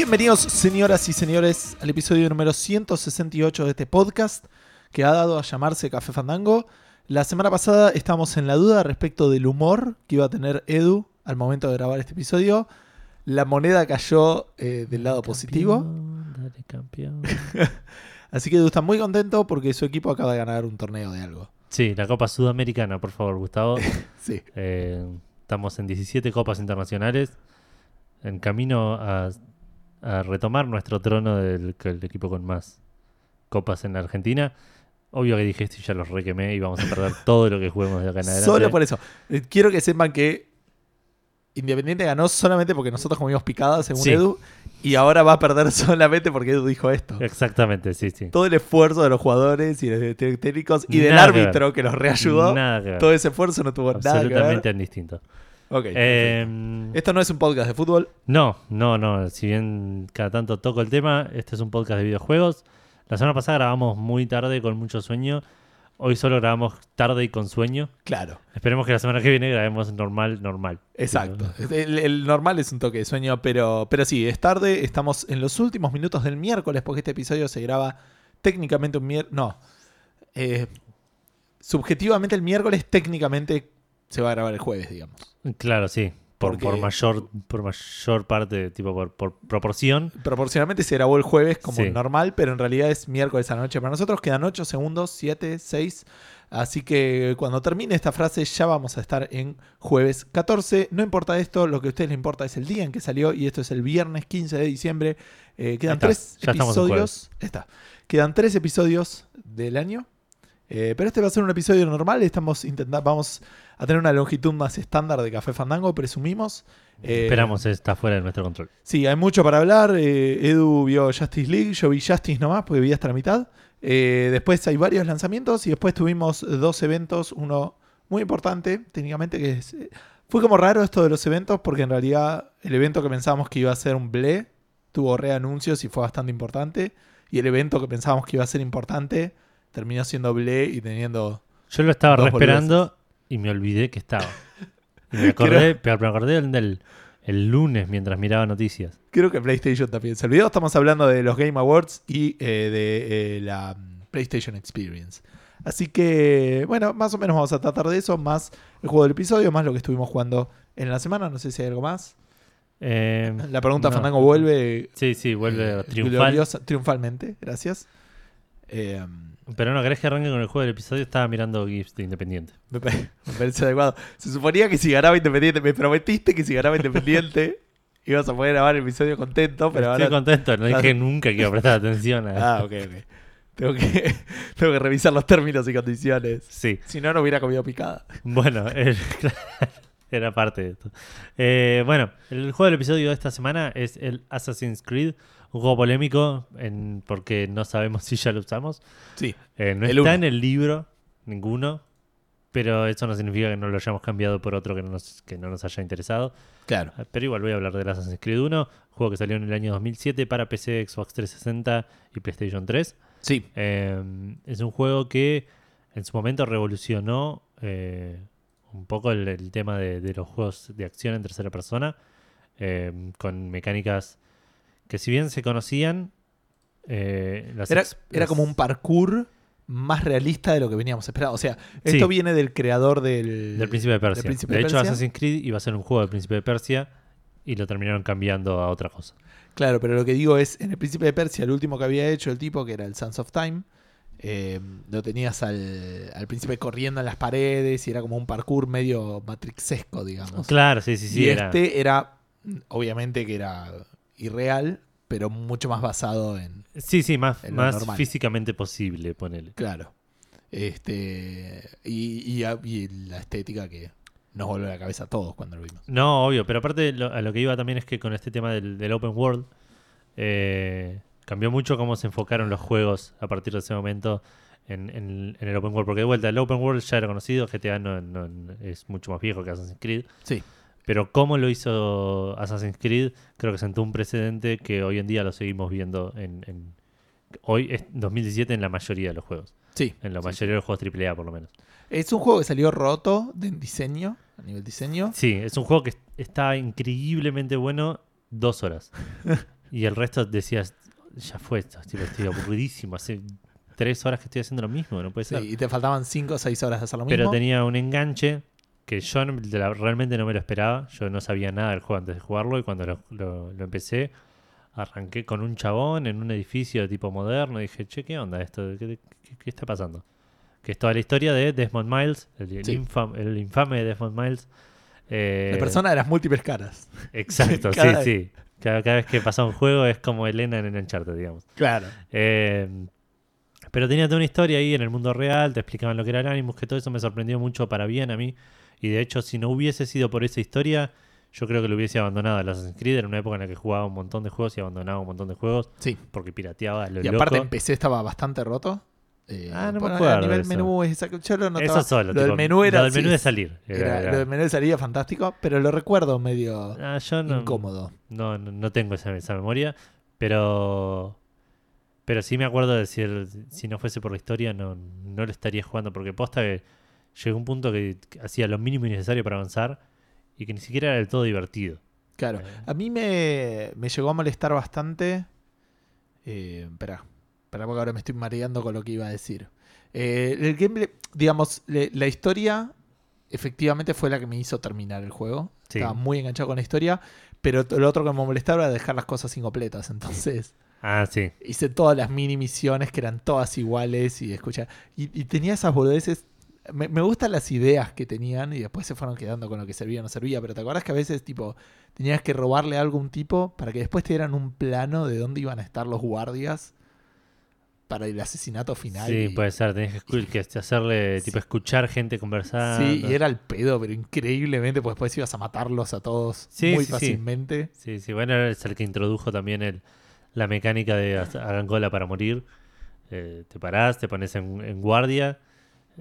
Bienvenidos, señoras y señores, al episodio número 168 de este podcast que ha dado a llamarse Café Fandango. La semana pasada estábamos en la duda respecto del humor que iba a tener Edu al momento de grabar este episodio. La moneda cayó eh, del lado positivo. Dale, campeón. Así que Edu está muy contento porque su equipo acaba de ganar un torneo de algo. Sí, la Copa Sudamericana, por favor, Gustavo. Sí. Eh, estamos en 17 copas internacionales, en camino a, a retomar nuestro trono del equipo con más copas en la Argentina. Obvio que dije esto y ya los requemé y vamos a perder todo lo que juguemos de acá en adelante. Solo por eso. Eh, Quiero que sepan que Independiente ganó solamente porque nosotros comimos picadas, según Sí. Edu, y ahora va a perder solamente porque Edu dijo esto. Exactamente, sí, sí. Todo el esfuerzo de los jugadores y de los técnicos y del Nada que árbitro que los reayudó, todo ese esfuerzo no tuvo nada que ver. Absolutamente distinto. Ok, Eh, perfecto. Esto no es un podcast de fútbol. No, no, no. Si bien cada tanto toco el tema, este es un podcast de videojuegos. La semana pasada grabamos muy tarde con mucho sueño. Hoy solo grabamos tarde y con sueño. Claro, Esperemos que la semana que viene grabemos normal, normal. exacto. El, el normal es un toque de sueño, pero, pero sí, es tarde. Estamos en los últimos minutos del miércoles porque este episodio se graba técnicamente un miércoles. No. Eh, subjetivamente el miércoles, técnicamente se va a grabar el jueves, digamos. Claro, sí. Por, Porque- por mayor, por mayor parte, tipo por, por proporción. Proporcionalmente se grabó el jueves como Sí. normal, pero en realidad es miércoles a la noche. Para nosotros quedan 8 segundos, 7, 6. Así que cuando termine esta frase ya vamos a estar en jueves 14. No importa esto, lo que a ustedes les importa es el día en que salió y esto es el viernes 15 de diciembre. Eh, quedan está, tres episodios. Está. Quedan tres episodios del año. Eh, pero este va a ser un episodio normal. Estamos intentando, vamos a tener una longitud más estándar de Café Fandango, presumimos. Eh, Esperamos, está fuera de nuestro control. Sí, hay mucho para hablar. Eh, Edu vio Justice League, yo vi Justice nomás porque vi hasta la mitad. Después hay varios lanzamientos y después tuvimos dos eventos, uno muy importante técnicamente que es- fue como raro esto de los eventos porque en realidad el evento que pensábamos que iba a ser un ble tuvo reanuncios y fue bastante importante y el evento que pensábamos que iba a ser importante terminó siendo ble y teniendo Yo lo estaba esperando y me olvidé que estaba. Y me acordé, pero me acordé del, el lunes mientras miraba noticias. Creo que PlayStation también se olvidó. Estamos hablando de los Game Awards y eh, de eh, la PlayStation Experience. Así que, bueno, más o menos vamos a tratar de eso, más el juego del episodio, más lo que estuvimos jugando en la semana. No sé si hay algo más. Eh, La pregunta no. Fandango vuelve Sí, sí, vuelve eh, triunfal. gloriosa- triunfalmente. Gracias. Pero no, ¿querés que arranque con el juego del episodio? Estaba mirando GIFs de Independiente. me, pa- me parece adecuado. Se suponía que si ganaba Independiente, me prometiste que si ganaba Independiente ibas a poder grabar el episodio contento, pero Estoy ahora contento, no dije nunca que iba a prestar atención a Ah, ok, ok. Tengo que, tengo que revisar los términos y condiciones. Sí, Si no, no hubiera comido picada. bueno, era parte de esto. Eh, bueno, el juego del episodio de esta semana es el Assassin's Creed, un juego polémico en, porque no sabemos si ya lo usamos. Sí. Eh, no El está uno. en el libro, ninguno, pero eso no significa que no lo hayamos cambiado por otro que no nos, que no nos haya interesado. Claro. Eh, Pero igual voy a hablar del Assassin's Creed 1, juego que salió en el año 2007 para PC, Xbox 360 y PlayStation 3. Sí. Eh, es un juego que en su momento revolucionó eh, un poco el, el tema de, de los juegos de acción en tercera persona, eh, con mecánicas que si bien se conocían, eh, las Era, ex- era como un parkour más realista de lo que veníamos esperando. O sea, Sí. esto viene del creador del... del Príncipe de Persia. Príncipe de de hecho. Assassin's Creed iba a ser un juego del Príncipe de Persia y lo terminaron cambiando a otra cosa. Claro, pero lo que digo es, en el Príncipe de Persia, el último que había hecho el tipo, que era el Sons of Time, eh, lo tenías al, al príncipe corriendo en las paredes y era como un parkour medio matrixesco, digamos. Claro, sí, sí, sí. y era- este era, obviamente que era irreal, pero mucho más basado en, Sí, sí, más, más físicamente posible, ponele. Claro. Este. Y, y a- y la estética que nos volvió a la cabeza a todos cuando lo vimos. No, obvio, pero aparte lo- a lo que iba también es que con este tema del, del open world eh, cambió mucho cómo se enfocaron los juegos a partir de ese momento en, en- en el open world. Porque de vuelta, el open world ya era conocido, GTA no, no- es mucho más viejo que Assassin's Creed. Sí. Pero cómo lo hizo Assassin's Creed, creo que sentó un precedente que hoy en día lo seguimos viendo en, en- hoy, es 2017, en la mayoría de los juegos. Sí. En la sí, mayoría de los juegos AAA, por lo menos. Es un juego que salió roto de diseño, a nivel diseño. Sí, es un juego que está increíblemente bueno dos horas. Y el resto decías, ya fue esto, tipo, estoy aburridísimo. Hace tres horas que estoy haciendo lo mismo, no puede Sí, ser. y te faltaban 5 o 6 horas de hacer lo mismo. Pero tenía un enganche que yo realmente no me lo esperaba. Yo no sabía nada del juego antes de jugarlo y cuando lo, lo- lo empecé, arranqué con un chabón en un edificio de tipo moderno. Y dije, che, ¿qué onda esto? ¿Qué, qué- qué está pasando? Que es toda la historia de Desmond Miles, el, el Sí. infam- el infame Desmond Miles. Eh, La persona de las múltiples caras. Exacto, sí, sí. Cada, cada vez que pasa un juego es como Elena en Uncharted, digamos. Claro. Eh, pero tenía toda una historia ahí en el mundo real, te explicaban lo que era el Animus, que todo eso me sorprendió mucho para bien a mí. Y de hecho, si no hubiese sido por esa historia, yo creo que lo hubiese abandonado el Assassin's Creed. Era una época en la que jugaba un montón de juegos y abandonaba un montón de juegos Sí. porque pirateaba lo Y aparte loco. en PC estaba bastante roto. Eh, Ah, no me acuerdo A nivel eso. menú, esa- yo lo notaba. Eso solo. Lo tipo, del menú era. lo del menú sí, de salir. Era- era- era- Lo del menú de salida fantástico, pero lo recuerdo medio Ah, yo no, incómodo. No, no, no tengo esa, esa memoria, pero pero sí me acuerdo de decir, si no fuese por la historia, no, no lo estaría jugando, porque posta que llegó un punto que hacía lo mínimo necesario para avanzar y que ni siquiera era del todo divertido. Claro. Eh. A mí me, me llegó a molestar bastante. Eh, espera, espera, porque ahora me estoy mareando con lo que iba a decir. Eh, el gameplay, digamos, le- la historia efectivamente fue la que me hizo terminar el juego. Sí. Estaba muy enganchado con la historia, pero lo otro que me molestaba era dejar las cosas incompletas. Entonces Ah, sí. hice todas las mini misiones que eran todas iguales y escucha. Y, y tenía esas boludeces. Me, me gustan las ideas que tenían y después se fueron quedando con lo que servía o no servía. Pero te acuerdas que a veces, tipo, tenías que robarle algo a un tipo para que después te dieran un plano de dónde iban a estar los guardias para el asesinato final. Sí, y- puede ser. Tenés que, hacerle, tipo, escuchar gente conversar. Sí, y era el pedo, pero increíblemente, pues después ibas a matarlos a todos Sí, muy sí, fácilmente. Sí, sí, bueno, es el que introdujo también el, la mecánica de hagan cola para morir. Eh, te parás, te pones en, en guardia.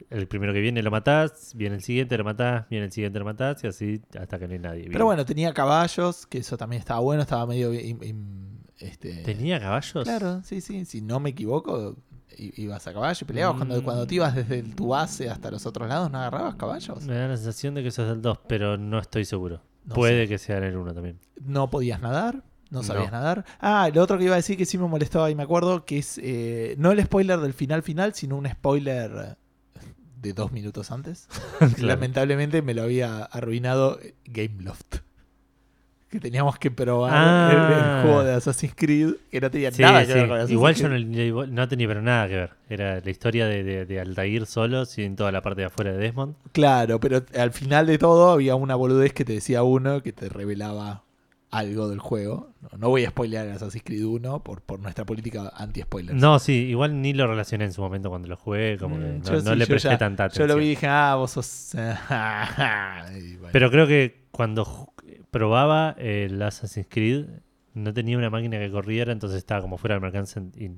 El primero que viene lo matás, viene el siguiente, lo matás, viene el siguiente, lo matás, y así hasta que no hay nadie. Pero vivo. bueno, tenía caballos, que eso también estaba bueno, estaba medio... im- este, ¿Tenía caballos? Claro, sí, sí. Si no me equivoco, ibas a caballo y peleabas. Cuando, Mm. cuando te ibas desde el- tu base hasta los otros lados, ¿no agarrabas caballos? Me da la sensación de que eso es del 2, pero no estoy seguro. No Puede sé. que sea en el 1 también. No podías nadar. No No. sabías nadar. Ah, lo otro que iba a decir que sí me molestaba y me acuerdo que es eh, no el spoiler del final final, sino un spoiler de dos minutos antes. Claro. Lamentablemente me lo había arruinado Gameloft. Que teníamos que probar Ah. el, el juego de Assassin's Creed, que no tenía Sí, nada que sí. ver con Assassin's Igual yo no, no tenía pero nada que ver. Era la historia de, de, de Altair solo, sin toda la parte de afuera de Desmond. Claro, pero al final de todo había una boludez que te decía uno que te revelaba algo del juego. No, no voy a spoilear el Assassin's Creed 1 por, por nuestra política anti-spoilers. No, sí, igual ni lo relacioné en su momento cuando lo jugué, como que Mm, no, yo no sí, le yo presté ya- tanta Yo atención. lo vi y dije, ah, vos sos... Bueno. Pero creo que cuando probaba el Assassin's Creed, no tenía una máquina que corriera, entonces estaba como fuera del alcance y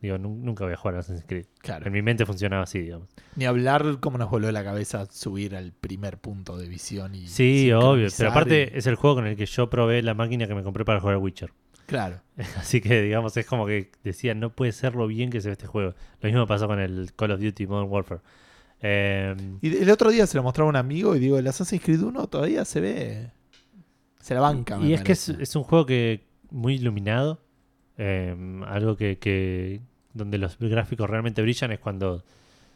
digo, "Nu- nunca voy a jugar a Assassin's Creed. Claro. En mi mente funcionaba así, digamos. Ni hablar cómo nos voló la cabeza subir al primer punto de visión y Sí, obvio, pero aparte y- es el juego con el que yo probé la máquina que me compré para jugar a Witcher. Claro. Así que, digamos, es como que decía, no puede ser lo bien que se ve este juego. Lo mismo pasó con el Call of Duty Modern Warfare. Eh, Y el otro día se lo mostraba a un amigo y digo, el Assassin's Creed 1 todavía se ve... Se la banca, me y es que es, es un juego que muy iluminado. Eh, algo que, que donde los gráficos realmente brillan es cuando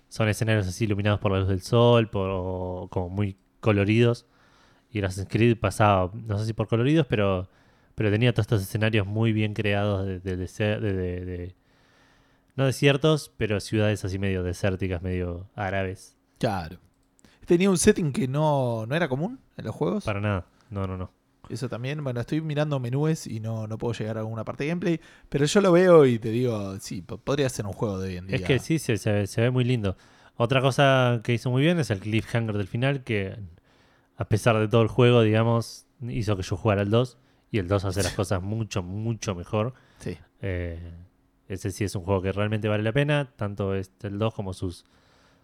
son escenarios así iluminados por la luz del sol, por, o como muy coloridos. Y el Assassin's Creed pasaba, no sé si por coloridos, pero, pero tenía todos estos escenarios muy bien creados de, de, dese- de- de- de- no desiertos, pero ciudades así medio desérticas, medio árabes. Claro. Tenía un setting que no, no era común en los juegos. Para nada. No, no, no. Eso también, bueno, estoy mirando menús y no, no puedo llegar a alguna parte de gameplay, pero yo lo veo y te digo, sí, po- podría ser un juego de hoy en día. Es que sí, se, se- se ve muy lindo. Otra cosa que hizo muy bien es el cliffhanger del final, que a pesar de todo el juego, digamos, hizo que yo jugara al 2 y el 2 hace las cosas mucho, mucho mejor. Sí. Eh, ese sí es un juego que realmente vale la pena, tanto este, el 2 como sus,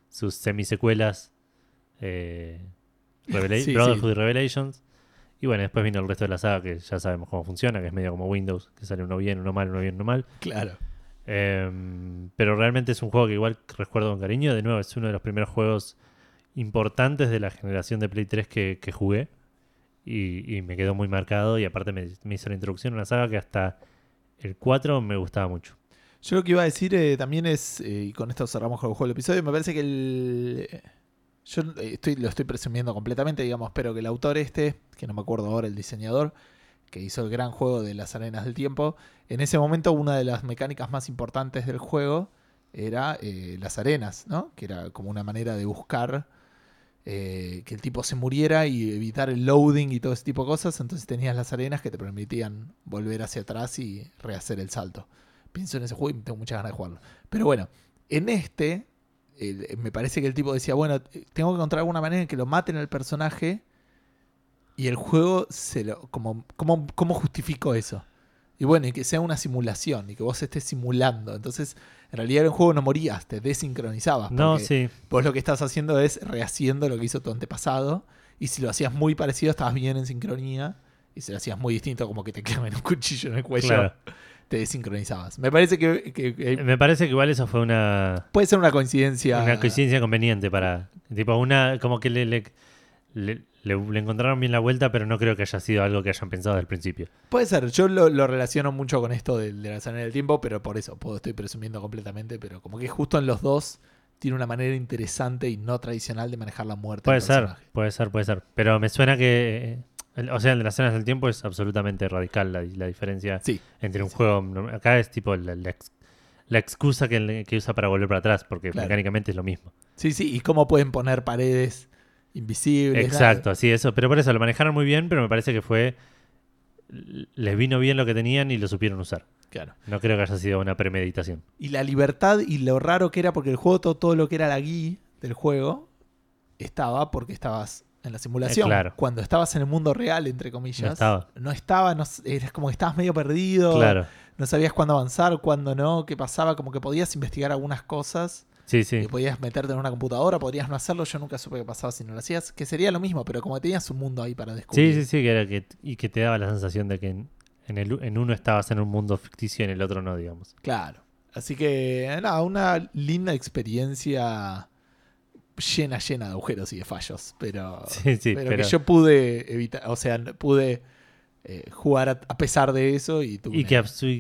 sus semisecuelas eh, Revela- Sí, Brotherhood sí. y Revelations. Y bueno, después vino el resto de la saga que ya sabemos cómo funciona, que es medio como Windows, que sale uno bien, uno mal, uno bien, uno mal. Claro. Em, pero realmente es un juego que igual recuerdo con cariño. De nuevo, es uno de los primeros juegos importantes de la generación de Play 3 que, que jugué. Y, y me quedó muy marcado. Y aparte me, me hizo la introducción a una saga que hasta el 4 me gustaba mucho. Yo lo que iba a decir eh, también es, eh, y con esto cerramos con el juego del episodio, me parece que el... Yo eh, estoy, lo estoy presumiendo completamente, digamos, pero que el autor este, que no me acuerdo ahora, el diseñador, que hizo el gran juego de las arenas del tiempo, en ese momento una de las mecánicas más importantes del juego era eh, las arenas, ¿no? Que era como una manera de buscar eh, que el tipo se muriera y evitar el loading y todo ese tipo de cosas. Entonces tenías las arenas que te permitían volver hacia atrás y rehacer el salto. Pienso en ese juego y tengo muchas ganas de jugarlo. Pero bueno, en este el- me parece que el tipo decía, bueno, tengo que encontrar alguna manera en que lo maten al personaje y el juego se lo como cómo, cómo justifico eso. Y bueno, y que sea una simulación y que vos estés simulando. Entonces, en realidad en el juego no morías, te desincronizabas. No, sí. Vos lo que estás haciendo es rehaciendo lo que hizo tu antepasado. Y si lo hacías muy parecido, estabas bien en sincronía. Y si lo hacías muy distinto, como que te claven un cuchillo en el cuello, Claro. Te desincronizabas. Me parece que, que- que Me parece que igual eso fue una, puede ser una coincidencia. una coincidencia conveniente para. Tipo, una. Como que le, le, le- le- le encontraron bien la vuelta, pero no creo que haya sido algo que hayan pensado desde el principio. Puede ser, yo lo, lo relaciono mucho con esto de, de la salida del tiempo, pero por eso, puedo, estoy presumiendo completamente, pero como que justo en los dos tiene una manera interesante y no tradicional de manejar la muerte. Puede ser, personaje. puede ser, puede ser. Pero me suena que. eh, el- o sea, el de las escenas del tiempo es absolutamente radical la, la diferencia Sí, entre un sí. juego. Acá es tipo la, la ex- la excusa que, que usa para volver para atrás, porque Claro. mecánicamente es lo mismo. sí, sí, y cómo pueden poner paredes invisibles. Exacto, así eso. Pero por eso lo manejaron muy bien, pero me parece que fue. Les vino bien lo que tenían y lo supieron usar. Claro. No creo que haya sido una premeditación. Y la libertad y lo raro que era, porque el juego, todo, todo lo que era la guía del juego, estaba porque estabas en la simulación. Eh, claro. Cuando estabas en el mundo real, entre comillas. No estaba. No estaba, no, eras como que estabas medio perdido. Claro. No sabías cuándo avanzar, cuándo no, qué pasaba. Como que podías investigar algunas cosas. Sí, sí. Y podías meterte en una computadora, podrías no hacerlo. Yo nunca supe qué pasaba si no lo hacías. Que sería lo mismo, pero como tenías un mundo ahí para Sí, descubrir. sí, sí, que era que, y que te daba la sensación de que en, en el, en uno estabas en un mundo ficticio y en el otro no, digamos. Claro. Así que, nada, una linda experiencia llena, llena de agujeros y de fallos. Pero, Sí, sí, pero, pero- que yo pude evitar, o sea, pude eh, jugar a, a pesar de eso y tuve Y una-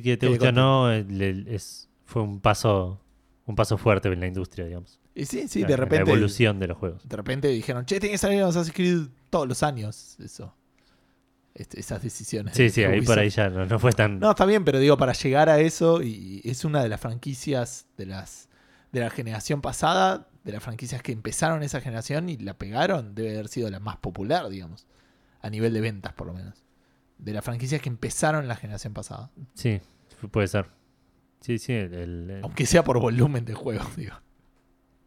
que, te guste o no, es, fue un paso un paso fuerte en la industria, digamos. Y sí, sí, de la repente. evolución de los juegos. De repente dijeron, che, tiene que salir Assassin's Creed todos los años. Eso. Este, esas decisiones. Sí, de sí, ahí por ahí ya no, no fue tan... No, está bien, pero digo, para llegar a eso, y es una de las franquicias de las de la generación pasada, de las franquicias que empezaron esa generación y la pegaron, debe haber sido la más popular, digamos. A nivel de ventas, por lo menos. De las franquicias que empezaron en la generación pasada. Sí, puede ser. Sí, sí, el- el- el- Aunque sea por volumen de juegos, digo.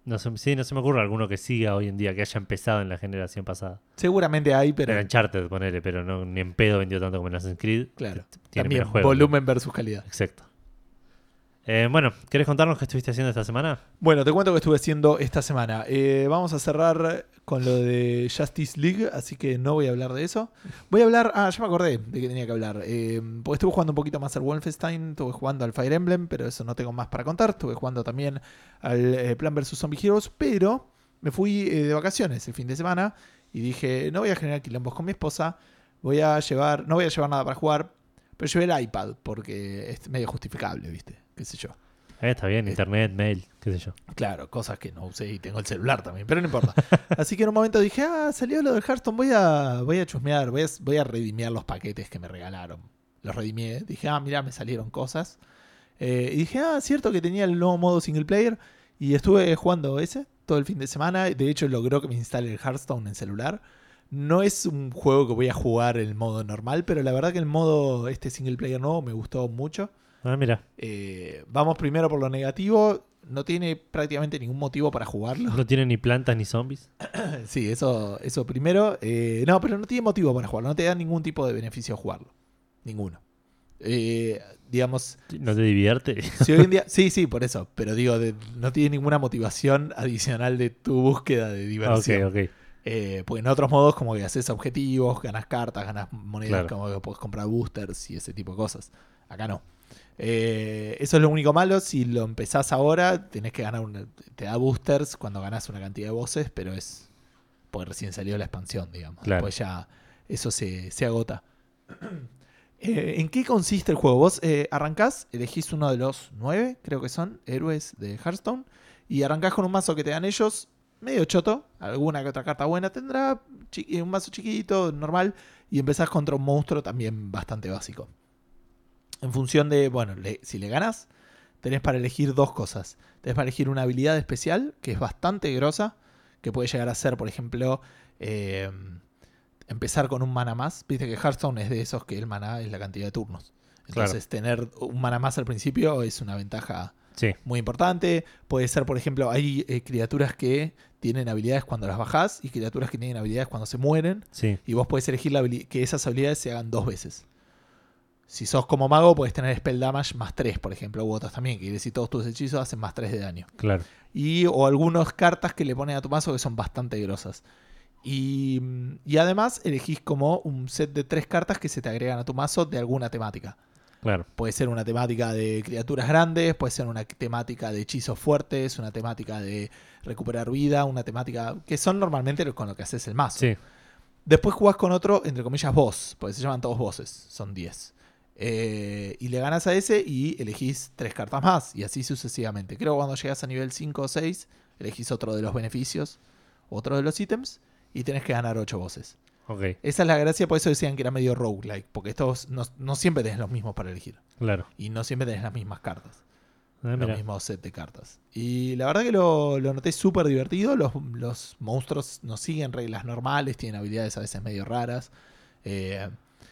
no, se, sí, no se me ocurre alguno que siga hoy en día, que haya empezado en la generación pasada. Seguramente hay, pero Era Uncharted, ponele, pero no, ni en pedo vendió tanto como en Assassin's Creed. claro. Tiene También volumen versus calidad. Exacto. Eh, bueno, ¿querés contarnos qué estuviste haciendo esta semana? Bueno, te cuento que estuve haciendo esta semana. Eh, vamos a cerrar con lo de Justice League, así que no voy a hablar de eso. Voy a hablar. Ah, ya me acordé de que tenía que hablar. Eh, porque estuve jugando un poquito más al Wolfenstein, estuve jugando al Fire Emblem, pero eso no tengo más para contar. Estuve jugando también al Plan vs Zombie Heroes, pero me fui de vacaciones el fin de semana y dije: No voy a generar quilombos con mi esposa, voy a llevar, no voy a llevar nada para jugar, pero llevé el iPad porque es medio justificable, ¿viste? ¿Qué sé yo? Eh, está bien, Eh. internet, mail, qué sé yo. Claro, cosas que no usé y tengo el celular también, pero no importa. Así que en un momento dije, ah, salió lo del Hearthstone, voy a, voy a chusmear, voy a, voy a redimiar los paquetes que me regalaron. Los redimié, dije, ah, mira, me salieron cosas. Eh, y dije, ah, cierto que tenía el nuevo modo single player. Y estuve jugando ese todo el fin de semana. De hecho, logró que me instale el Hearthstone en celular. No es un juego que voy a jugar en el modo normal, pero la verdad que el modo este single player nuevo me gustó mucho. Ah, mira, Eh, vamos primero por lo negativo. No tiene prácticamente ningún motivo para jugarlo. no tiene ni plantas ni zombies. Sí, eso, eso primero. Eh, no, pero no tiene motivo para jugarlo. No te da ningún tipo de beneficio jugarlo. Ninguno. Eh, digamos, ¿No te divierte? si hoy en día. Sí, sí, por eso. Pero digo, de- no tiene ninguna motivación adicional de tu búsqueda de diversión. ok, ok. Eh, porque en otros modos, como que haces objetivos, ganas cartas, ganas monedas, Claro. como que puedes comprar boosters y ese tipo de cosas. Acá no. Eh, eso es lo único malo. Si lo empezás ahora, tenés que ganar una, Te da boosters cuando ganás una cantidad de voces, pero es. Porque recién salió la expansión, digamos. Claro. Después ya eso se, se agota. Eh, ¿En qué consiste el juego? Vos eh, arrancás, elegís uno de los nueve, creo que son, héroes de Hearthstone, y arrancás con un mazo que te dan ellos, medio choto, alguna que otra carta buena tendrá, un mazo chiquito, normal, y empezás contra un monstruo también bastante básico. En función de, bueno, le- si le ganas, tenés para elegir dos cosas. Tenés para elegir una habilidad especial, que es bastante grosa, que puede llegar a ser, por ejemplo, eh, empezar con un mana más. Viste que Hearthstone es de esos que el mana es la cantidad de turnos. Entonces, tener un mana más al principio es una ventaja Sí, muy importante. Puede ser, por ejemplo, hay eh, criaturas que tienen habilidades cuando las bajás y criaturas que tienen habilidades cuando se mueren. sí, Y vos podés elegir la que esas habilidades se hagan dos veces. Si sos como mago, podés tener spell damage más 3, por ejemplo, u otras también, que quiere decir todos tus hechizos hacen más 3 de daño. claro. Y o algunas cartas que le ponen a tu mazo que son bastante grosas. Y, y además elegís como un set de tres cartas que se te agregan a tu mazo de alguna temática. Claro, Puede ser una temática de criaturas grandes, puede ser una temática de hechizos fuertes, una temática de recuperar vida, una temática que son normalmente con lo que haces el mazo. sí, Después jugás con otro, entre comillas, boss, porque se llaman todos bosses, son 10. Eh, y le ganas a ese y elegís tres cartas más, y así sucesivamente. Creo que cuando llegas a nivel 5 o 6, elegís otro de los beneficios, otro de los ítems, y tenés que ganar 8 bosses. ok, Esa es la gracia, por eso decían que era medio roguelike, porque estos no, no siempre tenés los mismos para elegir, claro. y no siempre tenés las mismas cartas Ah, los mismos set de cartas. Y la verdad que lo, lo noté súper divertido. Los, los monstruos no siguen reglas normales, tienen habilidades a veces medio raras. Eh,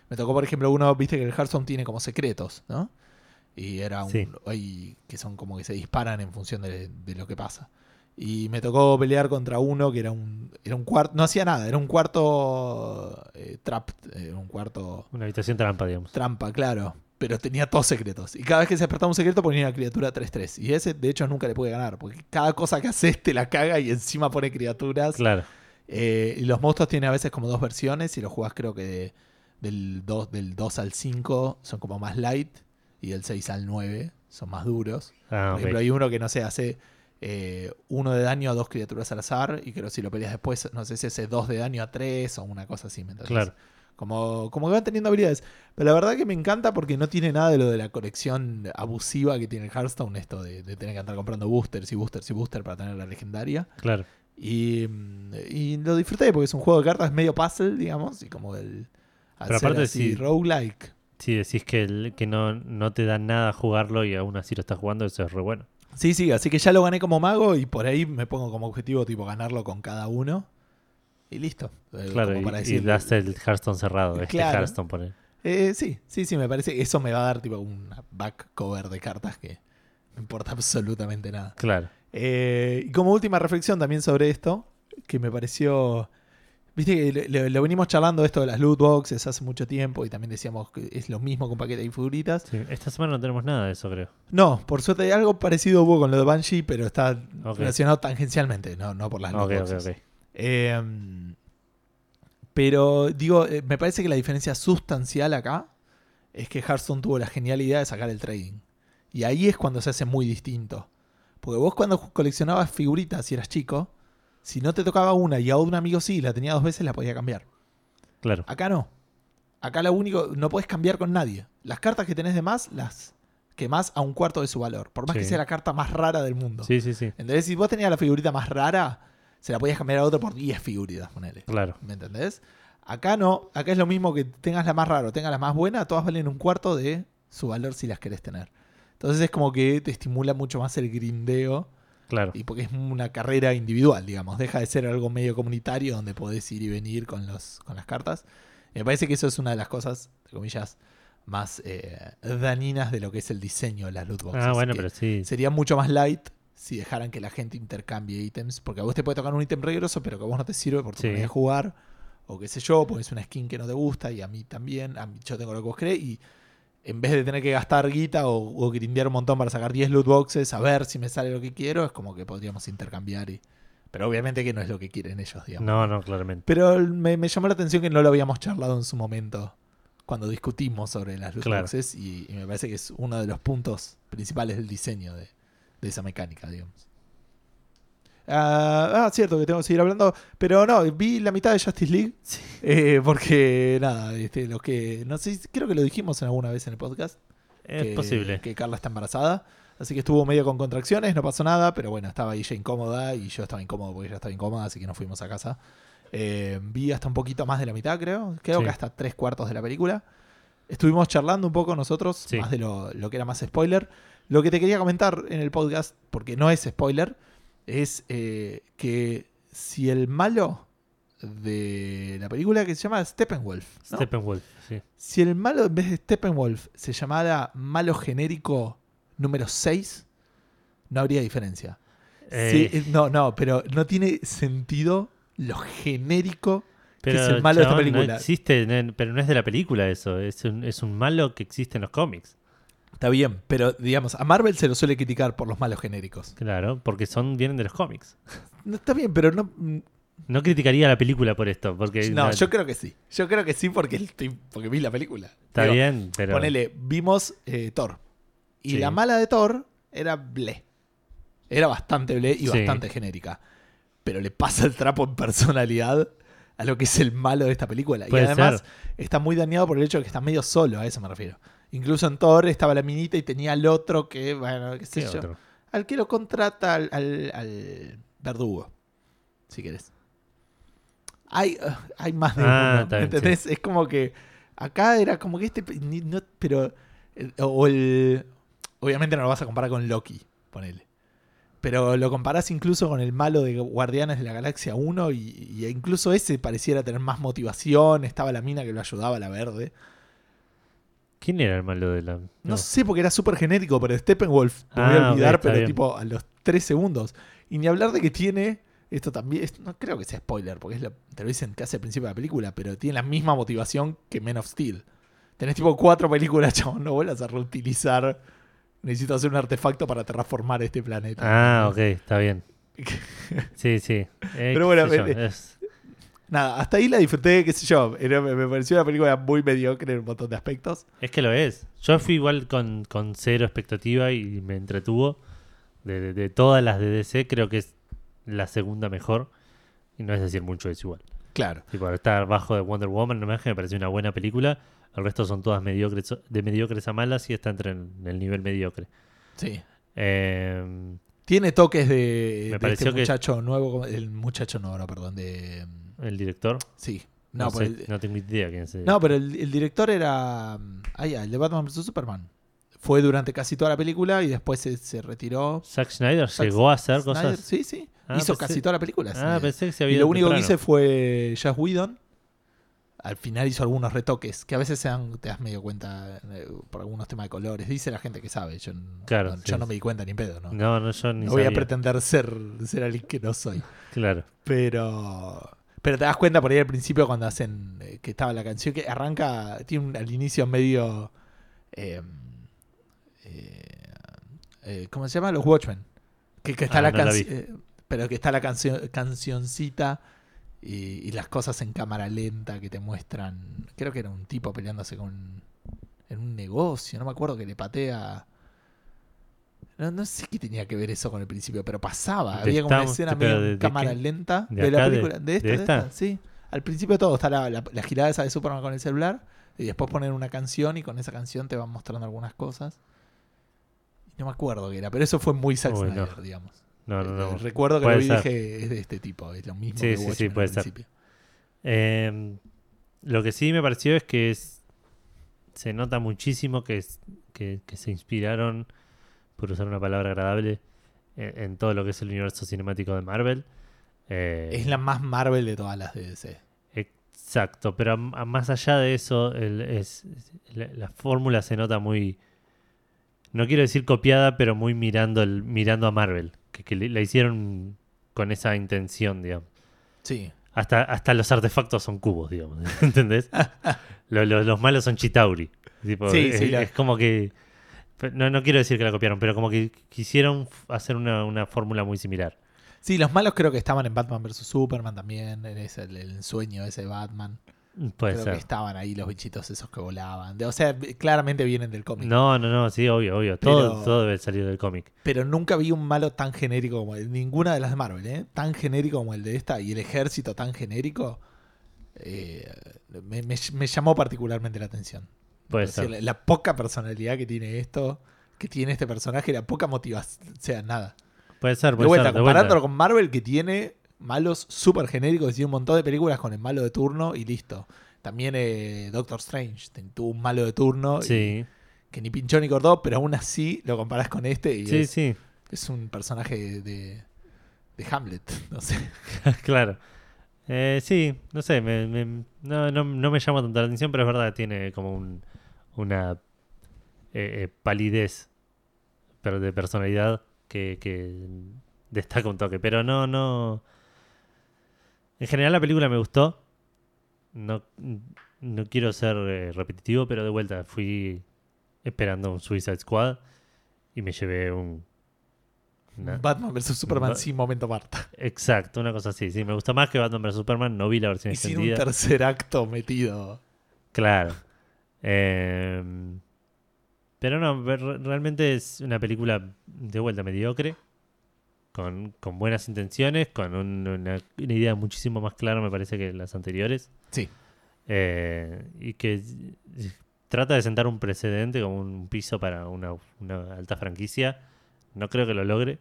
me tocó, por ejemplo, uno, viste que el Hearthstone tiene como secretos, ¿no? Y era un. Sí. que son como que se disparan en función de, de lo que pasa. Y me tocó pelear contra uno que era un. Era un cuarto. No hacía nada, era un cuarto. Eh, trap. Era un cuarto Una habitación trampa, digamos. trampa, claro. Pero tenía todos secretos. Y cada vez que se despertaba un secreto ponía una criatura 3-3. Y ese, de hecho, nunca le puede ganar. Porque cada cosa que haces te la caga y encima pone criaturas. Claro, Eh, y los monstruos tienen a veces como dos versiones. Y los jugás creo que de- del, 2, del 2 al 5 son como más light. Y del 6 al 9 son más duros. ah, Por ejemplo, hay uno que no sé, hace eh, uno de daño a dos criaturas al azar. Y creo que si lo peleas después, no sé si hace dos de daño a tres o una cosa así. ¿me? Claro, Como, como que van teniendo habilidades. Pero la verdad que me encanta porque no tiene nada de lo de la colección abusiva que tiene el Hearthstone. Esto de, de tener que andar comprando boosters y boosters y boosters para tener la legendaria. claro. Y, mm, y lo disfruté porque es un juego de cartas medio puzzle, digamos. Y como el. Al Pero ser aparte así, sí. roguelike. Si decís que, el- que no, no te da nada jugarlo y aún así lo estás jugando, eso es re bueno. Sí, sí, así que ya lo gané como mago y por ahí me pongo como objetivo tipo ganarlo con cada uno. Y listo. Eh, Claro, como y, para y decir, das el Hearthstone cerrado. Este Claro. Hearthstone pone. Eh, sí, sí, sí, me parece eso me va a dar tipo una back cover de cartas que no importa absolutamente nada. Claro. Eh, y como última reflexión también sobre esto, que me pareció. Viste que lo venimos charlando esto de las loot boxes hace mucho tiempo y también decíamos que es lo mismo con paquetes y figuritas. Sí, Esta semana no tenemos nada de eso, creo. No, por suerte hay algo parecido hubo con lo de Banshee, pero está relacionado tangencialmente, no, no por las loot Ok, ok, boxes. ok. Eh, pero digo, eh, me parece que la diferencia sustancial acá es que Hearthstone tuvo la genial idea de sacar el trading. Y ahí es cuando se hace muy distinto. Porque vos cuando coleccionabas figuritas y eras chico, si no te tocaba una y a un amigo sí, la tenía dos veces, la podía cambiar. Claro. Acá no. Acá lo único, no puedes cambiar con nadie. Las cartas que tenés de más, las quemás a un cuarto de su valor. Por más que sea la carta más rara del mundo. Sí, sí, sí. ¿Entendés? Si vos tenías la figurita más rara, se la podías cambiar a otro por 10 figuritas, ponele. Claro. ¿Me entendés? Acá no, acá es lo mismo que tengas la más rara o tengas la más buena, todas valen un cuarto de su valor si las querés tener. Entonces es como que te estimula mucho más el grindeo Claro. y porque es una carrera individual, digamos. Deja de ser algo medio comunitario donde podés ir y venir con, los, con las cartas. Me parece que eso es una de las cosas, entre comillas, más eh, dañinas de lo que es el diseño de las loot boxes. Ah, bueno, pero sí. Sería mucho más light si dejaran que la gente intercambie ítems. Porque a vos te puede tocar un ítem regroso, pero que a vos no te sirve por tu Sí. manera de jugar. O qué sé yo, porque es una skin que no te gusta y a mí también. A mí, yo tengo lo que vos crees. Y en vez de tener que gastar guita o, o grindear un montón para sacar 10 loot boxes, a ver si me sale lo que quiero, es como que podríamos intercambiar. Y... Pero obviamente que no es lo que quieren ellos, digamos. No, no, claramente. Pero me, me llamó la atención que no lo habíamos charlado en su momento cuando discutimos sobre las loot Claro. boxes y, y me parece que es uno de los puntos principales del diseño de, de esa mecánica, digamos. Ah, ah, cierto que tengo que seguir hablando. Pero no, vi la mitad de Justice League. eh, porque, nada, este, lo que. No sé, creo que lo dijimos en alguna vez en el podcast. Es que- posible. Que Carla está embarazada. Así que estuvo medio con contracciones, no pasó nada, pero bueno, estaba ella incómoda y yo estaba incómodo porque ella estaba incómoda, así que nos fuimos a casa. Eh, vi hasta un poquito más de la mitad, creo. Creo Sí. que hasta tres cuartos de la película. Estuvimos charlando un poco nosotros, Sí. más de lo, lo que era más spoiler. Lo que te quería comentar en el podcast, porque no es spoiler, es eh, que si el malo de la película que se llama Steppenwolf, ¿no? Steppenwolf, sí. Si el malo en vez de Steppenwolf se llamara malo genérico número 6, no habría diferencia. Eh, Sí, eh, no, no, pero no tiene sentido lo genérico que es el malo de esta película. No existe, no- pero no es de la película eso. Es un, es un malo que existe en los cómics. Está bien, pero digamos, a Marvel se lo suele criticar por los malos genéricos. Claro, porque son vienen de los cómics. No, está bien, pero no. mm, No criticaría la película por esto, porque No, yo creo que sí. Yo creo que sí porque, estoy- porque vi la película. está Digo, bien, pero Ponele, vimos eh, Thor. Y Sí. la mala de Thor era ble. Era bastante ble y Sí. bastante genérica. Pero le pasa el trapo en personalidad a lo que es el malo de esta película. Y además ser. está muy dañado por el hecho de que está medio solo, a eso me refiero. Incluso en Thor estaba la minita y tenía al otro que, bueno, qué sé ¿qué yo. otro? Al que lo contrata al, al- al verdugo, si querés. Hay, uh, hay más de Ah, uno, ¿entendés? Es como que acá era como que este, ni- no- pero, el- o el, obviamente no lo vas a comparar con Loki, ponele. Pero lo comparás incluso con el malo de Guardianes de la Galaxia 1 y, y incluso ese pareciera tener más motivación, estaba la mina que lo ayudaba, la verde. ¿Quién era el malo de la.? No, sé porque era súper genérico, pero Steppenwolf, te voy Ah, a ok, olvidar, pero bien. tipo a los 3 segundos. Y ni hablar de que tiene, esto también, no creo que sea spoiler, porque es lo- te lo dicen casi al principio de la película, pero tiene la misma motivación que Men of Steel. Tenés tipo cuatro películas, chabón, no vuelvas a reutilizar. Necesito hacer un artefacto para terraformar este planeta. Ah, ok, está bien. Sí, sí. Eh, Pero bueno, eh, es- Nada, hasta ahí la disfruté, qué sé yo. Era- me, me pareció una película muy mediocre en un montón de aspectos. Es que lo es. Yo fui igual con, con cero expectativa y me entretuvo. De, de- de todas las de DC, creo que es la segunda mejor. Y no es decir mucho, es igual. Claro. Tipo, estar bajo de Wonder Woman, no me me pareció una buena película. El resto son todas mediocres, de mediocres a malas y esta entre en el nivel mediocre. Sí. Eh, Tiene toques de, Me de pareció este que- muchacho nuevo, el muchacho no, perdón, de... el director, Sí. no, No, sé, el, no tengo idea quién es. no, pero el, el director era... Ah, ya, el de Batman vs. Superman. Fue durante casi toda la película y después se, se retiró. Zack Snyder Zack llegó a hacer Snyder, cosas. Sí, sí. Ah, Hizo pensé- casi toda la película. Ah, Snyder. pensé que se y había lo único que hice fue Josh Whedon. Al final hizo algunos retoques que a veces se dan- te das medio cuenta eh, por algunos temas de colores. Dice la gente que sabe. Yo, Claro, no, sí. yo no me di cuenta ni pedo. No, No, no, yo ni No voy a pretender ser, ser alguien que no soy. Claro. Pero. Pero te das cuenta por ahí al principio cuando hacen. eh, que estaba la canción que arranca. Tiene un, al inicio medio. eh, eh, eh, ¿Cómo se llama? Los Watchmen. Que, que está Ah, la no la canción. pero que está la canción cancioncita. Y, y las cosas en cámara lenta que te muestran. Creo que era un tipo peleándose con. En un negocio. No me acuerdo que le patea. No, no sé qué tenía que ver eso con el principio, pero pasaba. De Había como una escena medio de- en de cámara lenta ¿De la película. De, esta, esta, esta? sí. Al principio todo está la, la, la girada esa de Superman con el celular. Y después ponen una canción y con esa canción te van mostrando algunas cosas. No me acuerdo qué era, pero eso fue muy Zack Uy, no. Snyder, digamos. No, no, no. Eh, Recuerdo que lo vi y ser. dije, es de este tipo, es lo mismo Sí, que sí, sí, puede al ser. principio. Eh, lo que sí me pareció es que es- se nota muchísimo que, es- que, que se inspiraron, por usar una palabra agradable, en, en todo lo que es el universo cinemático de Marvel. Eh, Es la más Marvel de todas las de DC. Exacto, pero a- a más allá de eso, el- es, la, la fórmula se nota muy, no quiero decir copiada, pero muy mirando, el, mirando a Marvel, que, la hicieron con esa intención, digamos. Sí. Hasta, hasta los artefactos son cubos, digamos. ¿Entendés? Lo- lo- los malos son Chitauri. Tipo, Sí, es, sí, la- es como que. No, no quiero decir que la copiaron, pero como que quisieron hacer una, una fórmula muy similar. Sí, los malos creo que estaban en Batman vs. Superman también, en ese, el, sueño ese de Batman. Puede Creo ser. que estaban ahí los bichitos esos que volaban. De- o sea, claramente vienen del cómic. No, no, no, sí, obvio, obvio. Todo, Pero- todo debe salir del cómic. Pero nunca vi un malo tan genérico como el, ninguna de las de Marvel, ¿eh? Tan genérico como el de esta y el ejército tan genérico. eh, me, me- me llamó particularmente la atención. Puede ser. la, la poca personalidad que tiene esto, que tiene este personaje, la poca motivación, o sea, nada. Puede ser, De puede vuelta, ser. de vuelta. comparándolo con Marvel que tiene malos súper genéricos y tiene un montón de películas con el malo de turno y listo. También eh, Doctor Strange tuvo un malo de turno y- que ni pinchó ni cortó, pero aún así lo comparás con este y sí, es, sí. es un personaje de, de Hamlet, no sé. claro. Eh, sí, no sé, me, me- no, no, no me llama tanto la atención, pero es verdad, tiene como un, una eh, eh, palidez pero de personalidad que, que destaca un toque. Pero no, no. En general la película me gustó. No, no quiero ser eh, repetitivo, pero de vuelta fui esperando un Suicide Squad y me llevé un... una- Batman vs Superman sin momento Marta. Exacto, una cosa así. Sí, me gusta más que Batman vs Superman. No vi la versión Y sin un tercer acto metido. Claro. Eh, pero no, realmente es una película de vuelta mediocre. Con, con buenas intenciones, con un- una, una idea muchísimo más clara, me parece, que las anteriores. Sí. Eh, y que s- trata de sentar un precedente como un piso para una, una alta franquicia. No creo que lo logre,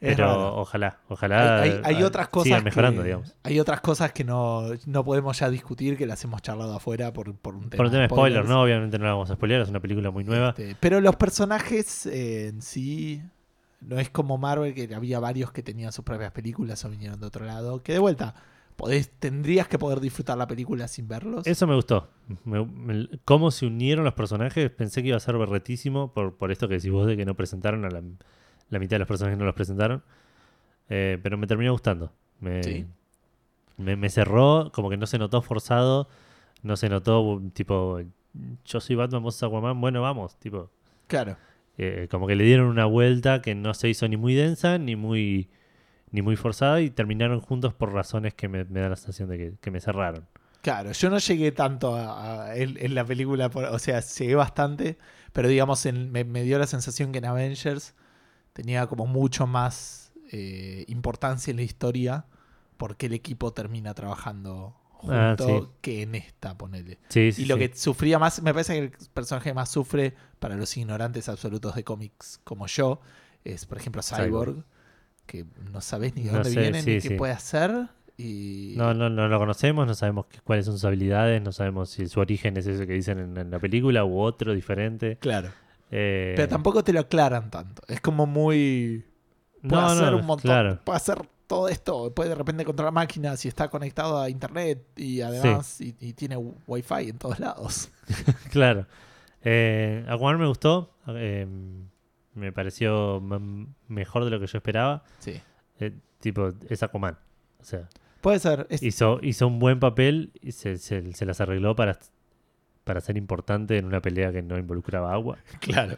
Es pero ojalá, ojalá hay, hay- hay otras cosas sigan mejorando, que, digamos. hay otras cosas que no, no podemos ya discutir que las hemos charlado afuera por, por un tema, Por un tema de spoiler. ¿no? Obviamente no la vamos a spoilear, es una película muy nueva. Este, pero los personajes eh, en sí no es como Marvel que había varios que tenían sus propias películas o vinieron de otro lado que de vuelta podés, tendrías que poder disfrutar la película sin verlos Eso me gustó. Me- me- cómo se unieron los personajes, pensé que iba a ser berretísimo por, por esto que decís vos de que no presentaron a la, la mitad de los personajes no los presentaron. Eh, pero me terminó gustando. Me, Sí. me, me cerró, como que no se notó forzado, no se notó tipo, yo soy Batman, vos sos Aquaman, bueno, vamos, tipo, claro eh, como que le dieron una vuelta que no se hizo ni muy densa ni muy ni muy forzada y terminaron juntos por razones que me, me da la sensación de que, que me cerraron. Claro, yo no llegué tanto a, a- en, en la película, por- o sea, llegué bastante, pero digamos, en- me, me dio la sensación que en Avengers tenía como mucho más eh, importancia en la historia porque el equipo termina trabajando junto Ah, sí. que en esta, ponele. Sí, sí, Y lo que sufría más, me parece que el personaje más sufre para los ignorantes absolutos de cómics como yo, es por ejemplo Cyborg, Cyborg. que no sabes ni de No dónde sé, viene ni qué puede hacer. Y No, no, no lo conocemos, no sabemos cuáles son sus habilidades, no sabemos si su origen es ese que dicen en, en la película u otro diferente. Claro. Eh, Pero tampoco te lo aclaran tanto. Es como muy. Puede no, hacer no, un montón. claro. Puede hacer todo esto. Puede de repente controlar máquinas y está conectado a internet. Y además. Y, y tiene wifi en todos lados. Claro. Eh, Aquaman me gustó, eh, me pareció mejor de lo que yo esperaba. Sí. Eh, tipo, es Aquaman. O sea, Puede ser. es- hizo, hizo un buen papel y se, se- se las arregló para, para ser importante en una pelea que no involucraba agua. Claro.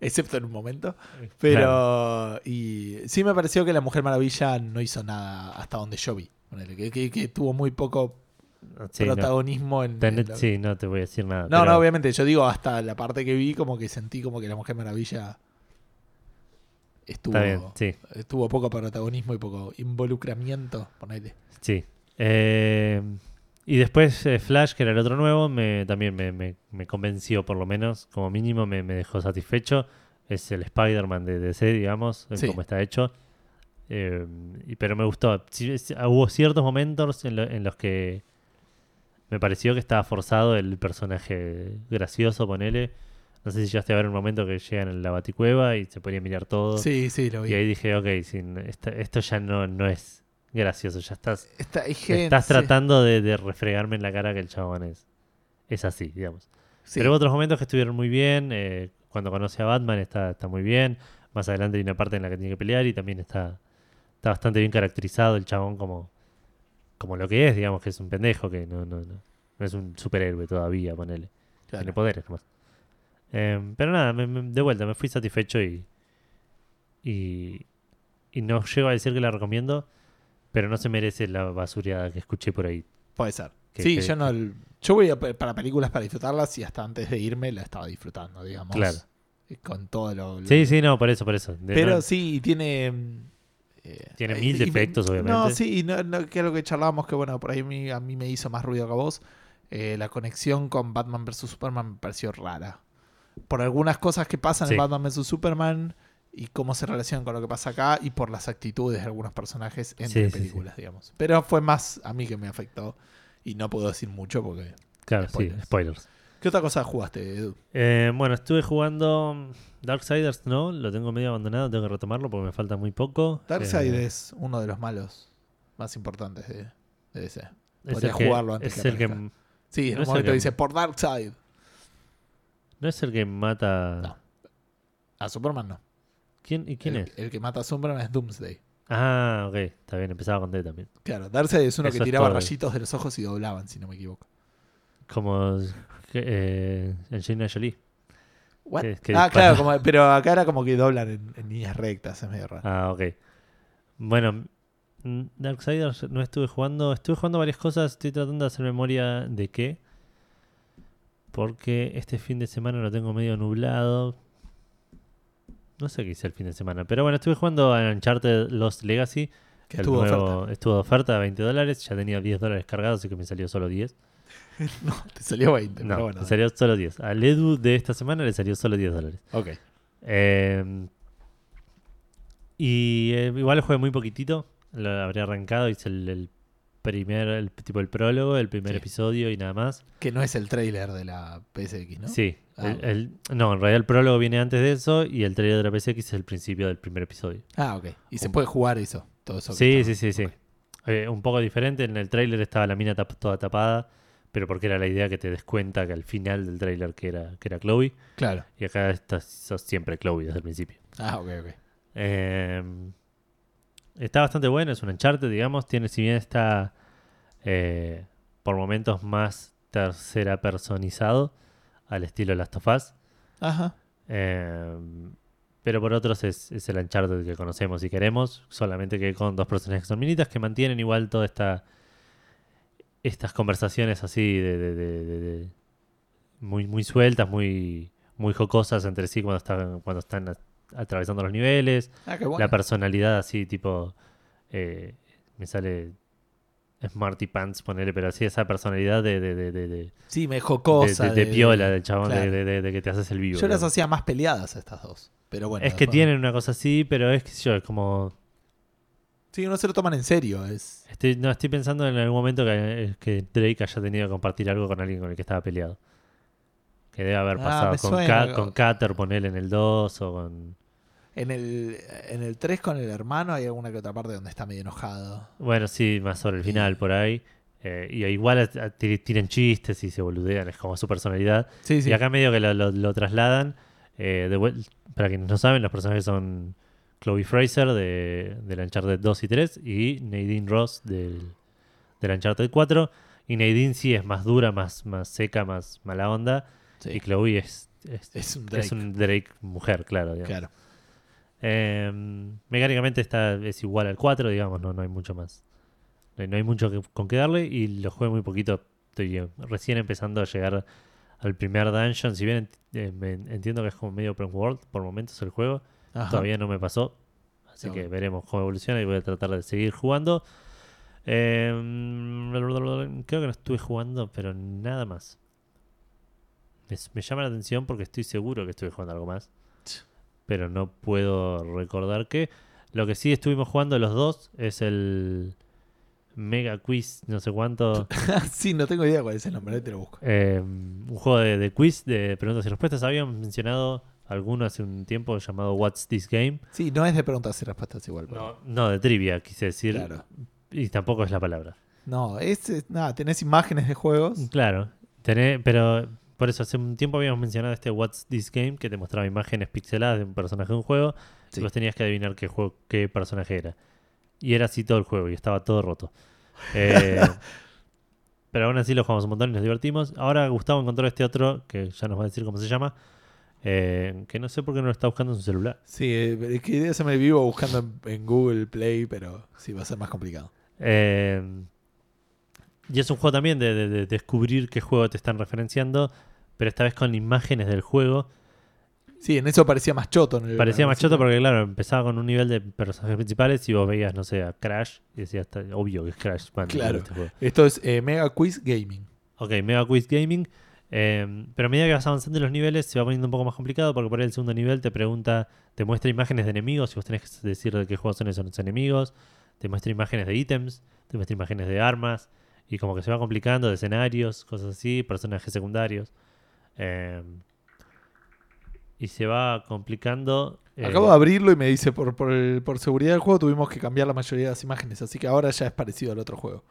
Excepto en un momento. Pero. Claro. Y sí me pareció que la Mujer Maravilla no hizo nada hasta donde yo vi. Que, que- que tuvo muy poco Sí, no. protagonismo en. Ten- en lo- sí, no te voy a decir nada. No, pero- no, obviamente. Yo digo hasta la parte que vi, como que sentí como que la Mujer Maravilla estuvo, bien, sí. tuvo poco protagonismo y poco involucramiento. Ponele. Sí. Eh, y después eh, Flash, que era el otro nuevo, me, también me, me- me convenció, por lo menos, como mínimo, me, me dejó satisfecho. Es el Spider-Man de DC, digamos, Sí. cómo está hecho. Eh, pero me gustó. Sí, hubo ciertos momentos en, lo- en los que me pareció que estaba forzado el personaje gracioso, ponele. No sé si llegaste a ver un momento que llegan en la baticueva y se podía mirar todo. Sí, sí, lo vi. Y ahí dije, ok, sin, esta- esto ya no, no es gracioso, ya estás Está- hay gente- Estás tratando de, de refregarme en la cara que el chabón es, es así, digamos. sí. Pero hubo otros momentos que estuvieron muy bien. eh, cuando conoce a Batman está, está muy bien. Más adelante hay una parte en la que tiene que pelear y también está, está bastante bien caracterizado el chabón como, como lo que es, digamos, que es un pendejo, que no, no, no, no es un superhéroe todavía, ponele. Claro. Tiene poderes nomás. Eh, pero nada, me- me- de vuelta, me fui satisfecho y, y, y no llego a decir que la recomiendo, pero no se merece la basureada que escuché por ahí. Puede ser. Que- sí, que- yo no. Yo voy a- para películas para disfrutarlas y hasta antes de irme la estaba disfrutando, digamos. Claro. Y Con todo lo. lo- Sí, sí, no, por eso, por eso. De- Pero no- sí, tiene. mm, eh, Tiene mil y- defectos, No, obviamente. sí, y no, no, que es lo que charlábamos, que bueno, por ahí a mí, a mí me hizo más ruido que a vos. Eh, la conexión con Batman vs Superman me pareció rara. Por algunas cosas que pasan Sí. en Batman vs Superman y cómo se relacionan con lo que pasa acá y por las actitudes de algunos personajes entre Sí, sí, películas, digamos. Pero fue más a mí que me afectó y no puedo decir mucho porque. claro, spoilers. sí, spoilers. ¿Qué otra cosa jugaste, Edu? Eh, bueno, estuve jugando Darksiders, no, lo tengo medio abandonado, tengo que retomarlo porque me falta muy poco. Darkseid Eh, es uno de los malos más importantes de, de DC. es podría que- jugarlo antes es que el que. Sí, en No un es momento dice por Darkseid. no es el que mata. No. A Superman no. ¿Quién y quién el, es? el que mata a Superman es Doomsday. Ah, ok, está bien, empezaba con D también. Claro, Darkseid es uno Eso que tiraba todo. rayitos de los ojos y doblaban, si no me equivoco. Como eh, Angelina Jolie. What? Que- que ah, dispara. claro, como- pero acá era como que doblan en, en líneas rectas, es medio raro. Ah, ok. Bueno, mm, Darksiders no estuve jugando. Estuve jugando varias cosas. Estoy tratando de hacer memoria de qué. Porque este fin de semana lo tengo medio nublado. No sé qué hice el fin de semana. Pero bueno, estuve jugando a Uncharted Lost Legacy. que estuvo de nuevo- oferta. estuvo de oferta a 20 dólares. Ya tenía 10 dólares cargados, así que me salió solo 10. No, te salió 20, No, pero bueno. me salió solo 10. Al Edu de esta semana le salió solo 10 dólares. Ok. Eh, y eh, igual jugué muy poquitito. Lo habría arrancado, hice el, el primer, el tipo el prólogo, el primer Sí. episodio y nada más. Que no es el trailer de la PSX, ¿no? Sí. Ah, el- no, en realidad el prólogo viene antes de eso y el trailer de la PSX es el principio del primer episodio. Ah, ok. Y se puede jugar eso. Todo eso. Sí, sí, sí, sí. Eh, un poco diferente. En el trailer estaba la mina tap- toda tapada, pero porque era la idea que te des cuenta que al final del trailer que era, que era Chloe. Claro. Y acá estás, sos siempre Chloe desde el principio. Ah, ok, ok. Eh, está bastante bueno, es un Uncharted, digamos. Tiene, si bien está eh, por momentos más tercera personizado, al estilo Last of Us. Ajá. eh, pero por otros es, es el Uncharted que conocemos y queremos. Solamente que con dos personajes que son minitas que mantienen igual toda esta. Estas conversaciones así de, de- de- de- de- muy, muy sueltas, muy, muy jocosas entre sí cuando están, cuando están atravesando los niveles. Ah, qué bueno. La personalidad así, tipo. eh, me sale. Smarty Pants, ponerle, pero así esa personalidad de, de, de, de, de- Sí, me dejó de- cosa. de- de piola del chabón, de- claro. de, que te haces el vivo. Yo las hacía más peleadas a estas dos. Pero bueno. es que tienen una cosa así, pero es que yo, es como. Sí, no se lo toman en serio. Es... Estoy, no, estoy pensando en algún momento que, que Drake haya tenido que compartir algo con alguien con el que estaba peleado. Que debe haber Ah, pasado con. Ca- con Cater, ponerle en el 2 o con. En el, en el 3 con el hermano hay alguna que otra parte donde está medio enojado. Bueno, sí, más sobre el final por ahí. Eh, y igual tiran chistes y se boludean, es como su personalidad. Sí, sí. Y acá medio que lo, lo- lo trasladan. eh, de para quienes no saben, los personajes son Chloe Fraser de, del Uncharted 2 y 3 y Nadine Ross del, del Uncharted 4. Y Nadine sí es más dura, más, más seca, más mala onda. Sí. Y Chloe es, es, Es un Drake. es un Drake mujer, claro. digamos. Claro. Eh, mecánicamente está, es igual al 4, digamos, no, no hay mucho más. No hay, no hay mucho que- con que darle y lo juego muy poquito. Estoy eh, recién empezando a llegar al primer dungeon. Si bien eh, me- entiendo que es como medio open world por momentos el juego, Ajá. todavía no me pasó. Así que veremos cómo evoluciona y voy a tratar de seguir jugando. Eh, creo que no estuve jugando, pero nada más. Me llama la atención porque estoy seguro que estuve jugando algo más. Pero no puedo recordar qué. Lo que sí estuvimos jugando los dos es el Mega Quiz, no sé cuánto. sí, no tengo idea cuál es el nombre, ahí te lo busco. Eh, un juego de, de quiz, de preguntas y respuestas. Habíamos mencionado alguno hace un tiempo llamado What's This Game. Sí, no es de preguntas y respuestas igual. pero- No, no de trivia, quise decir. Claro. Y tampoco es la palabra. No, es, nada, tenés imágenes de juegos. Claro, tené- pero por eso hace un tiempo habíamos mencionado este What's This Game que te mostraba imágenes pixeladas de un personaje de un juego Sí. y vos tenías que adivinar qué juego, qué personaje era. Y era así todo el juego y estaba todo roto. Eh, pero aún así lo jugamos un montón y nos divertimos. Ahora Gustavo encontró este otro que ya nos va a decir cómo se llama. eh, que no sé por qué no lo está buscando en su celular. Sí, eh, es que se me vivo buscando en, en Google Play, pero sí, va a ser más complicado. Eh, Y es un juego también de, de- de descubrir qué juego te están referenciando, pero esta vez con imágenes del juego. Sí, en eso parecía más choto. en el- Parecía más choto porque, claro, empezaba con un nivel de personajes principales y vos veías, no sé, a Crash y decías, "Está- obvio que es Crash. Claro. este juego". Esto es eh, Mega Quiz Gaming. Ok, Mega Quiz Gaming. eh, pero a medida que vas avanzando en los niveles se va poniendo un poco más complicado porque por ahí el segundo nivel te pregunta, te muestra imágenes de enemigos y vos tenés que decir de qué juegos son esos enemigos. Te muestra imágenes de ítems, te muestra imágenes de armas y como que se va complicando de escenarios, cosas así, personajes secundarios. eh, y se va complicando. eh, Acabo de abrirlo y me dice, por, por, el- por seguridad del juego tuvimos que cambiar la mayoría de las imágenes, así que ahora ya es parecido al otro juego.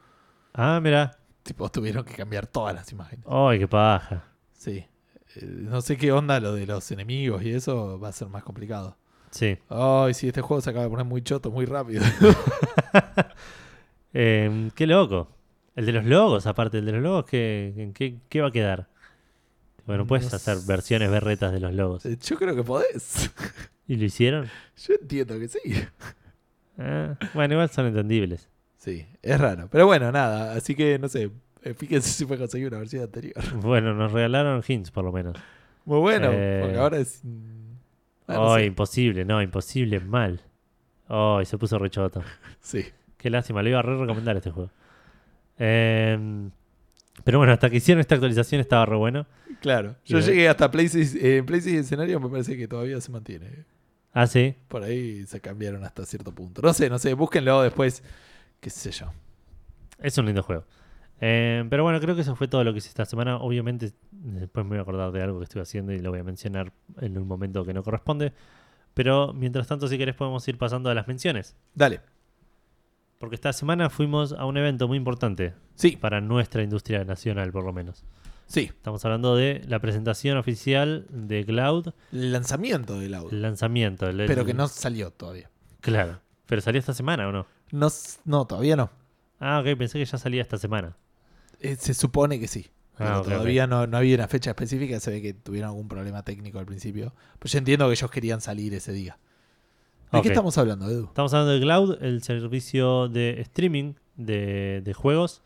Ah, mira. Tipo, tuvieron que cambiar todas las imágenes. Ay, qué paja. Sí. Eh, no sé qué onda lo de los enemigos y eso va a ser más complicado. Sí. Ay, sí, este juego se acaba de poner muy choto, muy rápido. Eh, qué loco. El de los logos, aparte, el de los logos, ¿qué, qué, qué va a quedar? Bueno, puedes No hacer versiones berretas de los logos. Eh, Yo creo que podés. ¿Y lo hicieron? Yo entiendo que sí. Ah, bueno, igual son entendibles. Sí, es raro. Pero bueno, nada. Así que no sé. eh, Fíjense si puede conseguir una versión anterior. Bueno, nos regalaron hints por lo menos. Muy bueno, Eh. porque ahora es. ah, no sé. imposible, no, imposible, mal. Ay, se puso rechoto. Sí. Qué lástima, le iba a re recomendar este juego. Em, pero bueno, hasta que hicieron esta actualización estaba re bueno. Claro. Yo Y- llegué hasta Places, eh, Places y escenario, me parece que todavía se mantiene. Ah, sí. Por ahí se cambiaron hasta cierto punto. No sé, no sé, búsquenlo después. Qué sé yo. Es un lindo juego. Eh, pero bueno, creo que eso fue todo lo que hice esta semana. Obviamente, después me voy a acordar de algo que estuve haciendo y lo voy a mencionar en un momento que no corresponde. Pero mientras tanto, si querés, podemos ir pasando a las menciones. Dale. Porque esta semana fuimos a un evento muy importante Sí, para nuestra industria nacional, por lo menos. sí. Estamos hablando de la presentación oficial de Cloud, El lanzamiento del audio. el lanzamiento. el- Pero el- que no salió todavía. Claro. Pero salió esta semana o no? No, no todavía no. Ah, ok, pensé que ya salía esta semana. Eh, se supone que sí. Pero Ah, ok. todavía No, no había una fecha específica. Se ve que tuvieron algún problema técnico al principio. Pues yo entiendo que ellos querían salir ese día. ¿De qué estamos hablando, Edu? Estamos hablando de Cloud, el servicio de streaming de, de juegos.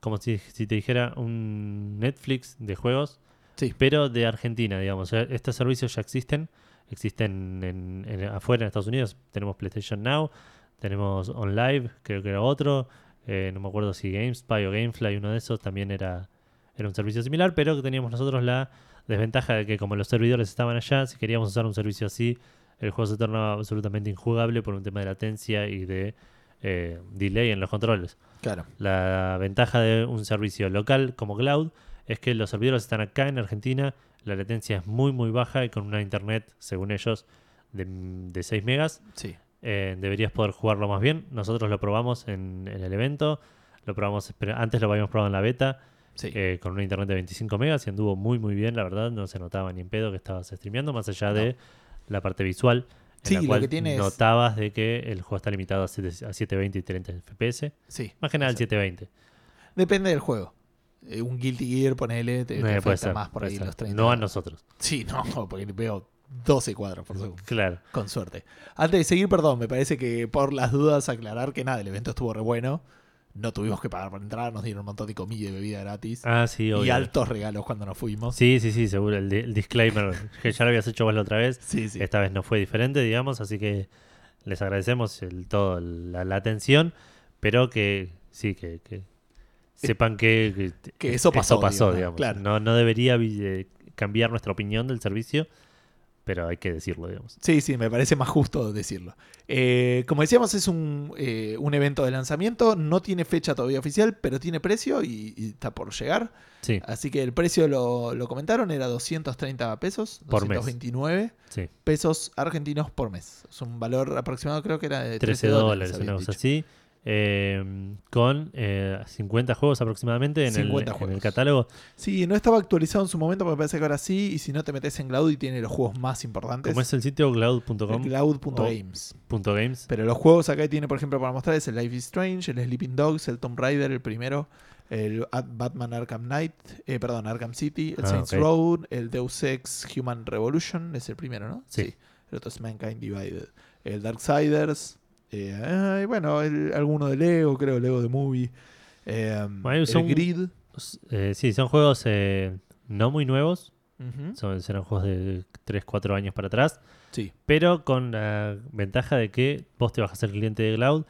Como si, si te dijera un Netflix de juegos, Sí. pero de Argentina, digamos. Estos servicios ya existen. Existen en, en- afuera en Estados Unidos. Tenemos PlayStation Now, tenemos OnLive, creo que era otro. eh, no me acuerdo si GameSpy o Gamefly, uno de esos, también era, era un servicio similar, pero que teníamos nosotros la desventaja de que como los servidores estaban allá, si queríamos usar un servicio así, el juego se tornaba absolutamente injugable por un tema de latencia y de eh, delay en los controles. Claro. La ventaja de un servicio local como Cloud es que los servidores están acá en Argentina, la latencia es muy muy baja y con una internet, según ellos, de, de 6 megas, Sí. eh, deberías poder jugarlo más bien. Nosotros lo probamos en, en el evento, lo probamos, antes lo habíamos probado en la beta Sí. eh, con una internet de 25 megas y anduvo muy muy bien, la verdad, no se notaba ni en pedo que estabas streameando, más allá No. de la parte visual. En Sí, la lo cual que tiene es- notabas de que el juego está limitado a 7- a 720 y 30 FPS. sí. Más que nada el Exacto. 720. Depende del juego. Eh, un Guilty Gear, ponele, te, te Eh, puede afecta ser, más por puede ahí ser. los 30. No a nosotros. Sí, no, porque veo 12 cuadros por segundo. Claro. Con suerte. Antes de seguir, perdón, me parece que por las dudas aclarar que nada, el evento estuvo re bueno. No tuvimos que pagar por entrar, nos dieron un montón de comida y bebida gratis. Ah, sí, y obvio. altos regalos cuando nos fuimos. Sí, sí, sí, seguro. El, di- el disclaimer que ya lo habías hecho vos la otra vez. Sí, sí. Esta vez no fue diferente, digamos, así que les agradecemos el, todo la, la atención, pero que sí, que, que sepan que, Que eso pasó, digamos, digamos. claro. No, no debería eh, cambiar nuestra opinión del servicio, pero hay que decirlo, digamos. Sí, sí, me parece más justo decirlo. Eh, como decíamos, es un, eh, un evento de lanzamiento. No tiene fecha todavía oficial, pero tiene precio y, y está por llegar. Sí, Así que el precio lo, lo comentaron, era 230 pesos, Por mes. 229 sí. pesos argentinos por mes. Es un valor aproximado, creo que era de 13 13 dólares, una cosa así. Eh, con eh, 50 juegos aproximadamente en, el, 50 en el juegos. catálogo. Sí, no estaba actualizado en su momento, pero me parece que ahora sí. Y si no te metes en Cloud y tiene los juegos más importantes, Como es el sitio cloud.com cloud.games. games. Pero los juegos acá tiene, por ejemplo, para mostrar es el Life is Strange, el Sleeping Dogs, el Tomb Raider, el primero, el At- Batman Arkham Knight, eh, perdón, Arkham City, el Ah, Saints ok. Road, el Deus Ex Human Revolution, es el primero, ¿no? Sí. El otro es Mankind Divided. El Darksiders, eh, y bueno, el- alguno de Lego, creo, Lego de Movie. Eh, Bueno, el son- Grid. Eh, sí, son juegos eh, no muy nuevos. Son, serán juegos de 3, 4 años para atrás. Sí. Pero con la ventaja de que vos te vas a ser cliente de cloud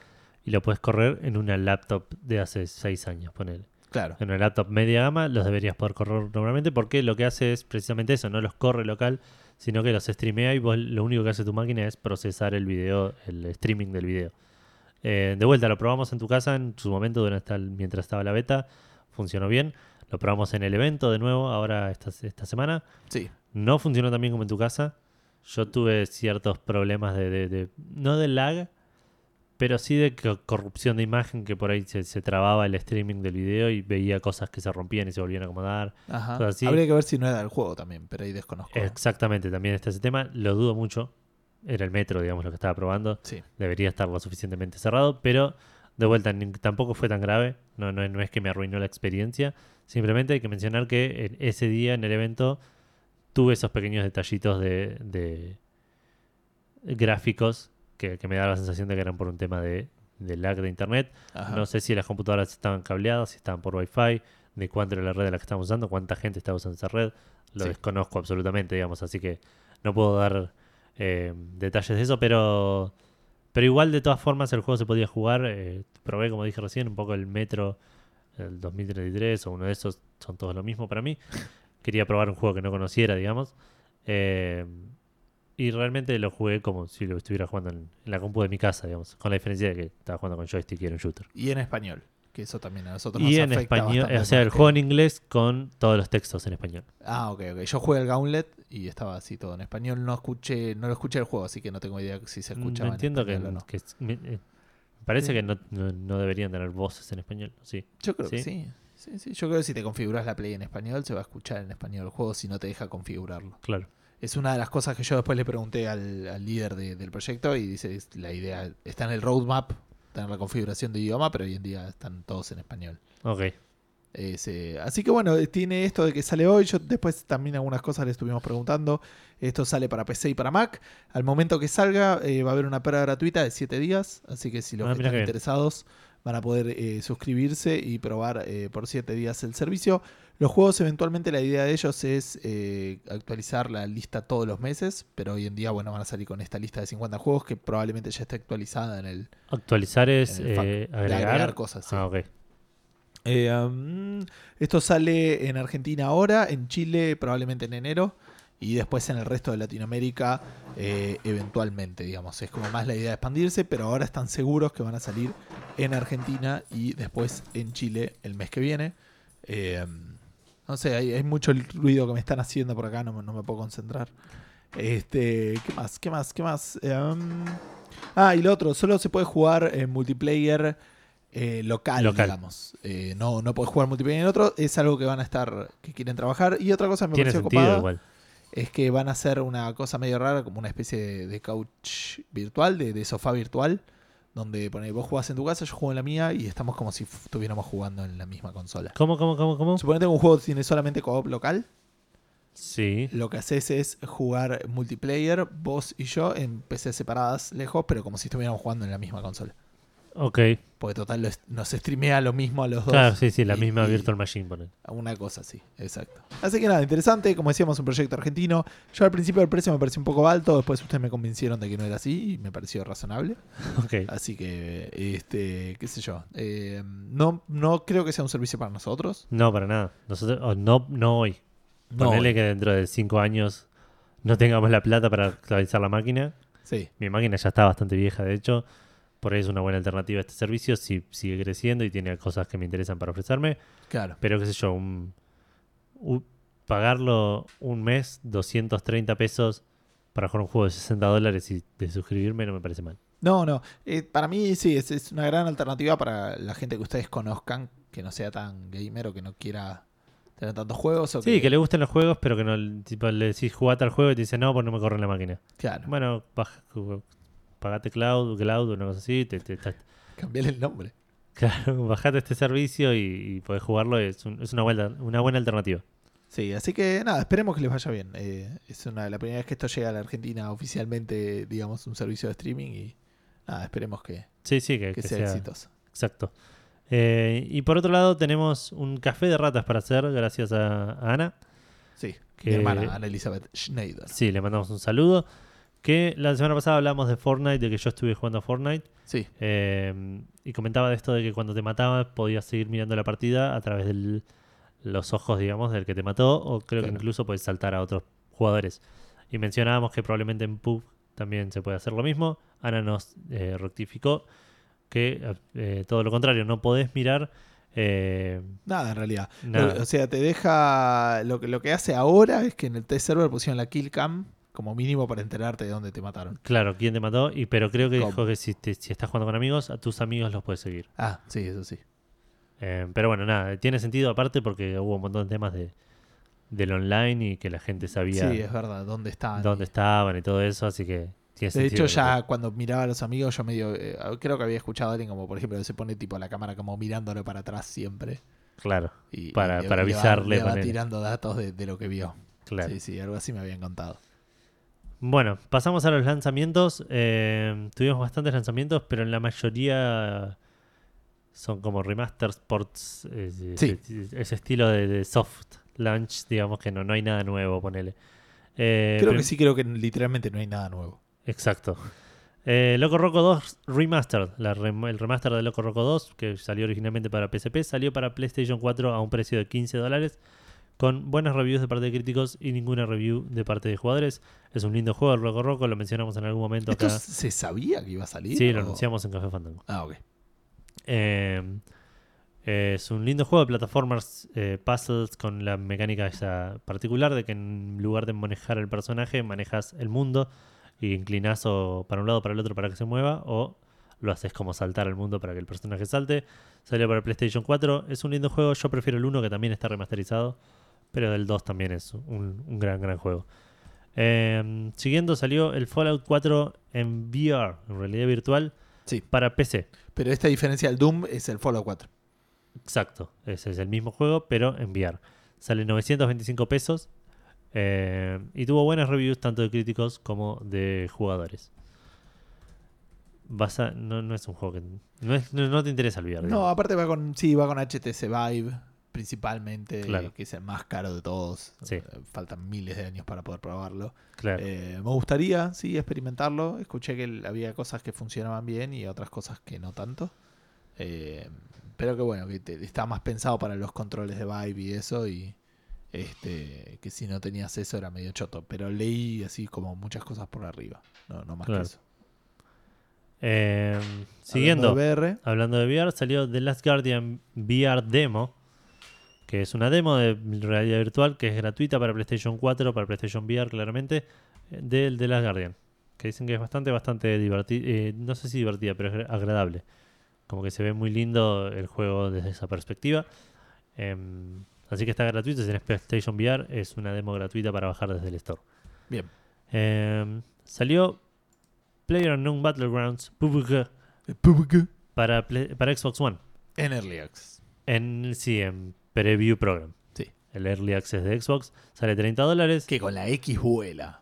y lo puedes correr en una laptop de hace 6 años, ponele. Claro. En una laptop media gama los deberías poder correr normalmente porque lo que hace es precisamente eso, no los corre local, sino que los streamea y vos lo único que hace tu máquina es procesar el video, el streaming del video. Eh, de vuelta, lo probamos en tu casa en su momento durante el- mientras estaba la beta, funcionó bien. Lo probamos en el evento de nuevo, ahora esta, esta semana. Sí. No funcionó tan bien como en tu casa. Yo tuve ciertos problemas de, de- de- no de lag, pero sí de co- corrupción de imagen, que por ahí se, se trababa el streaming del video y veía cosas que se rompían y se volvían a acomodar. Ajá. Así. Habría que ver si no era el juego también, pero ahí desconozco. Exactamente, también está ese tema. Lo dudo mucho. Era el metro, digamos, lo que estaba probando. Sí. Debería estar lo suficientemente cerrado, pero de vuelta tampoco fue tan grave. No, no, no es que me arruinó la experiencia. Simplemente hay que mencionar que en ese día en el evento tuve esos pequeños detallitos de, de gráficos que, que me daba la sensación de que eran por un tema de, de lag de internet. Ajá. No sé si las computadoras estaban cableadas, si estaban por Wi-Fi, de cuánto era la red de la que estamos usando, cuánta gente estaba usando esa red. Lo Sí. desconozco absolutamente, digamos, así que no puedo dar eh, detalles de eso, pero, pero igual de todas formas el juego se podía jugar. eh, probé, como dije recién, un poco el Metro el 2033 o uno de esos, son todos lo mismo para mí. Quería probar un juego que no conociera, digamos. Eh, y realmente lo jugué como si lo estuviera jugando en, en la compu de mi casa, digamos, con la diferencia de que estaba jugando con joystick y era un shooter. Y en español, que eso también a nosotros Y nos en afecta español, o sea, el que- juego en inglés con todos los textos en español. Ah, ok, ok. Yo jugué el Gauntlet y estaba así todo en español. No escuché, no lo escuché el juego, así que no tengo idea si se escuchaba. No en entiendo que, o no. que me, eh, parece Sí. que no, no- no deberían tener voces en español. Sí. Yo creo que ¿Sí? sí. Sí, sí. Yo creo que si te configuras la Play en español, se va a escuchar en español el juego si no te deja configurarlo. Claro. Es una de las cosas que yo después le pregunté al, al líder de- del proyecto y dice, es- la idea está en el roadmap, está en la configuración de idioma, pero hoy en día están todos en español. Ok. Eh, así que bueno, eh, tiene esto de que sale hoy. Yo después también algunas cosas le estuvimos preguntando. Esto sale para PC y para Mac. Al momento que salga eh, va a haber una prueba gratuita de 7 días. Así que si los Ah, que están interesados van a poder eh, suscribirse y probar eh, por 7 días el servicio. Los juegos eventualmente la idea de ellos es eh, actualizar la lista todos los meses. Pero hoy en día bueno van a salir con esta lista de 50 juegos que probablemente ya esté actualizada en el... Actualizar es el eh, agregar. agregar cosas, sí. Ah, ok. Eh, um, esto sale en Argentina ahora, en Chile probablemente en enero y después en el resto de Latinoamérica eh, eventualmente, digamos. Es como más la idea de expandirse, pero ahora están seguros que van a salir en Argentina y después en Chile el mes que viene. Eh, no sé, hay, hay mucho ruido que me están haciendo por acá, no, me- no me puedo concentrar. Este, ¿qué más? ¿Qué más? ¿Qué más? Um, ah, y lo otro, solo se puede jugar en multiplayer eh, local, Local. digamos. Eh, no, no puedes jugar multiplayer en otro. Es algo que van a estar, que quieren trabajar. Y otra cosa que me Tiene pareció copada igual. es que van a hacer una cosa medio rara, como una especie de, de couch virtual, de, de sofá virtual, donde pone, vos jugás en tu casa, yo juego en la mía y estamos como si estuviéramos jugando en la misma consola. ¿Cómo, cómo, cómo, cómo? Suponete que un juego tiene solamente co-op local, Sí. lo que haces es jugar multiplayer, vos y yo, en PCs separadas lejos, pero como si estuviéramos jugando en la misma consola. Ok. Porque total lo nos streamea lo mismo a los dos. Claro, sí, sí, la Y- misma y- Virtual Machine. ponen. Una cosa así, exacto. Así que nada, interesante. Como decíamos, un proyecto argentino. Yo al principio el precio me pareció un poco alto. Después ustedes me convencieron de que no era así y me pareció razonable. Ok. Así que, este, qué sé yo. Eh, no, no creo que sea un servicio para nosotros. No, para nada. Nosotros, no, no hoy. No. Ponele que dentro de cinco años no tengamos la plata para actualizar la máquina. Sí, Mi máquina ya está bastante vieja, de hecho. Por ahí es una buena alternativa a este servicio si sigue creciendo y tiene cosas que me interesan para ofrecerme. claro. Pero qué sé yo, un, un- pagarlo un mes, 230 pesos para jugar un juego de 60 dólares y de suscribirme no me parece mal. No, no. eh, para mí sí, es, es una gran alternativa para la gente que ustedes conozcan, que no sea tan gamer o que no quiera tener tantos juegos. O Sí, que le gusten los juegos, pero que no tipo, le decís jugate al juego y te dice no, pues no me corre en la máquina. Claro, Bueno, baja, pagate cloud, cloud, una cosa así, te, te- te- cambiarle el nombre. claro, bajate este servicio y, y podés jugarlo, es, un- es una, buena, una buena alternativa. Sí, así que nada, esperemos que les vaya bien. Eh, es una la primera vez que esto llega a la Argentina oficialmente, digamos, un servicio de streaming y nada, esperemos que, Sí, sí, que, que que sea, sea, exitoso. exacto. Eh, y por otro lado tenemos un café de ratas para hacer, gracias a, a Ana. Sí, Que- mi hermana, Ana Elizabeth Schneider. Sí, le mandamos un saludo. Que la semana pasada hablamos de Fortnite, de que yo estuve jugando a Fortnite. Sí, eh, y comentaba de esto de que cuando te mataba podías seguir mirando la partida a través de los ojos, digamos, del que te mató. O creo que incluso puedes saltar a otros jugadores. Y mencionábamos que probablemente en PUB también se puede hacer lo mismo. Ana nos eh, rectificó que eh, todo lo contrario, no podés mirar. eh, nada en realidad. Nada. O sea, te deja. Lo que, lo que hace ahora es que en el test server pusieron la kill cam como mínimo para enterarte de dónde te mataron. claro, quién te mató. Y, pero creo que ¿Cómo? dijo que si, te- si estás jugando con amigos, a tus amigos los puedes seguir. Ah, sí, eso sí. Eh, pero bueno, nada, tiene sentido aparte porque hubo un montón de temas de, del online y que la gente sabía Sí, es verdad, dónde estaban. dónde estaban y todo eso, así que tiene De hecho, que- ya cuando miraba a los amigos, yo medio. eh, creo que había escuchado a alguien como, por ejemplo, que se pone tipo la cámara como mirándolo para atrás siempre. Claro, Y, Para- y le- para le va- avisarle, le va, ponele. tirando datos de, de lo que vio. claro. Sí, sí, algo así me habían contado. Bueno, pasamos a los lanzamientos. Eh, tuvimos bastantes lanzamientos, pero en la mayoría son como remasters, ports, eh, Sí. ese, ese estilo de, de soft launch, digamos que no, no hay nada nuevo, ponele. Eh, Creo que sí, creo que literalmente no hay nada nuevo. Exacto. Eh, Loco Roco 2 Remastered, la rem- el remaster de Loco Roco 2, que salió originalmente para PSP, salió para PlayStation 4 a un precio de 15 dólares, con buenas reviews de parte de críticos y ninguna review de parte de jugadores. Es un lindo juego, el Loco Roco, lo mencionamos en algún momento ¿Esto acá. se sabía que iba a salir? Sí, lo anunciamos en Café Fandango. Ah, ok. Eh, es un lindo juego de plataformas, eh, puzzles con la mecánica esa particular de que en lugar de manejar el personaje, manejas el mundo y inclinas o para un lado o para el otro para que se mueva o lo haces como saltar al mundo para que el personaje salte. Salió para PlayStation 4. Es un lindo juego. Yo prefiero el 1 que también está remasterizado, pero el 2 también es un, un gran, gran juego. Eh, siguiendo salió el Fallout 4 en VR, en realidad virtual, Sí. para PC. Pero esta diferencia del Doom es el Fallout 4. Exacto, ese es el mismo juego, pero en VR. Sale 925 pesos eh, y tuvo buenas reviews tanto de críticos como de jugadores. Vas a- no, no es un juego que... No, es- no- no te interesa el VR. No, digamos. aparte va con. Sí, va con HTC Vive, principalmente, Claro. que es el más caro de todos. Sí. Eh, Faltan miles de años para poder probarlo. claro. Eh, me gustaría, sí, experimentarlo. Escuché que había cosas que funcionaban bien y otras cosas que no tanto. Eh, pero que bueno, que te- está más pensado para los controles de Vive y eso. Y este que si no tenías eso era medio choto. Pero leí así como muchas cosas por arriba. No, no más Claro. que eso. Eh, siguiendo, VR, hablando de VR, salió The Last Guardian VR Demo, que es una demo de realidad virtual que es gratuita para PlayStation 4, para PlayStation VR claramente, eh, del The Last Guardian. Que dicen que es bastante, bastante divertida, no sé si divertida, pero es agradable. Como que se ve muy lindo el juego desde esa perspectiva. Em, así que está gratuito, si tenés PlayStation VR, es una demo gratuita para bajar desde el store. bien. Em, salió PlayerUnknown Battlegrounds PUBG, para, Play- para Xbox One. En Early Access. En, sí, en Preview Program. Sí. El Early Access de Xbox sale 30 dólares. Que con la X vuela.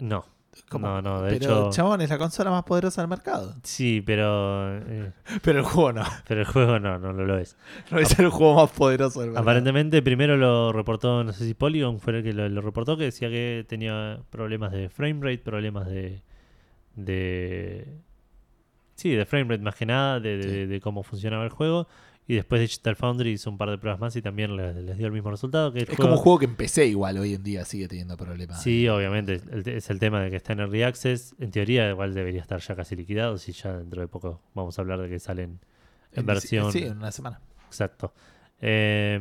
No, ¿Cómo? no, no, de Pero, hecho... chabón, es la consola más poderosa del mercado. Sí, pero, eh, Pero el juego no. pero el juego no, no, lo es. No es el juego más poderoso del mercado. Aparentemente primero lo reportó, no sé si Polygon fue el que lo, lo reportó, que decía que tenía problemas de frame rate, problemas de... de sí, de frame rate más que nada, de, de- Sí. de cómo funcionaba el juego. Y después Digital Foundry hizo un par de pruebas más y también les, les dio el mismo resultado. Que Es juego- como un juego que empecé igual hoy en día, sigue teniendo problemas. Sí, obviamente. es el tema de que está en Early Access. En teoría, igual debería estar ya casi liquidado. Si ya dentro de poco vamos a hablar de que salen en, En- versión. Sí, en una semana. Exacto. Eh,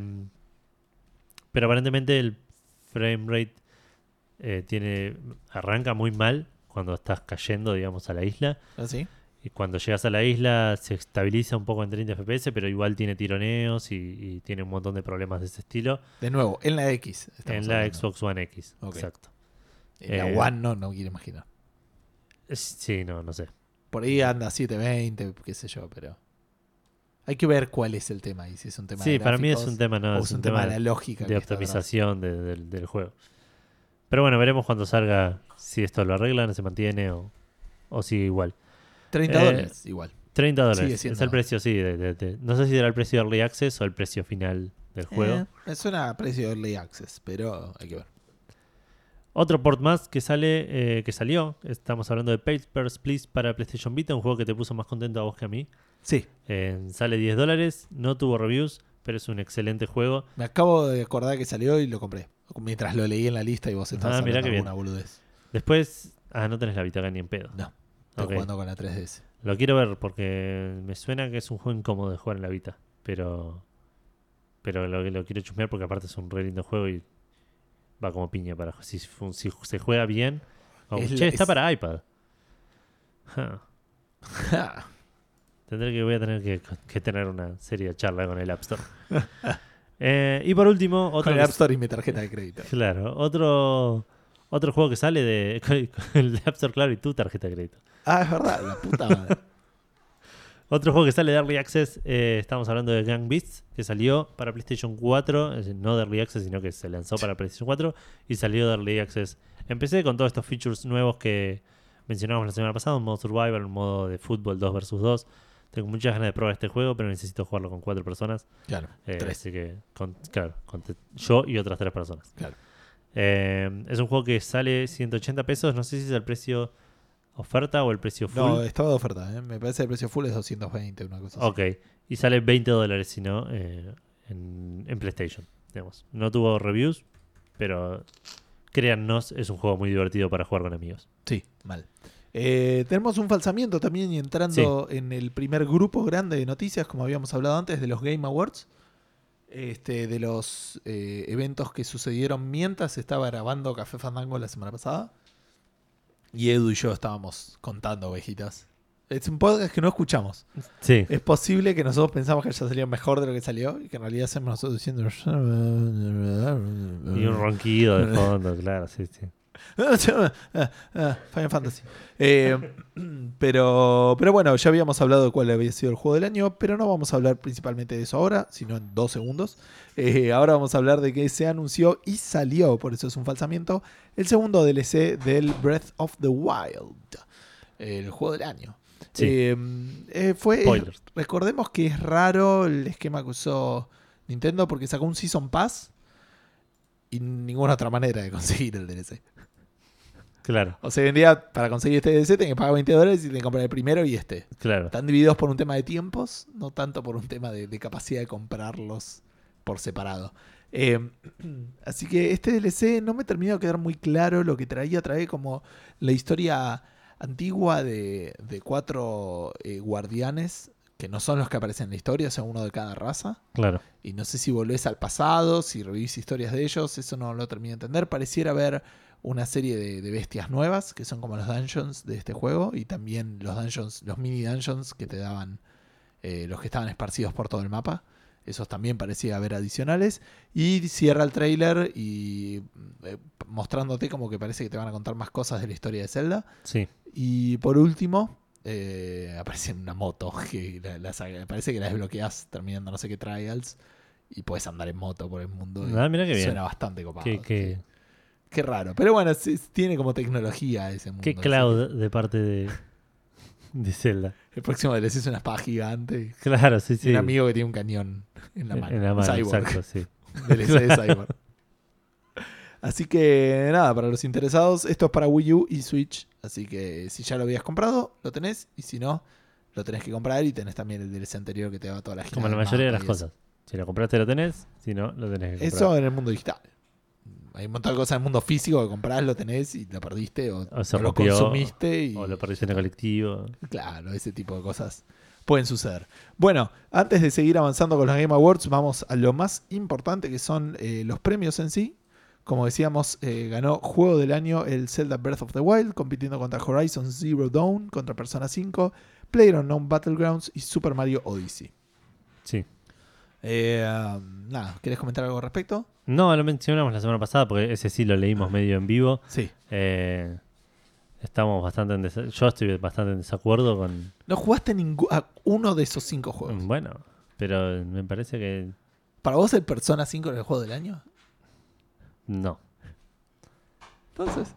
pero aparentemente el frame rate eh, tiene arranca muy mal cuando estás cayendo, digamos, a la isla. ¿Así? Y cuando llegas a la isla se estabiliza un poco en 30 FPS, pero igual tiene tironeos y, y tiene un montón de problemas de ese estilo. De nuevo, en la X. en la. Xbox One X. Exacto. En la Eh, One no, no quiero imaginar. Sí, no, no sé. Por ahí anda 720, qué sé yo, pero. Hay que ver cuál es el tema y si es un tema Sí, de para mí es un tema, no, o es un tema de la lógica. de optimización de- del- del juego. Pero bueno, veremos cuando salga si esto lo arreglan, se mantiene o, o sigue igual. 30 Eh, dólares, igual. 30 dólares. Es el precio, sí. de- de- de- no sé si era el precio de Early Access o el precio final del juego. Eh, suena a precio de Early Access, pero hay que ver. Otro port más que sale, eh, que salió, estamos hablando de Papers, Please para PlayStation Vita, un juego que te puso más contento a vos que a mí. Sí, Eh, sale 10 dólares, no tuvo reviews, pero es un excelente juego. me acabo de acordar que salió y lo compré. Mientras lo leí en la lista y vos estabas Ah, mirá hablando qué alguna boludez. Después, ah, no tenés la Vita acá ni en pedo. No, estoy jugando con la 3DS. Lo quiero ver porque me suena que es un juego incómodo de jugar en la Vita, pero pero lo, lo quiero chusmear porque aparte es un re lindo juego y va como piña para si, si se juega bien. Es che, está es- para iPad. Tendré que voy a tener que, que tener una seria charla con el App Store. Eh, y por último, otro con el App Store y mi tarjeta de crédito. claro, otro otro juego que sale de con el App Store, claro, y tu tarjeta de crédito. Ah, es verdad, la puta madre. Otro juego que sale de Early Access, eh, estamos hablando de Gang Beasts, que salió para PlayStation 4, es decir, no de Early Access, sino que se lanzó para PlayStation 4 y salió de Early Access. Empecé con todos estos features nuevos que mencionábamos la semana pasada, un modo survival, un modo de fútbol 2 versus 2. Tengo muchas ganas de probar este juego, pero necesito jugarlo con cuatro personas. Claro, eh, tres. Así que, con- claro, con yo y otras tres personas. Claro. Eh, es un juego que sale 180 pesos, no sé si es el precio oferta o el precio full. No, estaba de oferta. ¿eh? Me parece que el precio full es 220, una cosa así. Ok, y sale 20 dólares si no eh, en, en PlayStation. Digamos. No tuvo reviews, pero créannos, es un juego muy divertido para jugar con amigos. Sí, mal. Eh, tenemos un falsamiento también y entrando en el primer grupo grande de noticias, como habíamos hablado antes, de los Game Awards. Este, de los eh, eventos que sucedieron mientras estaba grabando Café Fandango la semana pasada. Y Edu y yo estábamos contando ovejitas. Es un podcast que no escuchamos. Sí, Es posible que nosotros pensamos que ya salió mejor de lo que salió y que en realidad hacemos nosotros diciendo. y un ronquido de fondo, claro, sí, sí. Final Fantasy. Eh, pero, pero bueno, ya habíamos hablado de cuál había sido el juego del año, pero no vamos a hablar principalmente de eso ahora, sino en dos segundos. Eh, ahora vamos a hablar de que se anunció y salió, por eso es un falsamiento, el segundo DLC del Breath of the Wild, el juego del año. Sí. Eh, eh, fue, Spoilers. recordemos que es raro el esquema que usó Nintendo porque sacó un Season Pass y ninguna otra manera de conseguir el DLC. Claro, O sea, hoy en día, para conseguir este DLC, tenés que pagar 20 dólares y tenés que comprar el primero y este. claro. Están divididos por un tema de tiempos, no tanto por un tema de, de capacidad de comprarlos por separado. Eh, así que este DLC no me terminó de quedar muy claro lo que traía. Trae como la historia antigua de, de cuatro eh, guardianes que no son los que aparecen en la historia, sea, uno de cada raza. Claro. Y no sé si volvés al pasado, si revivís historias de ellos, eso no lo termino de entender. Pareciera haber una serie de, de bestias nuevas, que son como los dungeons de este juego, y también los dungeons, los mini dungeons que te daban eh, los que estaban esparcidos por todo el mapa. Esos también parecía haber adicionales. Y cierra el trailer y eh, mostrándote como que parece que te van a contar más cosas de la historia de Zelda. Sí, Y por último, eh, aparece una moto que la, la saca- parece que la desbloqueas terminando no sé qué trials y puedes andar en moto por el mundo. Ah, mirá qué bien. Suena bastante copado. qué, qué, sí. Qué raro. Pero bueno, sí, tiene como tecnología ese mundo. qué cloud de parte de, de Zelda. El próximo DLC es una espada gigante. Claro, sí, sí. Un amigo que tiene un cañón en la mano. En la mano, Cyborg. exacto, sí. DLC de Cyborg. Así que nada, para los interesados, esto es para Wii U y Switch. Así que si ya lo habías comprado, lo tenés. Y si no, lo tenés que comprar. Y tenés también el DLC anterior que te da toda la Como la mayoría de las cosas. Si lo compraste lo tenés, si no, lo tenés que comprar. Eso en el mundo digital. Hay un montón de cosas en el mundo físico que comprás, lo tenés y lo perdiste. O, O se o lo consumiste. Y, O lo perdiste en el colectivo. Claro, ese tipo de cosas pueden suceder. Bueno, antes de seguir avanzando con los Game Awards, vamos a lo más importante que son eh, los premios en sí. Como decíamos, eh, ganó Juego del Año el Zelda Breath of the Wild, compitiendo contra Horizon Zero Dawn, contra Persona 5, PlayerUnknown Battlegrounds y Super Mario Odyssey. Sí. Eh, um, nada, ¿querés comentar algo al respecto? No, lo mencionamos la semana pasada porque ese sí lo leímos medio en vivo. Sí. Eh, estamos bastante en desa- Yo estoy bastante en desacuerdo con. No jugaste ningú- a uno de esos cinco juegos. Bueno, pero me parece que ¿Para vos el Persona 5 era el juego del año? no. Entonces,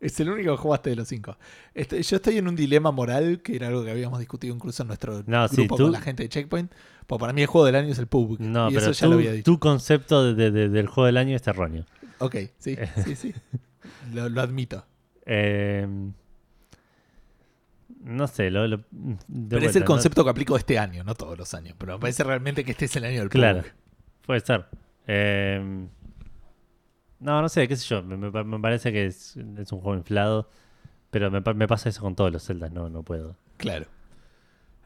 Es el único que jugaste de los cinco. Este, yo estoy en un dilema moral, que era algo que habíamos discutido incluso en nuestro No, sí, grupo tú- con la gente de Checkpoint. Porque para mí el juego del año es el PUBG. No, y pero eso ya lo había dicho. tu concepto de- de- de- del juego del año es erróneo. Ok, sí, sí, sí. Lo, lo admito. Eh, no sé, lo, Pero es el ¿no? concepto que aplico este año, no todos los años. Pero me parece realmente que este es el año del Claro. PUBG. Puede ser. Eh, no, no sé, qué sé yo. Me, me- me parece que es, es un juego inflado. Pero me, pa- me pasa eso con todos los Zeldas, no, no puedo. Claro.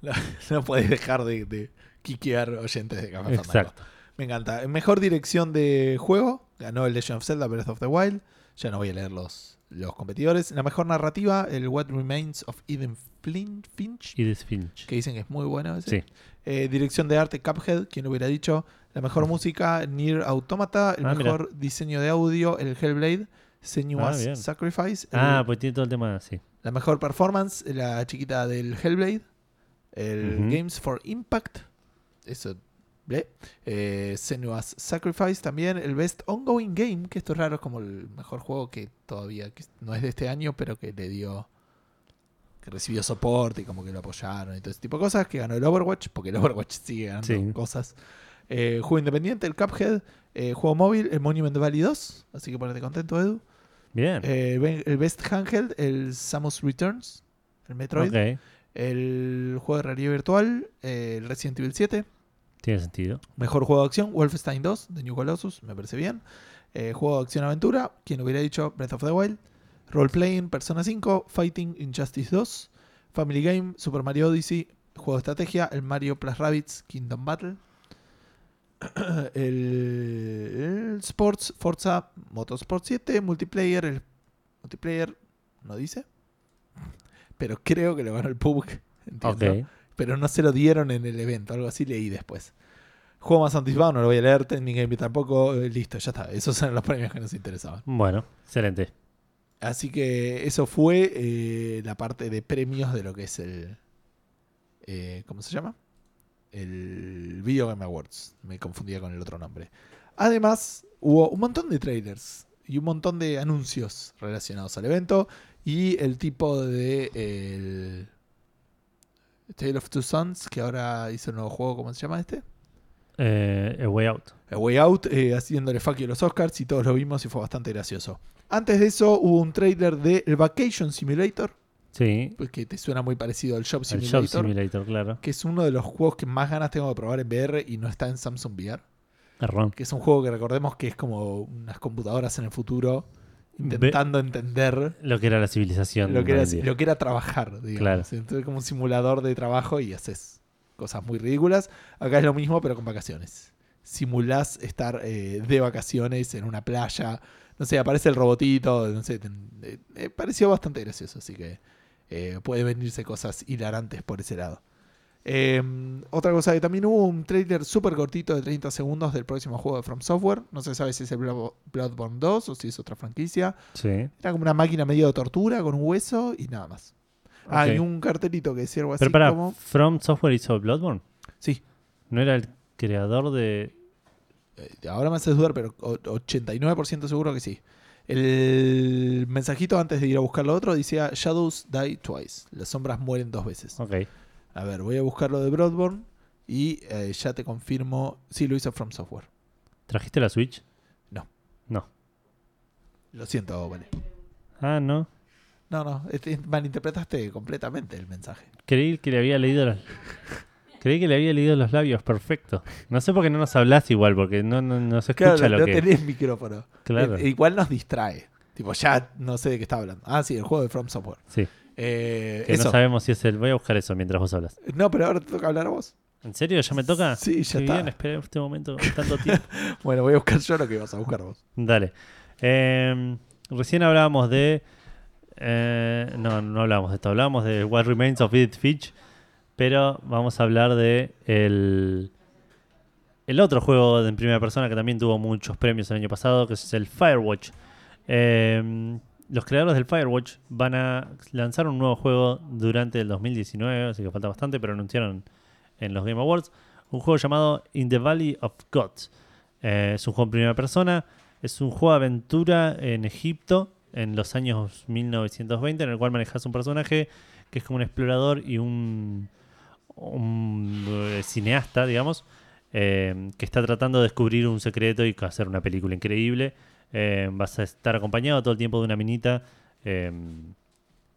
No, no puedes dejar de, de quiquear oyentes de Café. Exacto. Me encanta. Mejor dirección de juego. Ganó el Legend of Zelda Breath of the Wild. Ya no voy a leer los, los competidores. La mejor narrativa, el What Remains of Eden Flin- Finch. Edith Finch. Que dicen que es muy bueno ese. Sí. Eh, dirección de arte, Cuphead, quien lo hubiera dicho. La mejor música, Nier Automata. El Ah, mira. mejor diseño de audio, el Hellblade. Senua's Ah. Sacrifice. El- Ah, pues tiene todo el tema así. la mejor performance, la chiquita del Hellblade. El. Games for Impact. Eso. Eh, Senua's Sacrifice también. El Best Ongoing Game, que esto es raro, es como el mejor juego que todavía que no es de este año, pero que le dio. que recibió soporte y como que lo apoyaron y todo ese tipo de cosas. Que ganó el Overwatch, porque el Overwatch sigue ganando Sí. cosas. Eh, juego independiente, el Cuphead. Eh, juego móvil, el Monument Valley 2. Así que ponete contento, Edu. Bien. Eh, el Best Handheld, el Samus Returns, el Metroid. ok. El juego de realidad virtual, el Resident Evil 7. Tiene sentido. Mejor juego de acción, Wolfenstein 2, de New Colossus, me parece bien. Juego de acción-aventura, quien hubiera dicho Breath of the Wild. Role-playing, Persona 5. Fighting, Injustice 2. Family Game, Super Mario Odyssey. Juego de estrategia, el Mario Plus Rabbids Kingdom Battle. el, el Sports, Forza Motorsport 7. Multiplayer, el multiplayer, ¿no dice? Pero creo que lo ganó el PUBG. Entiendo Ok. pero no se lo dieron en el evento, algo así leí después. Juego más anticipado, no lo voy a leer, Trending Game tampoco, eh, listo, ya está. Esos eran los premios que nos interesaban. Bueno, excelente. Así que eso fue eh, la parte de premios de lo que es el... eh, ¿Cómo se llama? El Video Game Awards. Me confundía con el otro nombre. Además, hubo un montón de trailers y un montón de anuncios relacionados al evento. Y el tipo de... el Tale of Two Sons, que ahora hizo un nuevo juego, ¿cómo se llama este? Eh, A Way Out. A Way Out, eh, haciéndole fuck you a los Oscars y todos lo vimos y fue bastante gracioso. Antes de eso hubo un trailer de el Vacation Simulator, Sí. pues que te suena muy parecido al Job Simulator, Job Simulator, claro. que es uno de los juegos que más ganas tengo de probar en VR y no está en Samsung VR, Errón. que es un juego que recordemos que es como unas computadoras en el futuro intentando entender Lo que era la civilización. lo que, era, lo que trabajar, digamos. Claro. Entonces como un simulador de trabajo y haces cosas muy ridículas. Acá es lo mismo, pero con vacaciones. Simulás estar eh, de vacaciones en una playa. No sé, aparece el robotito. No sé, eh, eh, pareció bastante gracioso, así que eh, puede venirse cosas hilarantes por ese lado. Eh, otra cosa que también hubo un trailer súper cortito de 30 segundos del próximo juego de From Software. No se sabe si es el Blood- Bloodborne 2 o si es otra franquicia. Sí. Era como una máquina medio de tortura con un hueso y nada más. Ah, Ok. y un cartelito que decía algo así Pero para, como... From Software hizo Bloodborne. Sí, ¿No era el creador de. eh, ahora me haces dudar, pero o- 89% seguro que sí. El mensajito antes de ir a buscar lo otro decía Shadows die twice. Las sombras mueren dos veces. Ok. A ver, voy a buscar lo de Bloodborne y eh, ya te confirmo. Sí, lo hizo From Software. ¿Trajiste la Switch? No. No. Lo siento, vale. Ah, no. No, no, este- malinterpretaste completamente el mensaje. Creí que le había leído los. Creí que le había leído los labios, perfecto. No sé por qué no nos hablas igual, porque no, no, no se escucha Claro, lo no que. tenés micrófono. Claro. Eh, igual nos distrae. Tipo, ya no sé de qué está hablando. Ah, sí, el juego de From Software. Sí. Eh, Que eso. no sabemos si es el. Voy a buscar eso mientras vos hablas. No, pero ahora te toca hablar a vos. ¿En serio? ¿Ya me toca? Sí, ya Qué está. bien, esperé este momento tanto tiempo. Bueno, voy a buscar yo lo que vas a buscar vos. Dale. Eh, recién hablábamos de. eh, no, no hablábamos de esto. Hablábamos de What Remains of Edith Finch. Pero vamos a hablar de el, el otro juego en primera persona que también tuvo muchos premios el año pasado, que es el Firewatch. Eh, los creadores del Firewatch van a lanzar un nuevo juego durante el 2019, así que falta bastante, pero anunciaron en los Game Awards un juego llamado In the Valley of Gods. Eh, es un juego en primera persona, es un juego de aventura en Egipto en los años 1920 en el cual manejas un personaje que es como un explorador y un, un, eh, cineasta, digamos, eh, que está tratando de descubrir un secreto y hacer una película increíble. Eh, vas a estar acompañado todo el tiempo de una minita eh,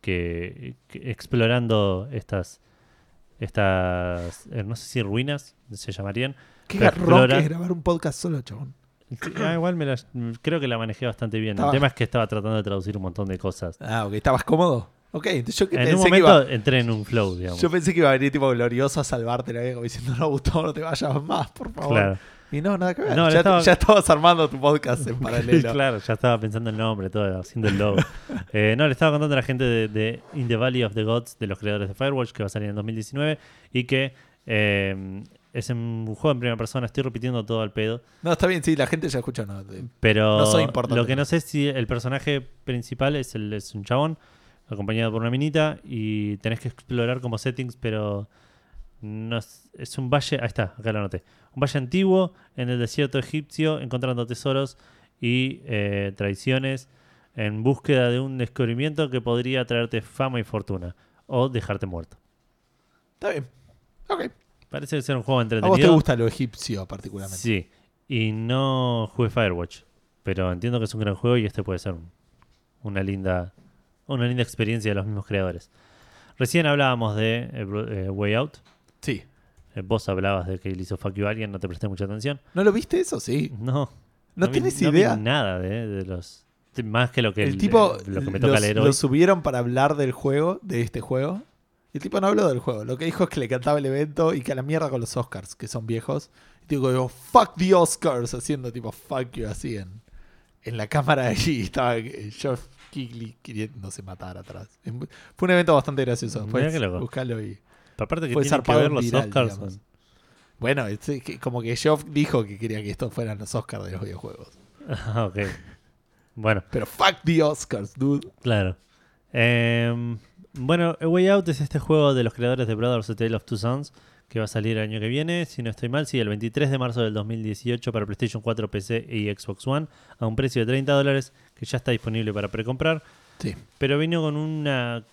que, que explorando estas estas no sé si ruinas se llamarían Qué garrón que es grabar un podcast solo, chabón. Ah, igual me la- creo que la manejé bastante bien. Estaba- El tema es que estaba tratando de traducir un montón de cosas. Ah, ok, ¿estabas cómodo? Ok, entonces yo que En un pensé que momento iba... entré en un flow, digamos. Yo pensé que iba a venir tipo glorioso a salvarte la vida, como diciendo, no, Gustavo, no te vayas más, por favor. Claro. Y no, nada que ver. No, ya, estaba- ya estabas armando tu podcast en paralelo. claro, ya estaba pensando el nombre, todo, haciendo el logo. Eh, no, le estaba contando a la gente de, de In the Valley of the Gods, de los creadores de Firewatch, que va a salir en 2019, y que eh, es un juego en primera persona, estoy repitiendo todo al pedo, No, está bien, sí, la gente ya escuchó. No, pero No soy importante. lo que no sé es si el personaje principal es, el, es un chabón, acompañado por una minita, y tenés que explorar como settings, pero no es, es un valle, ahí está, acá lo anoté, un valle antiguo en el desierto egipcio, encontrando tesoros y eh, traiciones en búsqueda de un descubrimiento que podría traerte fama y fortuna, o dejarte muerto. Está bien. Ok. Parece ser un juego A entretenido. vos te gusta lo egipcio particularmente. Sí, y no jugué Firewatch, pero entiendo que es un gran juego y este puede ser un- una linda una linda experiencia de los mismos creadores. Recién hablábamos de eh, eh, Way Out. Sí. Eh, vos hablabas de que le hizo Fuck You Alien, no te presté mucha atención. ¿No lo viste eso? Sí. No. ¿No, vi- tienes no vi idea? nada de, de los. Más que lo que, el tipo lo que me toca los- leer lo subieron para hablar del juego, de este juego. Y el tipo no habló del juego. Lo que dijo es que le cantaba el evento y que a la mierda con los Oscars, que son viejos. Y tipo, digo, fuck the Oscars, haciendo tipo fuck you así en, en la cámara allí. Estaba eh, Jeff Kigley queriéndose matar atrás. Fue un evento bastante gracioso. Qué loco. buscalo y. Pero aparte que fue que ver en los viral, Oscars. digamos. Bueno, es que- como que Geoff dijo que quería que estos fueran los Oscars de los videojuegos. Ah, ok. Bueno, Pero fuck the Oscars, dude. claro. Em, bueno, A Way Out es este juego de los creadores de Brothers A Tale of Two Sons que va a salir el año que viene, si no estoy mal, sí, el 23 de marzo del 2018 para PlayStation 4, PC y Xbox One a un precio de 30 dólares que ya está disponible para precomprar. Sí. Pero vino con una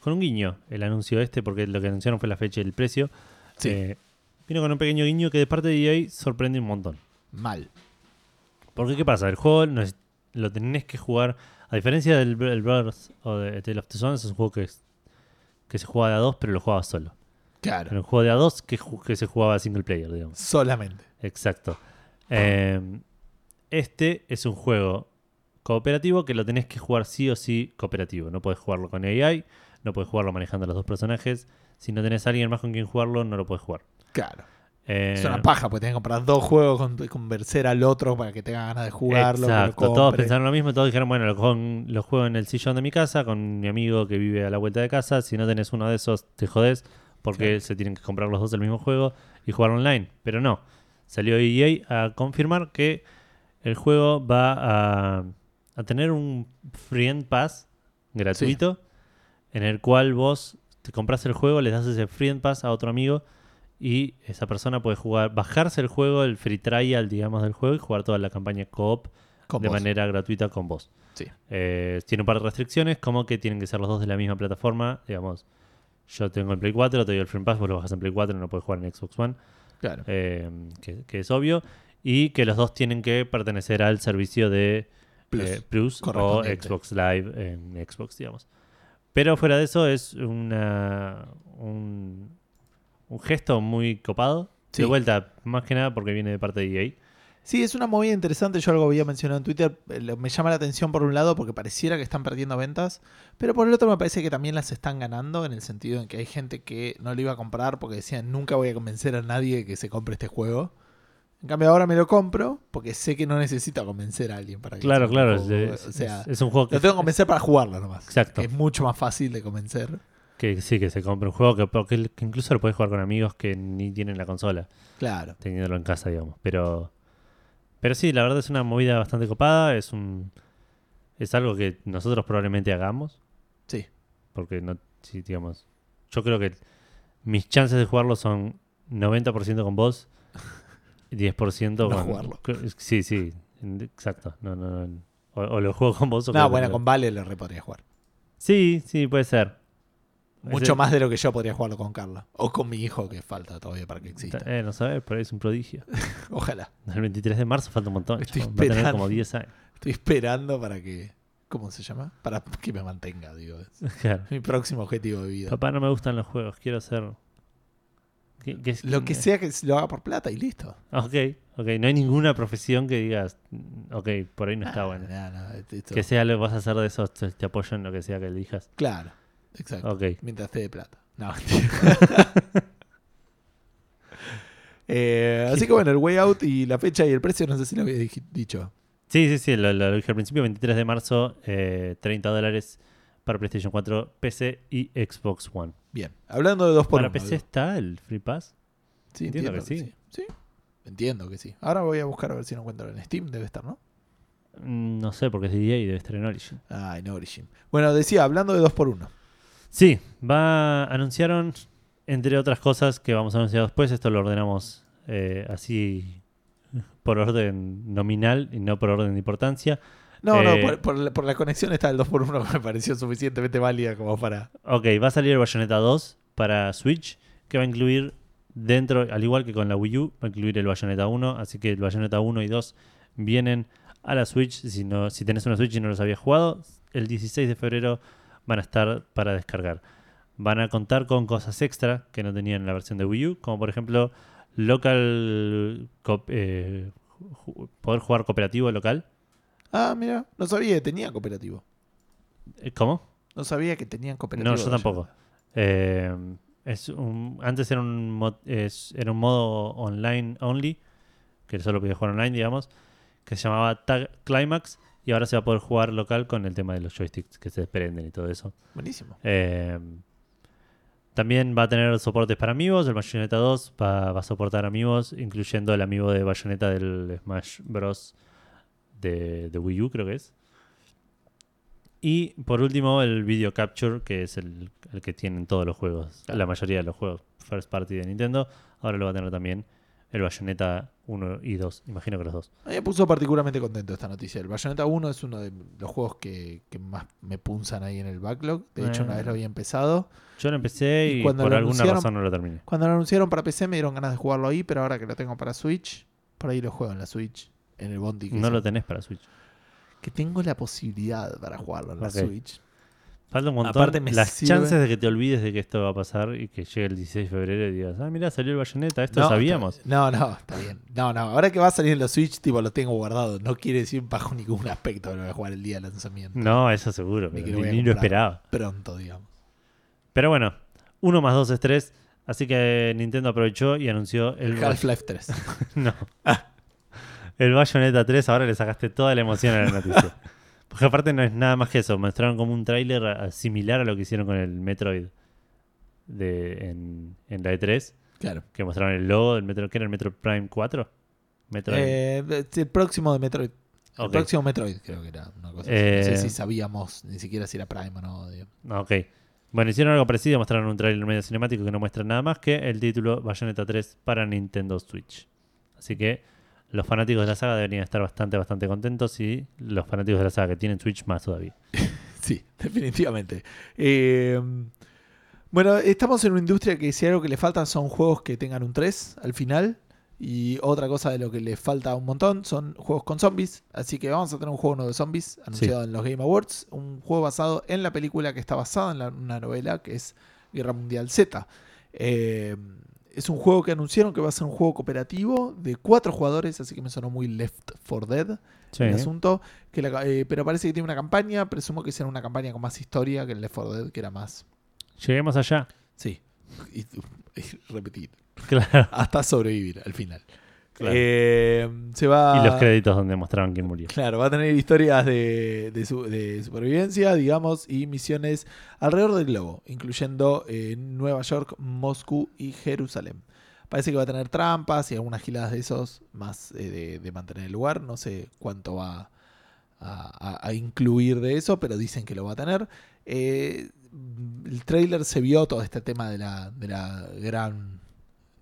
con un guiño el anuncio este, porque lo que anunciaron fue la fecha y el precio. Sí. Eh, vino con un pequeño guiño que de parte de EA sorprende un montón. Mal. Porque, ¿qué pasa? El juego no es- lo tenés que jugar. A diferencia del Br- el Brothers o de Tale of Two Sons, es un juego que, es- que se juega de a dos, pero lo jugaba solo. Claro. Era un juego de a dos que, que se jugaba single player, digamos. Solamente. Exacto. Eh, este es un juego cooperativo que lo tenés que jugar sí o sí cooperativo. No podés jugarlo con AI, no podés jugarlo manejando a los dos personajes. Si no tenés a alguien más con quien jugarlo, no lo podés jugar. Claro. Eh, Es una paja, porque tenés que comprar dos juegos, con- convencer al otro para que tenga ganas de jugarlo. Exacto, todos pensaron lo mismo, todos dijeron, bueno, lo, con- lo juego en el sillón de mi casa, con mi amigo que vive a la vuelta de casa, si no tenés uno de esos, te jodés, porque se tienen que comprar los dos el mismo juego y jugar online. Pero no, salió EA a confirmar que el juego va a, a tener un Friend Pass gratuito, en el cual vos te compras el juego, le das ese Friend Pass a otro amigo y esa persona puede jugar, bajarse el juego, el free trial, digamos, del juego y jugar toda la campaña co-op de vos. manera gratuita con vos. Sí. Eh, tiene un par de restricciones, como que tienen que ser los dos de la misma plataforma. Digamos, yo tengo el Play 4, te doy el Free Pass, vos lo bajas en Play 4 y no puedes jugar en Xbox One, Claro. eh, que, que es obvio. Y que los dos tienen que pertenecer al servicio de Plus. eh, Plus o. Xbox Live en Xbox, digamos. Pero fuera de eso es una, un, un gesto muy copado. Sí. De vuelta, más que nada porque viene de parte de EA. Sí, es una movida interesante. Yo algo había mencionado en Twitter. eh, Me llama la atención por un lado porque pareciera que están perdiendo ventas. Pero por el otro me parece que también las están ganando en el sentido en que hay gente que no lo iba a comprar porque decían nunca voy a convencer a nadie que se compre este juego. En cambio ahora me lo compro porque sé que no necesito convencer a alguien para que Claro, se claro. Es, o sea, es- es un juego que lo tengo que convencer para jugarlo nomás. Exacto. Es mucho más fácil de convencer. Que sí, que se compre un juego que- que incluso lo puedes jugar con amigos que ni tienen la consola, Claro. teniéndolo en casa, digamos. Pero, pero sí, la verdad es una movida bastante copada. Es un es algo que nosotros probablemente hagamos. Sí. Porque no, sí, digamos, yo creo que mis chances de jugarlo son 90% con vos y 10% No con jugarlo. Sí, sí, exacto. No, no, no, O, o lo juego con vos o No, bueno, con Vale lo re podría jugar. Sí, sí, puede ser. Mucho más de lo que yo podría jugarlo con Carla. O con mi hijo, que falta todavía para que exista. Eh, no sabes, pero es un prodigio. Ojalá. El 23 de marzo falta un montón. Estoy chabón. Va a tener esperando. como 10 años. Estoy esperando para que. ¿Cómo se llama? Para que me mantenga, digo. Claro. mi próximo objetivo de vida. Papá, no me gustan los juegos, quiero hacer... ¿Qué- qué es- Lo que sea que lo haga por plata y listo. Ok, ok. No hay ninguna profesión que digas, "Mm, ok, por ahí no está Ah, bueno. no, no, esto- Que sea lo que vas a hacer de eso, te, te apoyo en lo que sea que elijas. Claro, exacto. Ok. Mientras esté de plata. No. Eh, así que bueno, el way out y la fecha y el precio, no sé si lo había dicho. Sí, sí, sí, lo, lo dije al principio, 23 de marzo, eh, 30 dólares para PlayStation 4, PC y Xbox One. Bien, hablando de dos por ¿Para uno, PC digo. está el Free Pass? Sí, entiendo entiendo, que que sí. sí. Entiendo que sí. Ahora voy a buscar a ver si lo encuentro en Steam, debe estar, ¿no? Mm, No sé, porque es de EA y debe estar en Origin. Ah, en Origin. Bueno, decía, hablando de dos por uno. Sí, va, anunciaron, entre otras cosas que vamos a anunciar después, esto lo ordenamos eh, así por orden nominal y no por orden de importancia. No, Eh, no, por, por la, por la conexión está el 2x1 que me pareció suficientemente válida como para. Ok, va a salir el Bayonetta 2 para Switch, que va a incluir dentro, al igual que con la Wii U, va a incluir el Bayonetta 1, así que el Bayonetta 1 y 2 vienen a la Switch. Si, no, si tenés una Switch y no los habías jugado, el 16 de febrero van a estar para descargar. Van a contar con cosas extra que no tenían en la versión de Wii U, como por ejemplo local eh, poder jugar cooperativo local. Ah, mira, no sabía que tenían cooperativo. Eh, ¿Cómo? No sabía que tenían cooperativo. No, yo tampoco. Eh, es un, antes era un, mod- es- era un modo online only, que solo podía jugar online, digamos, que se llamaba Tag Climax, y ahora se va a poder jugar local con el tema de los joysticks que se desprenden y todo eso. Buenísimo. Eh, también va a tener soportes para amigos. El Bayonetta 2 va, va a soportar amigos, incluyendo el amigo de Bayonetta del Smash Bros. De, de Wii U, creo que es. Y por último, el Video Capture, que es el, el que tienen todos los juegos, Claro. la mayoría de los juegos First Party de Nintendo. Ahora lo va a tener también el Bayonetta 1 y 2. Imagino que los dos. A mí me puso particularmente contento esta noticia. El Bayonetta 1 es uno de los juegos que, que más me punzan ahí en el backlog. De hecho, una vez lo había empezado. Yo lo empecé Y y, cuando por alguna razón no lo terminé. Cuando lo anunciaron para PC me dieron ganas de jugarlo ahí, pero ahora que lo tengo para Switch, por ahí lo juego en la Switch. En el Bondi. Que, No lo tenés para Switch. que tengo la posibilidad para jugarlo en la. Switch. Falta un montón. Aparte me Las sirve- chances de que te olvides de que esto va a pasar y que llegue el 16 de febrero y digas, ah, mira, salió el bayoneta, esto No, sabíamos. está- No, no, está bien. No, no, ahora que va a salir en la Switch, tipo, lo tengo guardado. No quiere decir bajo ningún aspecto que lo voy a jugar el día de lanzamiento. No, eso seguro, Ni pero que lo ni, voy a ni lo comprar. esperaba. Pronto, digamos. Pero bueno, uno más dos es tres, así que Nintendo aprovechó y anunció el, Half-Life 3. no. el Bayonetta 3, ahora le sacaste toda la emoción a la noticia. Porque aparte no es nada más que eso, mostraron como un tráiler similar a lo que hicieron con el Metroid de, en, en la E3, claro. que mostraron el logo del Metro, ¿qué era el Metro Prime 4? Metroid. Eh, el próximo de Metroid. El próximo Metroid, creo que era una cosa así. Eh, No sé si sabíamos ni siquiera si era Prime o no. Ah, Ok. Bueno, hicieron algo parecido, mostraron un trailer medio cinemático que no muestra nada más que el título Bayonetta 3 para Nintendo Switch. Así que los fanáticos de la saga deberían estar bastante, bastante contentos y los fanáticos de la saga que tienen Switch más todavía. Sí, definitivamente. Eh, bueno, estamos en una industria que si algo que le falta son juegos que tengan un 3 al final. Y otra cosa de lo que le falta un montón son juegos con zombies. Así que vamos a tener un juego nuevo de zombies anunciado en los Game Awards. Un juego basado en la película que está basada en la- una novela que es Guerra Mundial Z. Eh, es un juego que anunciaron que va a ser un juego cooperativo de cuatro jugadores, así que me sonó muy Left 4 Dead el asunto. Que la- eh, pero parece que tiene una campaña. Presumo que será una campaña con más historia que el Left 4 Dead, que era más. Lleguemos allá. Sí. Y, y repetir. Claro. Hasta sobrevivir al final. Claro. Eh, se va. Y los créditos donde mostraron quién murió. Claro, va a tener historias de, de su- de supervivencia, digamos, y misiones alrededor del globo, incluyendo eh, Nueva York, Moscú y Jerusalén. Parece que va a tener trampas y algunas giladas de esos, más eh, de, de mantener el lugar. No sé cuánto va a, a- a incluir de eso, pero dicen que lo va a tener. El trailer se vio todo este tema de la, de la gran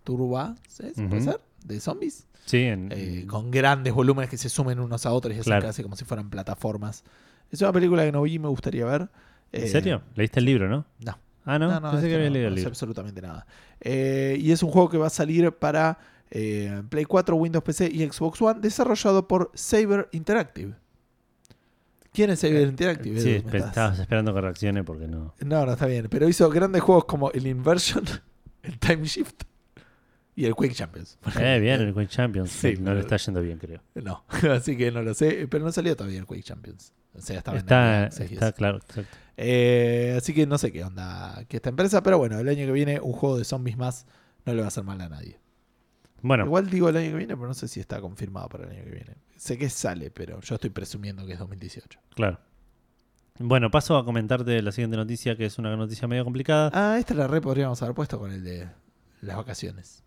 turba, ¿sí? ¿Se puede Ujú. ser? De zombies. Sí, en, eh, con grandes volúmenes que se sumen unos a otros y hacen Claro. casi como si fueran plataformas. Es una película que no vi y me gustaría ver. ¿En Eh, serio? ¿Leíste el libro, no? No. Ah, no, No, no, pensé este que había no, leído no el sé libro. absolutamente nada. Eh, y es un juego que va a salir para Play 4, Windows PC y Xbox One, desarrollado por Saber Interactive. ¿Quién es Saber Interactive? Sí, estabas esperando que reaccione porque no. No, no está bien. Pero hizo grandes juegos como el Inversion, el Time Shift y el Quake Champions. Eh, bien, el Quake Champions. Sí, no pero- le está yendo bien, creo. No, así que no lo sé. Pero no salió todavía el Quake Champions. O sea, Está, está eso. claro. exacto. Eh, así que no sé qué onda que esta empresa. Pero bueno, el año que viene un juego de zombies más no le va a hacer mal a nadie. Bueno, Igual digo el año que viene, pero no sé si está confirmado para el año que viene. Sé que sale, pero yo estoy presumiendo que es 2018. claro. Bueno, paso a comentarte la siguiente noticia, que es una noticia medio complicada. Ah, esta la re podríamos haber puesto con el de las vacaciones.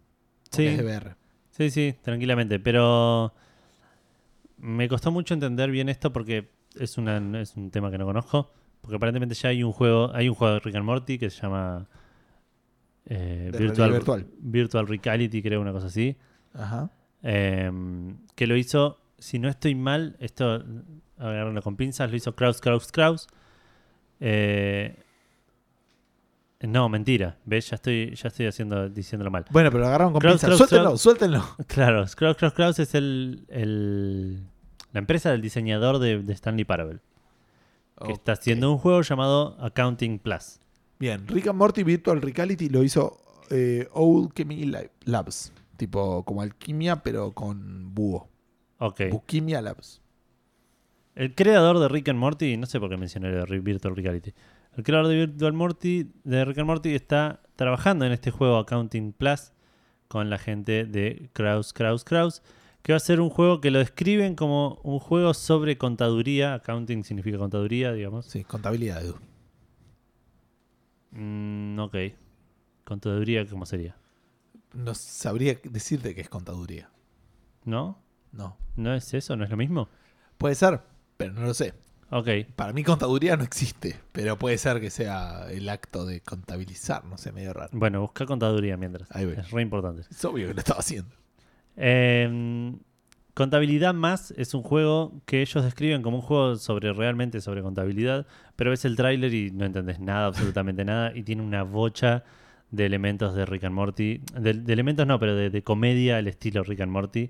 Sí. Es de VR. Sí, sí, tranquilamente. Pero me costó mucho entender bien esto porque es, una, es un tema que no conozco. Porque aparentemente ya hay un juego, hay un juego de Rick and Morty que se llama eh, Virtual, virtual. Virtual Reality, creo, una cosa así. Ajá. Eh, que lo hizo, si no estoy mal, esto agarrarlo con pinzas, lo hizo Kraus, Kraus, Kraus. Eh, no, mentira. ¿Ves? Ya estoy, ya estoy haciendo, diciéndolo mal. Bueno, pero lo agarraron con Kraus, pinzas. Kraus, Suéltenlo, Kraus. suéltenlo. Claro, Kraus, Kraus, Kraus es el, el- la empresa del diseñador de, de Stanley Parable, que está haciendo un juego llamado Accounting Plus. Bien, Rick and Morty Virtual Reality lo hizo eh, Old Chemie Lab- Labs. Tipo como alquimia, pero con búho. Ok. Buquimia Labs. El creador de Rick and Morty, no sé por qué mencioné de Ri- Virtual Reality. El creador de Virtual Morty, de Rick and Morty, está trabajando en este juego Accounting Plus con la gente de Kraus, Kraus, Kraus, que va a ser un juego que lo describen como un juego sobre contaduría. Accounting significa contaduría, digamos. Sí, contabilidad, Edu. Mm, ok. Contaduría, ¿cómo sería? No sabría decirte que es contaduría. ¿No? No. ¿No es eso? ¿No es lo mismo? Puede ser, pero no lo sé. Ok. Para mí contaduría no existe, pero puede ser que sea el acto de contabilizar, no sé, medio raro. Bueno, busca contaduría mientras. Ahí voy. Es re importante. Es obvio que lo estaba haciendo. Eh, contabilidad más es un juego que ellos describen como un juego sobre realmente sobre contabilidad, pero ves el tráiler y no entendés nada, absolutamente nada, y tiene una bocha de elementos de Rick and Morty, de, de elementos no, pero de, de comedia al estilo Rick and Morty,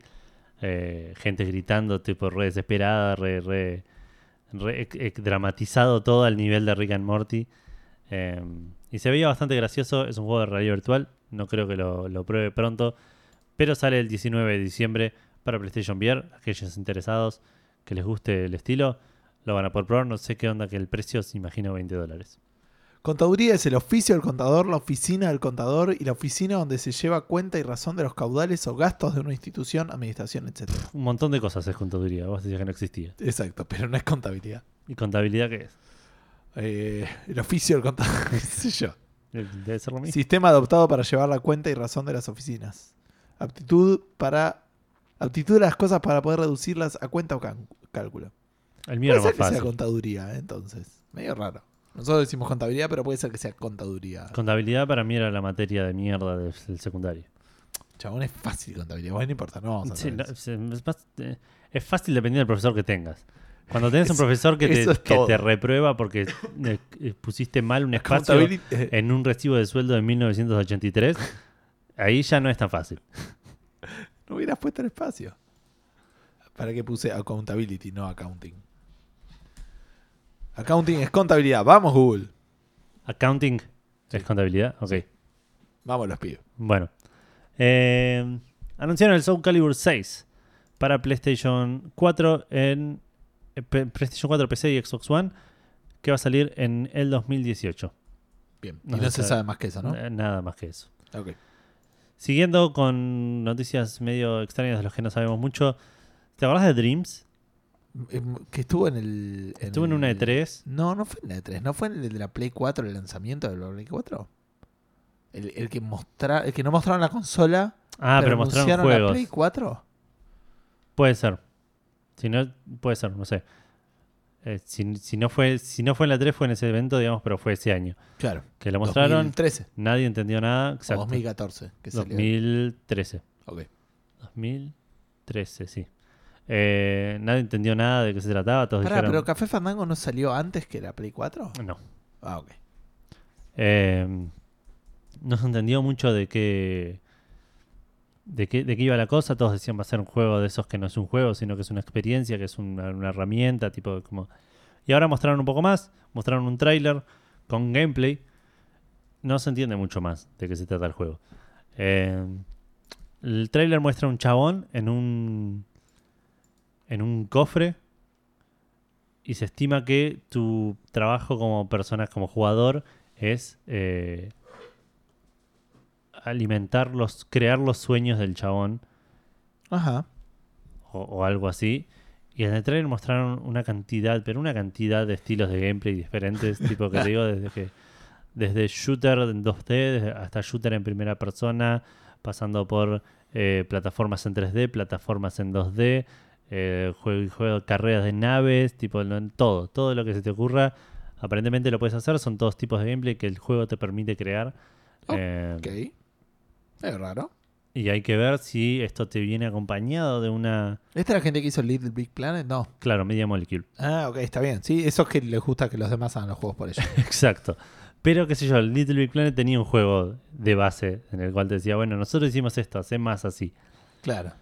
Eh, gente gritando, tipo re desesperada, re, re, re dramatizado todo al nivel de Rick and Morty. Eh, y se veía bastante gracioso, es un juego de realidad virtual, no creo que lo, lo pruebe pronto, pero sale el 19 de diciembre para PlayStation VR. Aquellos interesados que les guste el estilo lo van a poder probar. No sé qué onda que el precio se imagina 20 dólares. Contaduría es el oficio del contador, la oficina del contador y la oficina donde se lleva cuenta y razón de los caudales o gastos de una institución, administración, etc. Un montón de cosas es contaduría. Vos decías que no existía. Exacto, pero no es contabilidad. ¿Y contabilidad qué es? Eh, el oficio del contador, qué sé yo. Debe ser lo mismo. Sistema adoptado para llevar la cuenta y razón de las oficinas. Aptitud para aptitud de las cosas para poder reducirlas a cuenta o cálculo. El mío era más fácil. contaduría, entonces. Medio raro. Nosotros decimos contabilidad, pero puede ser que sea contaduría. Contabilidad para mí era la materia de mierda del, secundario. Chabón, es fácil contabilidad. Bueno, no importa, no vamos a Sí, no, es, más- eh, es fácil dependiendo del profesor que tengas. Cuando tenés un Eso- profesor que, te, que te reprueba porque eh, eh, pusiste mal un espacio en un recibo de sueldo de 1983, ahí ya no es tan fácil. no hubieras puesto el espacio. ¿Para qué puse accountability, no accounting? Accounting es contabilidad. Vamos, Google. Accounting es contabilidad. Ok. Vamos, los pibes. Bueno. Eh, anunciaron el Soul Calibur 6 para PlayStation 4 en eh, PlayStation 4, PC y Xbox One, que va a salir en el 2018. Bien. Y no se se sabe. sabe más que eso, ¿no? Eh, Nada más que eso. Ok. Siguiendo con noticias medio extrañas de los que no sabemos mucho. ¿Te acordás de Dreams? Em, Que estuvo en el. Estuvo en una el- E3. No, no fue en la E3. ¿No fue en el de la Play 4, el lanzamiento de la Play 4? El, el que mostra, el que no mostraron la consola. Ah, pero, mostraron anunciaron la juegos. Play 4. Puede ser. Si no, puede ser, no sé. Eh, si, si no fue, si no fue en la 3, fue en ese evento, digamos, pero fue ese año. Claro. Que lo mostraron, 2013 nadie entendió nada. o Exacto. 2014. Que salió. 2013. Ok. 2013, sí. Eh, nadie entendió nada de qué se trataba. Todos Pará, dijeron, pero Café Fandango no salió antes que la Play 4? No. Ah, ok. Eh, no se entendió mucho de qué, de qué de qué iba la cosa. Todos decían va a ser un juego de esos que no es un juego, sino que es una experiencia, que es una, una herramienta, tipo como. Y ahora mostraron un poco más, mostraron un tráiler con gameplay. No se entiende mucho más de qué se trata el juego. Eh, el tráiler muestra un chabón en un en un cofre y se estima que tu trabajo como persona, como jugador, es eh, alimentar los, crear los sueños del chabón Ajá. o, o algo así. Y en el trailer mostraron una cantidad, pero una cantidad de estilos de gameplay diferentes, tipo que te digo, desde que desde shooter en 2D desde- hasta shooter en primera persona, pasando por eh, plataformas en 3D, plataformas en 2D, eh, juego, juego carreras de naves, tipo no, todo, todo lo que se te ocurra, aparentemente lo puedes hacer, son todos tipos de gameplay que el juego te permite crear. Oh, Eh, Ok. Es raro. y hay que ver si esto te viene acompañado de una, ¿Esta es la gente que hizo Little Big Planet? No. claro, Media Molecule. Ah, ok, está bien. Sí, eso es que les gusta que los demás hagan los juegos por ellos. Exacto. Pero, qué sé yo, Little Big Planet tenía un juego de base en el cual te decía, bueno, nosotros hicimos esto, hacé más así. claro.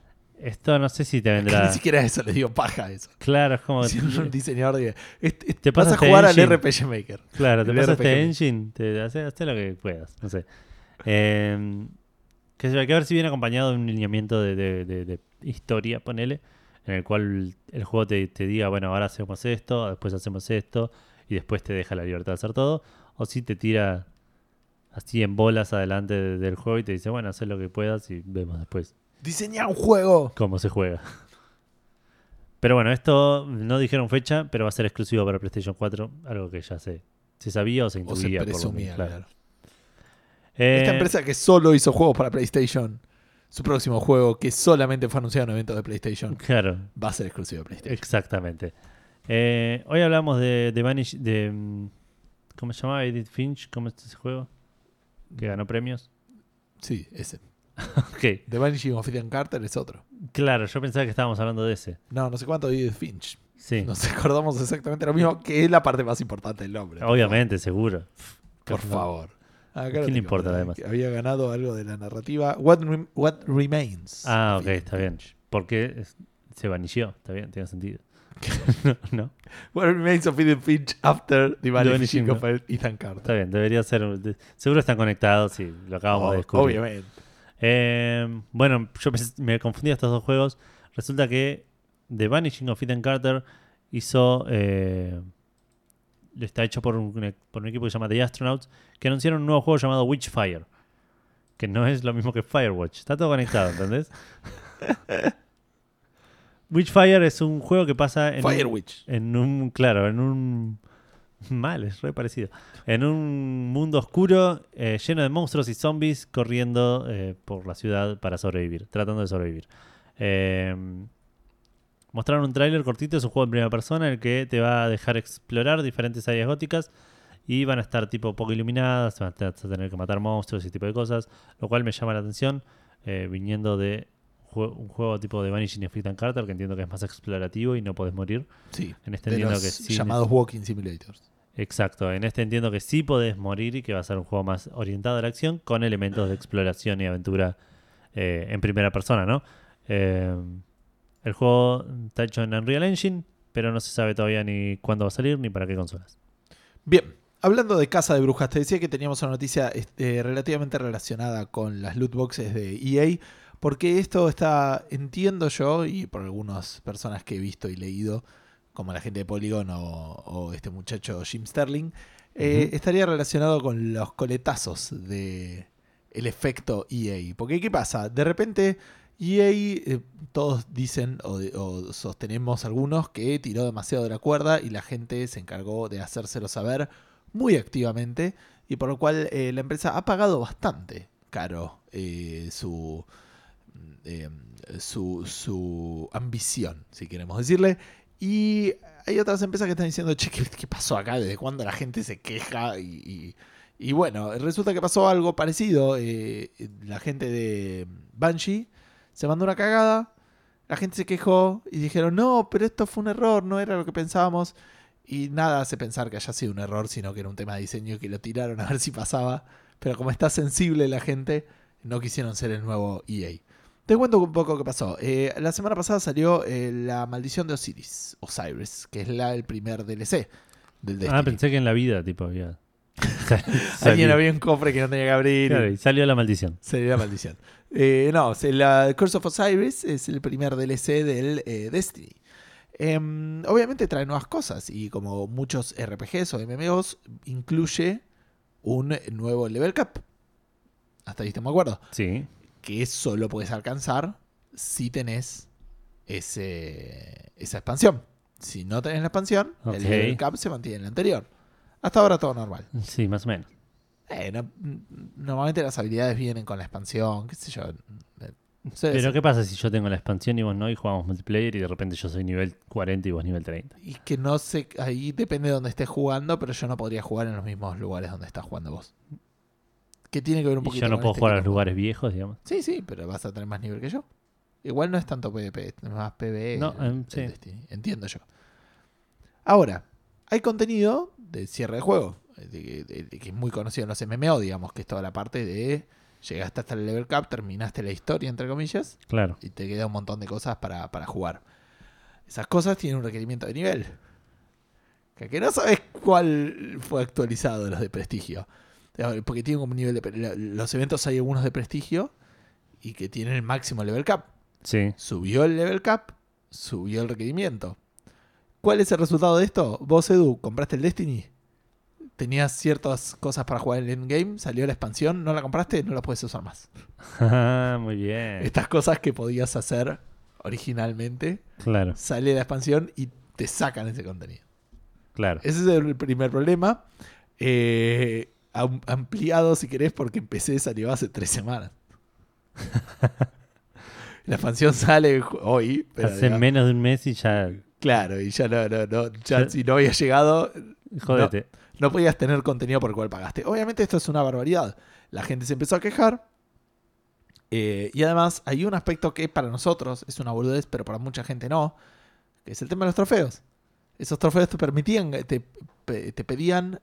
Esto no sé si te Que vendrá. Ni siquiera eso, les digo paja eso. Claro, es como. Si un diseñador de... este- Te vas pasa a jugar al. RPG Maker. Claro, te el pasa RPG. este engine, te hace, hace lo que puedas, no sé. Eh, sé yo, hay que ver si viene acompañado de un lineamiento de, de- de- de historia, ponele, en el cual el juego te, te diga, bueno, ahora hacemos esto, después hacemos esto, y después te deja la libertad de hacer todo, o si te tira así en bolas adelante de- del juego y te dice, bueno, haz lo que puedas y vemos después Diseñar un juego. cómo se juega. Pero bueno, esto no dijeron fecha, pero va a ser exclusivo para PlayStation 4, algo que ya se, se sabía o se O se intuía. por lo presumía, menos, claro. Eh, Esta empresa que solo hizo juegos para PlayStation, su próximo juego que solamente fue anunciado en eventos de PlayStation, Claro, va a ser exclusivo de PlayStation. exactamente. Eh, hoy hablamos de, de Vanish, de... mm, ¿Cómo se llamaba? Edith Finch, ¿cómo es ese juego? Que ganó premios. Sí, ese. Ok, The Vanishing of Ethan Carter es otro. claro, yo pensaba que estábamos hablando de ese. No, no sé cuánto de Finch. Sí, Nos acordamos exactamente lo mismo, que es la parte más importante del nombre. obviamente, seguro. Por favor. Acá ¿A lo quién le importa, además? Había ganado algo de la narrativa. What, What Remains. Ah, ok, está bien. Porque se vanició, está bien, tiene sentido. no, no, What Remains of Edith Finch after the Vanishing of Ethan Carter. está bien, debería ser... Seguro están conectados y lo acabamos Oh, de descubrir. Obviamente. Eh, bueno, yo me confundí estos dos juegos. Resulta que The Vanishing of Ethan Carter hizo. eh, está hecho por un, por un equipo que se llama The Astronauts, que anunciaron un nuevo juego llamado Witchfire. Que no es lo mismo que Firewatch. Está todo conectado, ¿entendés? Witchfire es un juego que pasa en. Fire un- Witch. en un, claro, en un... Mal, es re parecido. En un mundo oscuro, eh, lleno de monstruos y zombies corriendo eh, por la ciudad para sobrevivir, tratando de sobrevivir. Eh, mostraron un tráiler cortito, es un juego en primera persona en el que te va a dejar explorar diferentes áreas góticas y van a estar tipo poco iluminadas, van a tener que matar monstruos y ese tipo de cosas, lo cual me llama la atención, eh, viniendo de un juego tipo de Vanishing of Ethan Carter, que entiendo que es más explorativo y no podés morir. Sí. En este De entiendo los que sí. llamados Walking Simulators. Exacto, en este entiendo que sí podés morir y que va a ser un juego más orientado a la acción con elementos de exploración y aventura eh, en primera persona, ¿no? Eh, el juego está hecho en Unreal Engine, pero no se sabe todavía ni cuándo va a salir ni para qué consolas. Bien, hablando de Casa de Brujas, te decía que teníamos una noticia este, relativamente relacionada con las loot boxes de EA, porque esto está, entiendo yo, y por algunas personas que he visto y leído, como la gente de Polygon o, o este muchacho Jim Sterling, eh, estaría relacionado con los coletazos de el efecto EA. Porque ¿qué pasa? De repente EA, eh, todos dicen o, sostenemos algunos que tiró demasiado de la cuerda y la gente se encargó de hacérselo saber muy activamente y por lo cual eh, la empresa ha pagado bastante caro su, eh, su, su ambición, si queremos decirle. Y hay otras empresas que están diciendo, che, ¿qué, pasó acá? ¿Desde cuándo la gente se queja? Y bueno, resulta que pasó algo parecido. eh, la gente de Banshee Se mandó una cagada, la gente se quejó y dijeron, no, pero esto fue un error, no era lo que pensábamos. Y nada hace pensar que haya sido un error, sino que era un tema de diseño que lo tiraron a ver si pasaba. Pero como está sensible la gente, no quisieron ser el nuevo EA. Te cuento un poco qué pasó. Eh, la semana pasada salió eh, La Maldición de Osiris, Osiris, que es la, el primer DLC del Destiny. Ah, pensé que en la vida, tipo, había. Alguien salió- había un cofre que no tenía que abrir. y- Claro, y salió la maldición. Sería la maldición. Eh, no, la Curse of Osiris es el primer DLC del Destiny. Em, obviamente trae nuevas cosas y como muchos RPGs o MMOs, incluye un nuevo level cap. Hasta ahí estamos de acuerdo. Sí. Que solo puedes alcanzar si tenés ese, esa expansión. Si no tenés la expansión, el level cap se mantiene en el anterior. Hasta ahora todo normal. Sí, más o menos. Eh, no- normalmente las habilidades vienen con la expansión, qué sé yo. Pero. ¿qué pasa si yo tengo la expansión y vos no y jugamos multiplayer y de repente yo soy nivel 40 y vos nivel 30? Y que no sé, ahí depende de dónde estés jugando, pero yo no podría jugar en los mismos lugares donde estás jugando vos. Que tiene que ver un Y poquito yo no con puedo este jugar a los lugares viejos, digamos. Sí, sí, pero vas a tener más nivel que yo. Igual no es tanto PvP, es más PvE. No, el- em, el sí. Destiny, entiendo yo. Ahora, hay contenido de cierre de juego, eh, de- de- de que es muy conocido en los MMO, digamos, que es toda la parte de llegaste hasta el level cap, terminaste la historia, entre comillas, Claro. y te queda un montón de cosas para, para jugar. Esas cosas tienen un requerimiento de nivel. Que, que no sabes cuál fue actualizado de los de prestigio. Porque tienen como un nivel de... Los eventos hay algunos de prestigio y que tienen el máximo level cap. Sí. Subió el level cap, subió el requerimiento. ¿Cuál es el resultado de esto? Vos, Edu, compraste el Destiny. Tenías ciertas cosas para jugar en el endgame, salió la expansión, no la compraste, no la puedes usar más. Muy bien. Estas cosas que podías hacer originalmente, Claro, sale la expansión y te sacan ese contenido. claro. Ese es el primer problema. Eh, ampliado, si querés, porque empecé salió hace tres semanas. la expansión sale hoy, pero Hace digamos, menos de un mes y ya. claro, y ya no, no, no, ya si no había llegado, Jódete. no podías tener contenido por el cual pagaste. Obviamente esto es una barbaridad. La gente se empezó a quejar. eh, y además hay un aspecto que para nosotros es una boludez, pero para mucha gente no, que es el tema de los trofeos. Esos trofeos te permitían, te, te pedían,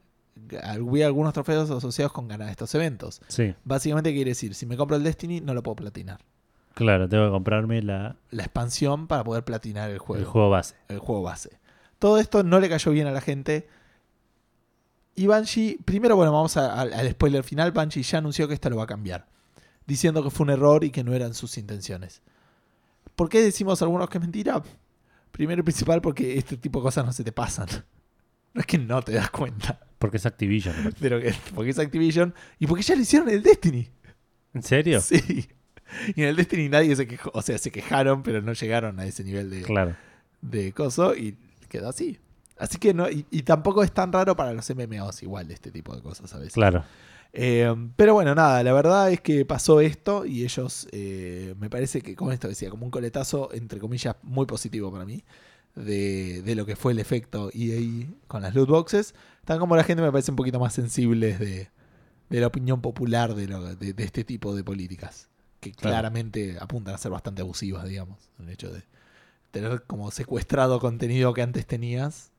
había algunos trofeos asociados con ganar estos eventos. Sí, Básicamente quiere decir, si me compro el Destiny no lo puedo platinar. claro, tengo que comprarme la, La expansión para poder platinar el juego. el juego base. el juego base. Todo esto no le cayó bien a la gente. Y Banshee, primero, bueno, vamos a- al spoiler final. Banshee ya anunció que esto lo va a cambiar, diciendo que fue un error y que no eran sus intenciones. ¿Por qué decimos algunos que es mentira? Primero y principal, porque este tipo de cosas no se te pasan. No es que no te das cuenta, Porque es Activision. pero que, porque es Activision y porque ya lo hicieron en el Destiny. ¿En serio? Sí. Y en el Destiny nadie se quejó, o sea, se quejaron, pero no llegaron a ese nivel de, Claro. de coso y quedó así. Así que no, y, y tampoco es tan raro para los MMOs igual este tipo de cosas a veces. Claro. Eh, pero bueno, nada, la verdad es que pasó esto y ellos, eh, me parece que como esto decía, como un coletazo, entre comillas, muy positivo para mí, de, de lo que fue el efecto EA con las loot boxes. Tan como la gente me parece un poquito más sensibles de, de la opinión popular de, lo- de, de este tipo de políticas, que Claro. claramente apuntan a ser bastante abusivas, digamos, el hecho de tener como secuestrado contenido que antes tenías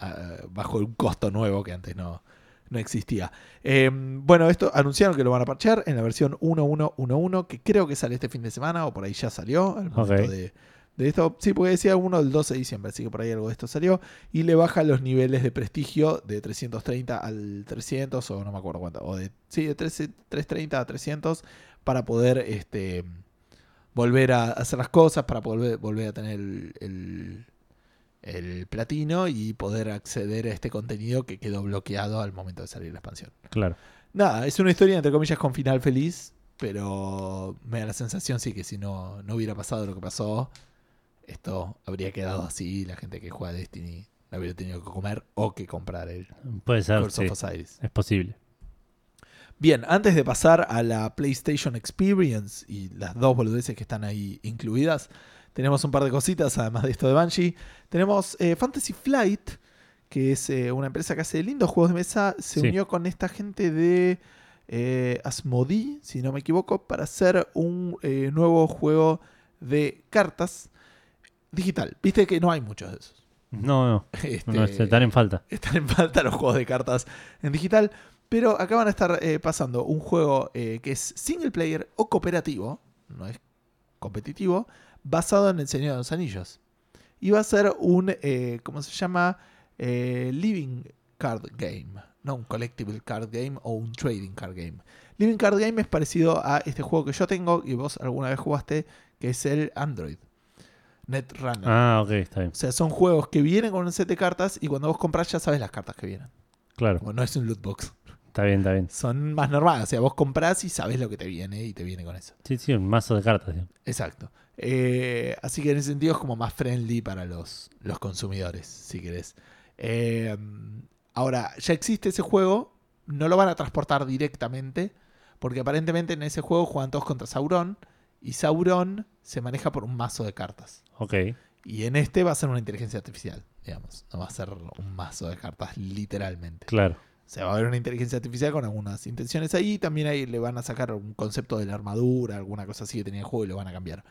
ah, bajo un costo nuevo que antes no, no existía. Eh, bueno, esto anunciaron que lo van a parchear en la versión 1111, que creo que sale este fin de semana o por ahí ya salió. Al momento de, de esto, sí, porque decía uno del 12 de diciembre, así que por ahí algo de esto salió. Y le baja los niveles de prestigio de 330 al 300, o no me acuerdo cuánto, o de, sí, de 13 330 a 300 para poder este, volver a hacer las cosas, para volver, volver a tener el, el- el platino y poder acceder a este contenido que quedó bloqueado al momento de salir la expansión. Claro. Nada, es una historia entre comillas con final feliz, pero me da la sensación sí que si no, no hubiera pasado lo que pasó, esto habría quedado así, la gente que juega Destiny no habría tenido que comer o que comprar el Puede ser, Curse sí. of Osiris. Es posible. Bien, antes de pasar a la PlayStation Experience y las dos boludeces que están ahí incluidas, tenemos un par de cositas, además de esto de Banshee. Tenemos eh, Fantasy Flight, que es eh, una empresa que hace lindos juegos de mesa. Se Sí. unió con esta gente de eh, Asmodee, si no me equivoco, para hacer un eh, nuevo juego de cartas digital. Viste que no hay muchos de esos. No, no, Este, no, están en falta. están en falta los juegos de cartas en digital. Pero acá van a estar eh, pasando un juego eh, que es single player o cooperativo, no es competitivo, basado en el Señor de los Anillos. Y va a ser un, eh, ¿cómo se llama? Living card game. No un collectible card game o un trading card game. Living card game es parecido a este juego que yo tengo y vos alguna vez jugaste, que es el Android. Netrunner. Ah, ok, está bien. O sea, son juegos que vienen con un set de cartas y cuando vos compras ya sabes las cartas que vienen. Claro, Como no es un loot box. está bien, está bien. Son más normales. O sea, vos compras y sabes lo que te viene y te viene con eso. Sí, sí, un mazo de cartas. Exacto. Eh, así que en ese sentido es como más friendly para los, los consumidores, si querés. Eh, ahora, ya existe ese juego. No lo van a transportar directamente. Porque aparentemente en ese juego juegan todos contra Sauron. Y Sauron se maneja por un mazo de cartas. Ok, Y en este va a ser una inteligencia artificial, digamos. No va a ser un mazo de cartas, literalmente. claro. O sea, va a haber una inteligencia artificial con algunas intenciones ahí. También ahí le van a sacar un concepto de la armadura, alguna cosa así que tenía el juego y lo van a cambiar.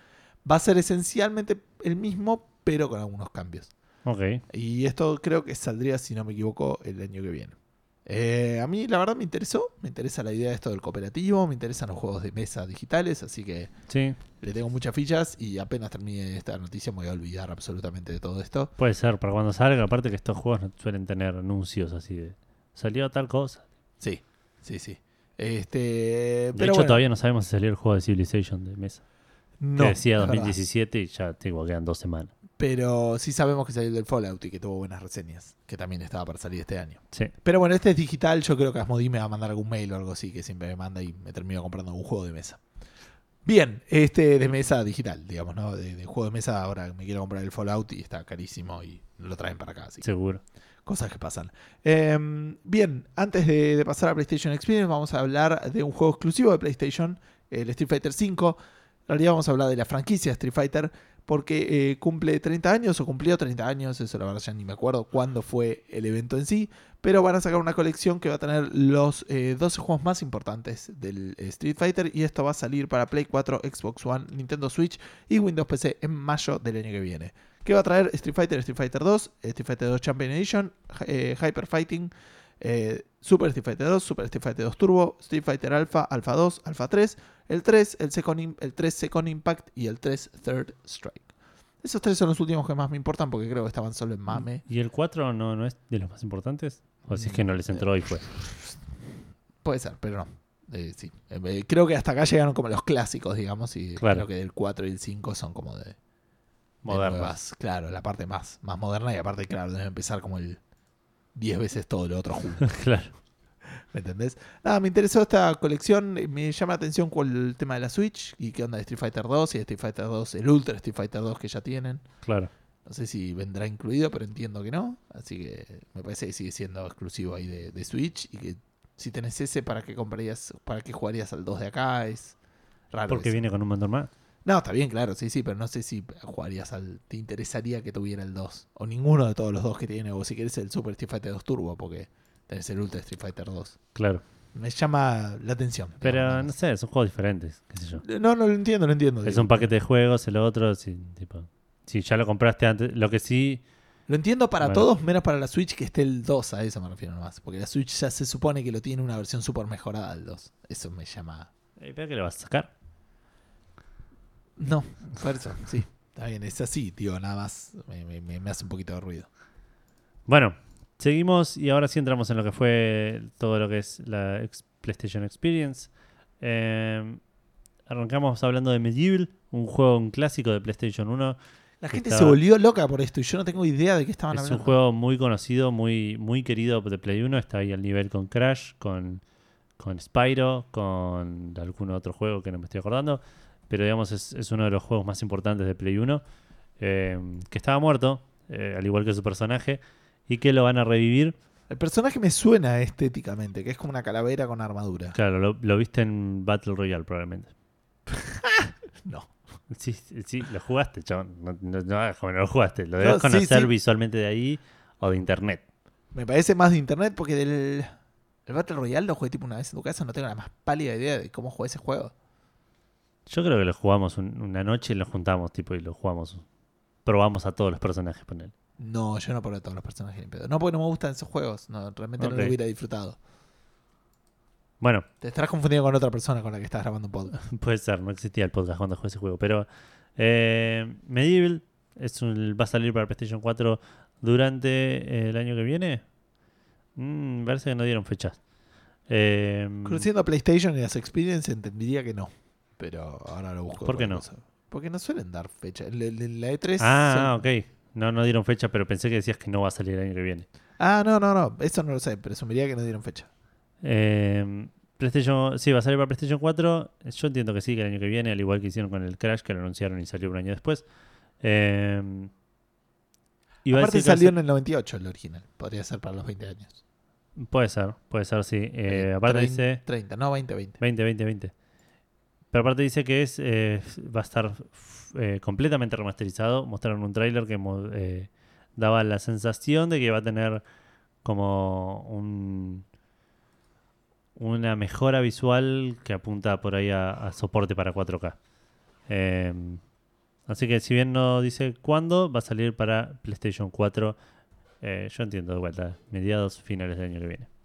Va a ser esencialmente el mismo, pero con algunos cambios. Ok. Y esto creo que saldría, si no me equivoco, el año que viene. Eh, a mí la verdad me interesó, me interesa la idea de esto del cooperativo, me interesan los juegos de mesa digitales, así que Sí, le tengo muchas fichas y apenas termine esta noticia me voy a olvidar absolutamente de todo esto. puede ser para cuando salga. Aparte que estos juegos suelen tener anuncios así de salió tal cosa. Sí, sí, sí. Este, De pero hecho, bueno, todavía no sabemos si salió el juego de Civilization de mesa. no, que decía es verdad. 2017 y ya tengo, quedan dos semanas. Pero sí sabemos que salió el del Fallout y que tuvo buenas reseñas, que también estaba para salir este año. Sí, Pero bueno, este es digital, yo creo que Asmodee me va a mandar algún mail o algo así, que siempre me manda y me termino comprando un juego de mesa. Bien, este de mesa digital, digamos, ¿no? De, de juego de mesa, ahora me quiero comprar el Fallout y está carísimo y lo traen para acá, así que seguro. cosas que pasan. Eh, bien, antes de, de pasar a PlayStation Experience, vamos a hablar de un juego exclusivo de PlayStation, el Street Fighter V. En realidad vamos a hablar de la franquicia Street Fighter, porque eh, cumple 30 años o cumplió 30 años, eso la verdad ya ni me acuerdo cuándo fue el evento en sí, pero van a sacar una colección que va a tener los eh, 12 juegos más importantes del eh, Street Fighter y esto va a salir para Play 4, Xbox One, Nintendo Switch y Windows PC en mayo del año que viene. ¿Qué va a traer Street Fighter, Street Fighter 2, Street Fighter 2 Champion Edition, eh, Hyper Fighting, Super Street Fighter 2, Super Street Fighter 2 Turbo, Street Fighter Alpha, Alpha 2, Alpha 3, el 3, el, Second Im- el 3 Second Impact y el 3 Third Strike. Esos tres son los últimos que más me importan porque creo que estaban solo en mame. ¿Y el 4 no, no es de los más importantes? O si es que no les entró y fue. Puede ser, pero no. Eh, sí. Eh, creo que hasta acá llegaron como los clásicos, digamos, y Claro. creo que del 4 y el 5 son como de, de Modernas. nuevas. Claro, la parte más, más moderna y aparte, claro, debe empezar como el 10 veces todo lo otro junto. claro. ¿Me entendés? Nada, me interesó esta colección. Me llama la atención con el tema de la Switch y qué onda de Street Fighter 2 y Street Fighter 2, el Ultra Street Fighter 2 que ya tienen. Claro. No sé si vendrá incluido, pero entiendo que no. Así que me parece que sigue siendo exclusivo ahí de, de Switch y que si tenés ese, ¿para qué comprarías, para qué jugarías al 2 de acá? Es raro. Porque eso. viene con un montón más. No, está bien, claro, sí, sí, pero no sé si jugarías al. Te interesaría que tuviera el 2. O ninguno de todos los dos que tiene. O si querés el Super Street Fighter 2 Turbo, porque tenés el Ultra Street Fighter 2. Claro. Me llama la atención. Pero no sé, son juegos diferentes, qué sé yo. No, no lo entiendo, lo entiendo. Es digo. un paquete de juegos, el otro, sí, tipo. Si ya lo compraste antes, lo que sí, Lo entiendo para Bueno. todos, menos para la Switch que esté el 2, a eso me refiero nomás. Porque la Switch ya se supone que lo tiene una versión súper mejorada del 2. Eso me llama. ¿pero qué le vas a sacar? No, por eso, sí. Está bien, es así, tío, nada más. Me, me- me- hace un poquito de ruido. Bueno, seguimos y ahora sí entramos en lo que fue todo lo que es la ex- PlayStation Experience. Eh, arrancamos hablando de Medieval, un juego, un clásico de PlayStation 1. La gente se volvió loca por esto y yo no tengo idea de qué estaban Es un hablando. juego muy conocido, muy, muy querido de Play 1. Está ahí al nivel con Crash, con, con Spyro, con algún otro juego que no me estoy acordando. Pero digamos, es, es uno de los juegos más importantes de Play 1. eh, que estaba muerto, eh, al igual que su personaje, y que lo van a revivir. El personaje me suena estéticamente, que es como una calavera con armadura. Claro, lo, lo viste en Battle Royale probablemente. No. Sí, sí, lo jugaste, chabón. No, no, no, lo jugaste. Lo debes sí, conocer sí. visualmente de ahí o de internet. Me parece más de internet porque del. El Battle Royale lo jugué tipo una vez en tu casa, no tengo la más pálida idea de cómo jugué ese juego. Yo creo que lo jugamos un- una noche y lo juntamos, tipo, y lo jugamos. Probamos a todos los personajes, poner. No, yo no probé todos los personajes ni pedo. No, porque no me gustan esos juegos. No, realmente no Ok. lo hubiera disfrutado. Bueno, Te estarás confundiendo con otra persona con la que estás grabando un podcast. puede ser, no existía el podcast cuando jugué ese juego. Pero eh, Medieval es un- va a salir para PlayStation 4 durante eh, el año que viene. Mm, parece que no dieron fechas. Eh, Conociendo a PlayStation y las Experience, entendería que no. Pero ahora lo busco. ¿Por qué no? cosa. Porque no suelen dar fecha. El- La E3. ah, suele- ok. No, no dieron fecha, pero pensé que decías que no va a salir el año que viene. Ah, no, no, no. Eso no lo sé. Presumiría que no dieron fecha. Eh, PlayStation, sí, va a salir para PlayStation 4. Yo entiendo que sí, que el año que viene, al igual que hicieron con el Crash, que lo anunciaron y salió un año después. Eh, iba a Aparte decir salió en el 98 el original. Podría ser para los 20 años. Puede ser, puede ser, sí. Eh, Eh, aparte trein- dice 30, no 20, 20. 20, 20, 20. Pero aparte dice que es eh, va a estar eh, completamente remasterizado. Mostraron un tráiler que eh, daba la sensación de que va a tener como un una mejora visual que apunta por ahí a, soporte para 4K. Eh, así que si bien no dice cuándo, va a salir para PlayStation 4. eh, yo entiendo de vuelta, mediados, finales del año que viene.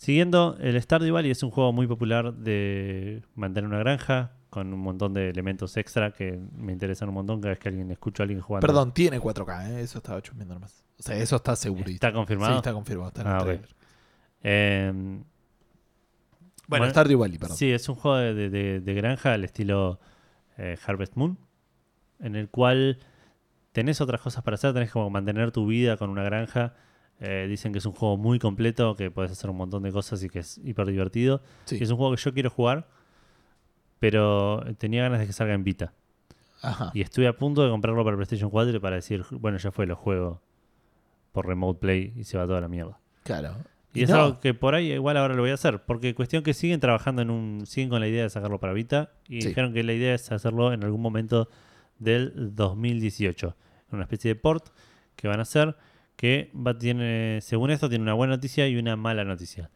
Siguiendo, el Stardew Valley es un juego muy popular de mantener una granja con un montón de elementos extra que me interesan un montón cada vez que alguien escucho a alguien jugando. Perdón, tiene 4K, ¿eh? eso estaba chumbiendo nomás. O sea, eso está seguro. ¿Está confirmado? Sí, está confirmado. Está en Ah. Eh, Bueno, Bueno, Stardew Valley, perdón. sí, es un juego de, de- de- de granja al estilo eh, Harvest Moon, en el cual tenés otras cosas para hacer, tenés como mantener tu vida con una granja. Eh, dicen que es un juego muy completo, que puedes hacer un montón de cosas y que es hiper divertido. Sí. Es un juego que yo quiero jugar, pero tenía ganas de que salga en Vita. Ajá. Y estuve a punto de comprarlo para PlayStation 4 para decir, bueno, ya fue, lo juego por Remote Play y se va toda la mierda. Claro. Y es no, algo que por ahí igual ahora lo voy a hacer, porque cuestión que siguen trabajando en un, siguen con la idea de sacarlo para Vita y Sí. dijeron que la idea es hacerlo en algún momento del 2018, una especie de port que van a hacer que va tiene, según esto tiene una buena noticia y una mala noticia.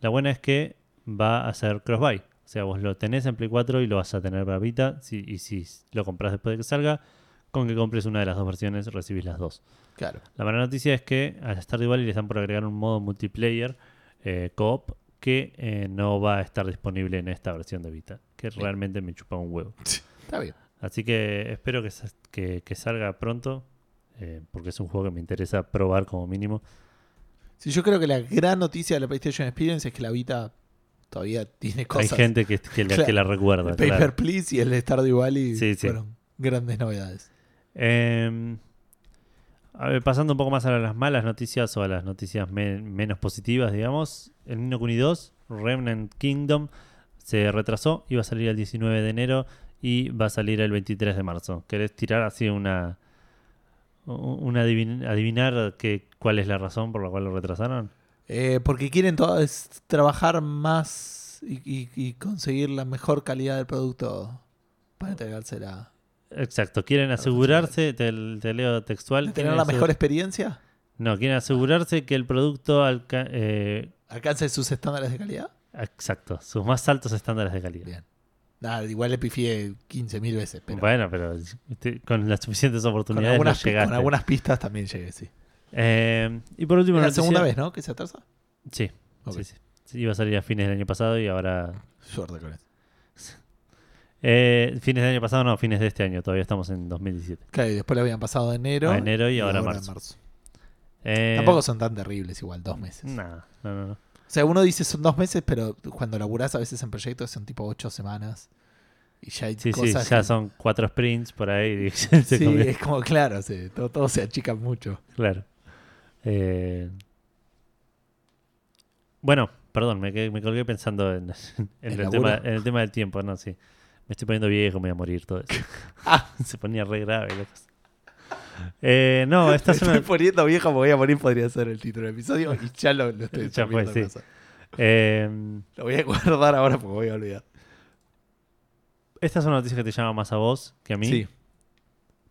La buena es que va a ser cross-buy, o sea, vos lo tenés en Play 4 y lo vas a tener para Vita si- y si lo compras después de que salga, con que compres una de las dos versiones recibís las dos. Claro. La mala noticia es que a Stardew Valley le están por agregar un modo multiplayer eh, co-op que eh, no va a estar disponible en esta versión de Vita, que realmente me chupa un huevo. Está bien. Así que espero que- que salga pronto, eh, porque es un juego que me interesa probar como mínimo. Sí, yo creo que la gran noticia de la PlayStation Experience es que la Vita todavía tiene cosas. Hay gente que, que la, Claro. que la recuerda. El Paper claro. Please y el Stardew Valley Sí, sí. fueron grandes novedades. Eh, a ver, pasando un poco más a las malas noticias o a las noticias me- menos positivas, digamos. El Nino Kuni 2, Remnant Kingdom, se retrasó, iba a salir el 19 de enero y va a salir el 23 de marzo. ¿Querés tirar así una... una adivin- adivinar que, cuál es la razón por la cual lo retrasaron? Eh, porque quieren todos trabajar más y, y- y conseguir la mejor calidad del producto para entregársela. Exacto, quieren asegurarse, te, te leo textual. ¿De quieren tener la mejor experiencia? No, quieren asegurarse que el producto alca- eh, ¿Alcance sus estándares de calidad? Exacto, sus más altos estándares de calidad. Bien. Nada, igual le pifié 15.000 veces, pero Bueno, pero este, con las suficientes con, oportunidades algunas, no pi- llegaste. con algunas pistas también llegué, sí. Eh, y por último, Es la noticia- segunda vez, ¿no? Que se atrasa. Sí, sí, sí. Iba a salir a fines del año pasado y ahora. Suerte con eso. Eh, fines del año pasado, no, fines de este año. Todavía estamos en 2017. Claro, y después lo habían pasado de enero. A enero y ahora en marzo. Eh, Tampoco son tan terribles, igual, dos meses. nah, no, no, no. O sea, uno dice son dos meses, pero cuando laburás a veces en proyectos son tipo ocho semanas. Y ya hay Sí, sí, cosas. ya que- son cuatro sprints por ahí. y se Sí, es como, claro, sí, todo, todo se achica mucho. Claro. Eh, bueno, perdón, me, me colgué pensando en, en ¿El tema, en el tema del tiempo, ¿no? Sí. Me estoy poniendo viejo, me voy a morir todo eso. Ah. Se ponía re grave. Eh, no, esta es una... estoy poniendo vieja, me voy a morir, podría ser el título del episodio. Y ya lo, lo estoy Ya fue, sí. eh, Lo voy a guardar ahora porque voy a olvidar. esta es una noticia que te llama más a vos que a mí. Sí.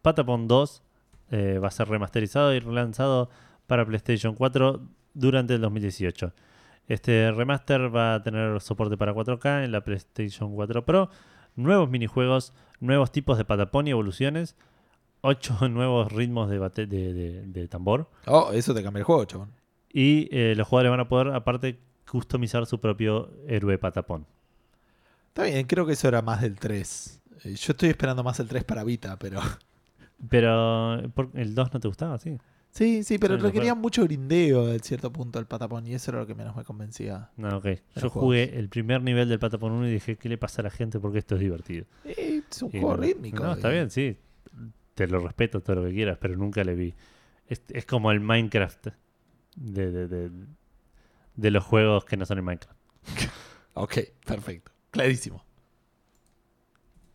Patapon 2 eh, va a ser remasterizado y relanzado para PlayStation 4 durante el 2018. Este remaster va a tener soporte para 4K en la PlayStation 4 Pro, nuevos minijuegos, nuevos tipos de patapón y evoluciones, 8 nuevos ritmos de, bate- de- de- de tambor Oh, eso te cambia el juego, chabón. y eh, los jugadores van a poder aparte customizar su propio héroe patapón. Está bien, creo que eso era más del 3. Eh, Yo estoy esperando más el 3 para Vita, pero. Pero ¿por- el 2 no te gustaba, sí. Sí, sí, pero requería mucho grindeo en cierto punto el patapón y eso era lo que menos me convencía. No, ok. Yo juegos. jugué el primer nivel del patapón 1 y dije, ¿qué le pasa a la gente? Porque esto es divertido. Eh, es un Y juego no- rítmico. No, está bien, sí. Te lo respeto todo lo que quieras, pero nunca le vi. Es, es como el Minecraft de, de, de, de los juegos que no son el Minecraft. Ok, perfecto. Clarísimo.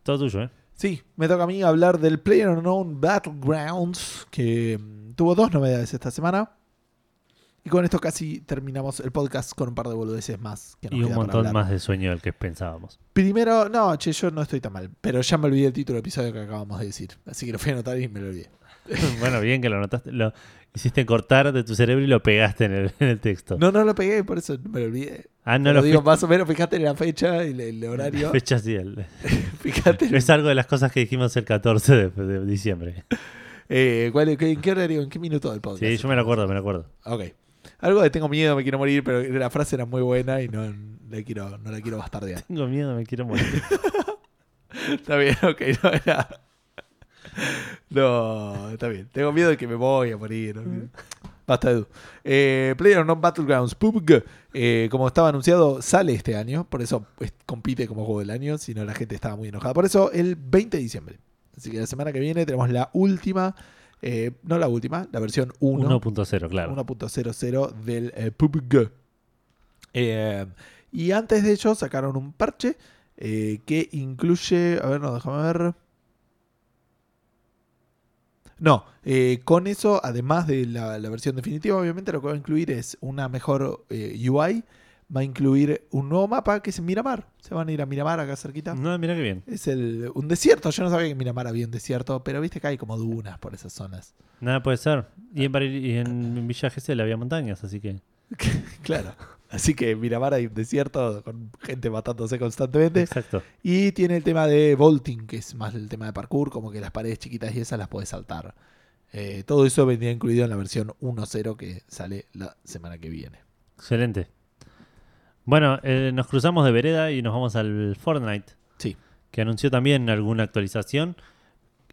Todo tuyo, ¿eh? Sí, me toca a mí hablar del PlayerUnknown Battlegrounds, que mm, tuvo dos novedades esta semana. Y con esto casi terminamos el podcast con un par de boludeces más. Que nos Y un montón más de sueño del que pensábamos. Primero, no, che, yo no estoy tan mal. Pero ya me olvidé el título del episodio que acabamos de decir. Así que lo fui a anotar y me lo olvidé. bueno, bien que lo notaste. Lo hiciste cortar de tu cerebro y lo pegaste en el, en el texto. No, no lo pegué, por eso me lo olvidé. ah, no Pero lo digo, más o menos, fíjate en la fecha y el, el horario. Fecha sí, el- fíjate. Es algo de las cosas que dijimos el 14 de, de diciembre. Eh, ¿cuál- qué- ¿En qué horario? ¿En qué minuto del podcast? Sí, yo me lo acuerdo, me lo acuerdo. Ok. Algo de tengo miedo, me quiero morir, pero la frase era muy buena y no, la quiero, no la quiero bastardear. Tengo miedo, me quiero morir. Está bien, ok, no era. No, está bien. Tengo miedo de que me voy a morir. ¿no? Basta, Edu. Eh, PlayerUnknown Battlegrounds PUBG, eh, como estaba anunciado, sale este año. Por eso pues, compite como juego del año. Si no, la gente estaba muy enojada. Por eso, el 20 de diciembre. Así que la semana que viene tenemos la última. Eh, no la última, la versión 1. 1.0, claro. 1.00 del eh, PUBG. Eh, y antes de ello sacaron un parche que incluye, a ver, no, déjame ver. No, eh, con eso, además de la, la versión definitiva, obviamente lo que va a incluir es una mejor eh, UI. Va a incluir un nuevo mapa que es Miramar. Se van a ir a Miramar acá cerquita. No, mira qué bien. Es el, un desierto. Yo no sabía que en Miramar había un desierto, pero viste que hay como dunas por esas zonas. Nada puede ser. Y en, Baril- y en Villa Gesell había montañas, así que. Claro. Así que Miramar hay un desierto con gente matándose constantemente. Exacto. Y tiene el tema de vaulting, que es más el tema de parkour, como que las paredes chiquitas y esas las puedes saltar. Eh, todo eso vendría incluido en la versión 1.0 que sale la semana que viene. Excelente. Bueno, eh, nos cruzamos de vereda y nos vamos al Fortnite. Sí. Que anunció también alguna actualización.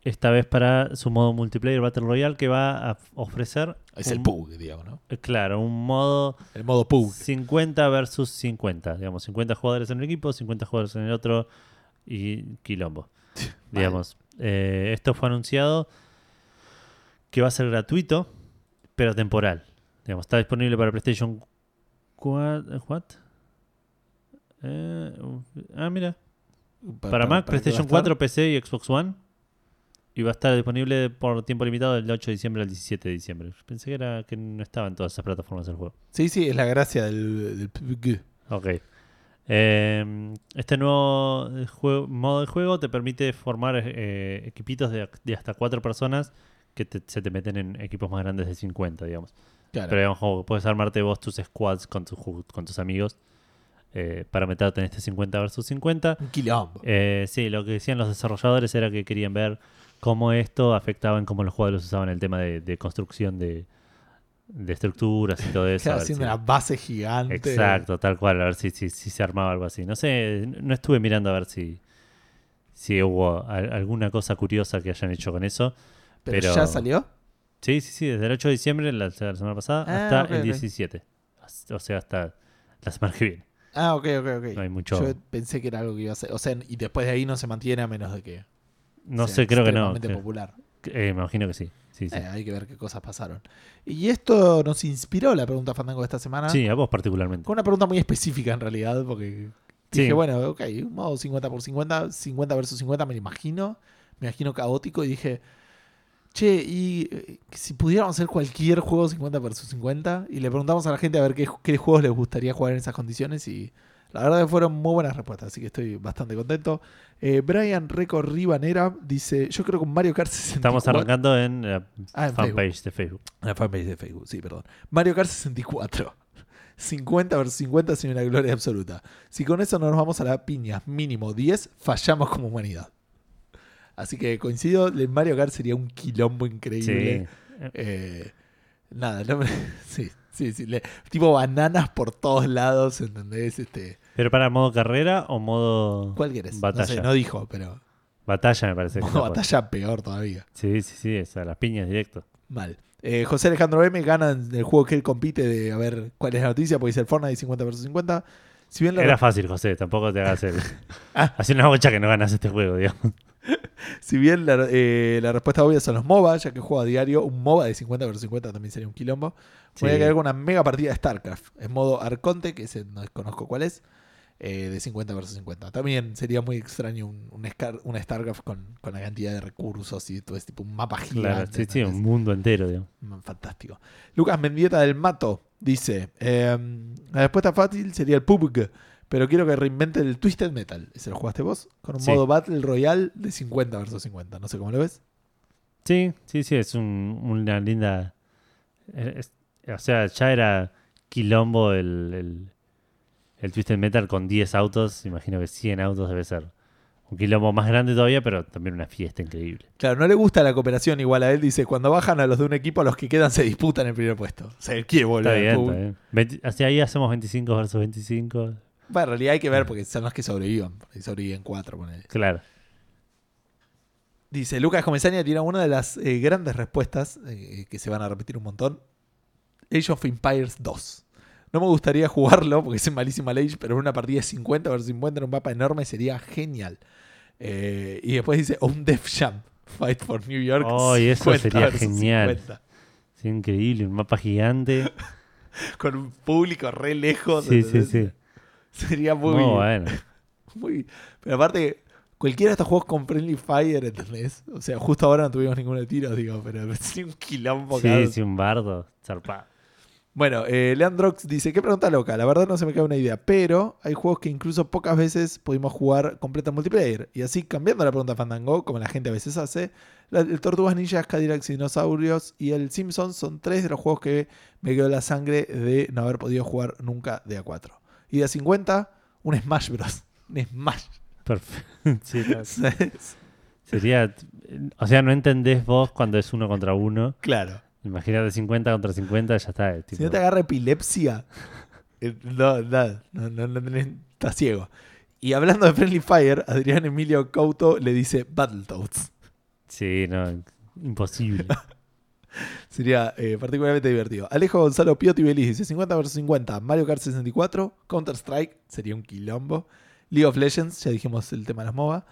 Esta vez para su modo multiplayer Battle Royale que va a ofrecer. Es un- el PUG, digamos, ¿no? eh, Claro, un modo El modo PUG. 50 versus 50. Digamos, 50 jugadores en un equipo, 50 jugadores en el otro y quilombo. digamos. Eh, esto fue anunciado que va a ser gratuito, pero temporal. Digamos, está disponible para PlayStation 4. ¿What? Eh, ah, mira. Para, Mac, PlayStation estar? 4, PC y Xbox One. Y va a estar disponible por tiempo limitado del 8 de diciembre al 17 de diciembre. Pensé que era que no estaba en todas esas plataformas el juego. Sí, sí, es la gracia del, del. Ok. Eh, este nuevo eh, juego- modo de juego te permite formar eh, equipitos de, de hasta cuatro personas que te- se te meten en equipos más grandes de 50, digamos. Claro. Pero digamos, puedes armarte vos tus squads con tus amigos eh, para meterte en este 50 versus 50. un quilombo. Eh, sí, lo que decían los desarrolladores era que querían ver cómo esto afectaba en cómo los jugadores usaban el tema de, de construcción de, de estructuras y todo eso. Claro, haciendo si- una base gigante. Exacto, tal cual, a ver si, si, si se armaba algo así. No sé, no estuve mirando a ver si, si hubo al- alguna cosa curiosa que hayan hecho con eso. Pero, pero- ya salió. Sí, sí, sí, desde el 8 de diciembre, la, la semana pasada, Ah, hasta el ok. 17. O sea, hasta la semana que viene. Ah, ok, ok, ok. No hay mucho. Yo pensé que era algo que iba a ser. O sea, y después de ahí no se mantiene a menos de que. no sea sé, creo que no. popular. eh, me imagino que sí. Sí, sí. Eh, hay que ver qué cosas pasaron. Y esto nos inspiró la pregunta Fandango de esta semana. Sí, a vos particularmente. Con una pregunta muy específica en realidad, porque Sí. dije, bueno, ok, un modo 50 por 50, 50 versus 50, me lo imagino, me imagino caótico, y dije, che, y eh, si pudiéramos hacer cualquier juego 50 versus 50, y le preguntamos a la gente a ver qué, qué juegos les gustaría jugar en esas condiciones, y la verdad que fueron muy buenas respuestas, así que estoy bastante contento. Eh, Brian Reco Ribanera dice, yo creo que Mario Kart 64. Estamos arrancando en la Ah, en fanpage de Facebook. La fanpage de Facebook, sí, perdón. Mario Kart 64. 50 versus 50 sin una gloria absoluta. Si con eso no nos vamos a la piña, mínimo 10, fallamos como humanidad. Así que coincido, el Mario Kart sería un quilombo increíble. Sí. Eh, nada, no me- sí, sí, sí. le- tipo bananas por todos lados, ¿entendés? Este, Pero para modo carrera o modo ¿Cuál quieres? No Batalla. sé, no dijo, pero batalla me parece. modo batalla peor todavía. Sí, sí, sí, esa, las piñas directo. Mal. Eh, José Alejandro M gana en el juego que él compite de a ver cuál es la noticia, porque dice el Fortnite 50 vs 50. Si bien la, Era fácil, José, tampoco te hagas el... Ah. Una bocha que no ganas este juego, digamos. si bien la, eh, la respuesta obvia son los MOBA, ya que juego a diario, un MOBA de 50 vs 50 también sería un quilombo. Voy a Sí. quedar con una mega partida de StarCraft en modo Arconte, que ese no conozco cuál es, eh, de 50 vs 50. También sería muy extraño un, un, Scar- un StarCraft con, con la cantidad de recursos y todo ese tipo, un mapa gigante. Claro, sí, sí, un mundo entero, digamos. Mm, Fantástico. Lucas Mendieta del Mato dice: eh, La respuesta fácil sería el PUBG, pero quiero que reinvente el Twisted Metal. ¿Ese lo jugaste vos? Con un Sí. modo Battle Royale de 50 versus 50. No sé cómo lo ves. Sí, sí, sí, es un- una linda... es- o sea, ya era quilombo el, el, el Twisted Metal con 10 autos. Imagino que 100 autos debe ser un quilombo más grande todavía, pero también una fiesta increíble. Claro, no le gusta la cooperación igual a él. Dice: Cuando bajan a los de un equipo, los que quedan se disputan el primer puesto. O sea, quiere volver Está bien, está bien. Hacia ahí hacemos 25 versus 25. Bueno, en realidad hay que ver porque son los que sobrevivan. Sobreviven cuatro, ponele. Claro. Dice, Lucas Comesaña tiene una de las eh, grandes respuestas eh, que se van a repetir un montón. Age of Empires 2. No me gustaría jugarlo porque es malísima Age, pero en una partida de 50 vs 50 en un mapa enorme sería genial. Eh, y después dice, un Def Jam. Fight for New York. Oh, y eso 50 sería versus genial. 50. Sí, increíble, un mapa gigante. Con un público re lejos. Sí, sí, sí. Sería muy, Muy bueno. muy... Pero aparte, cualquiera de estos juegos con Friendly Fire, ¿entendés? O sea, justo ahora no tuvimos ninguno de tiros, digo, pero sería un quilombo cada- Sí, sí, un bardo. Zarpado. Bueno, eh, Leandrox dice, qué pregunta loca, la verdad no se me cae una idea, pero hay juegos que incluso pocas veces pudimos jugar completa multiplayer. Y así, cambiando la pregunta Fandango, como la gente a veces hace, la- el Tortugas Ninjas, Cadillacs y Dinosaurios y el Simpsons son tres de los juegos que me quedó la sangre de no haber podido jugar nunca de A4. Y de A50, un Smash Bros. Un Smash. Perfecto. Sí, sería. O sea, no entendés vos cuando es uno contra uno. claro. Imagínate 50 contra 50, ya está. es Si no te agarra epilepsia, eh, no, no, no, no tenés- estás ciego. Y hablando de Friendly Fire, Adrián Emilio Couto le dice Battletoads. Sí, no, imposible. Sería eh, particularmente divertido. Alejo Gonzalo Piotti Belis dice 50 vs 50, Mario Kart 64, Counter Strike, sería un quilombo. League of Legends, ya dijimos el tema de las MOBA.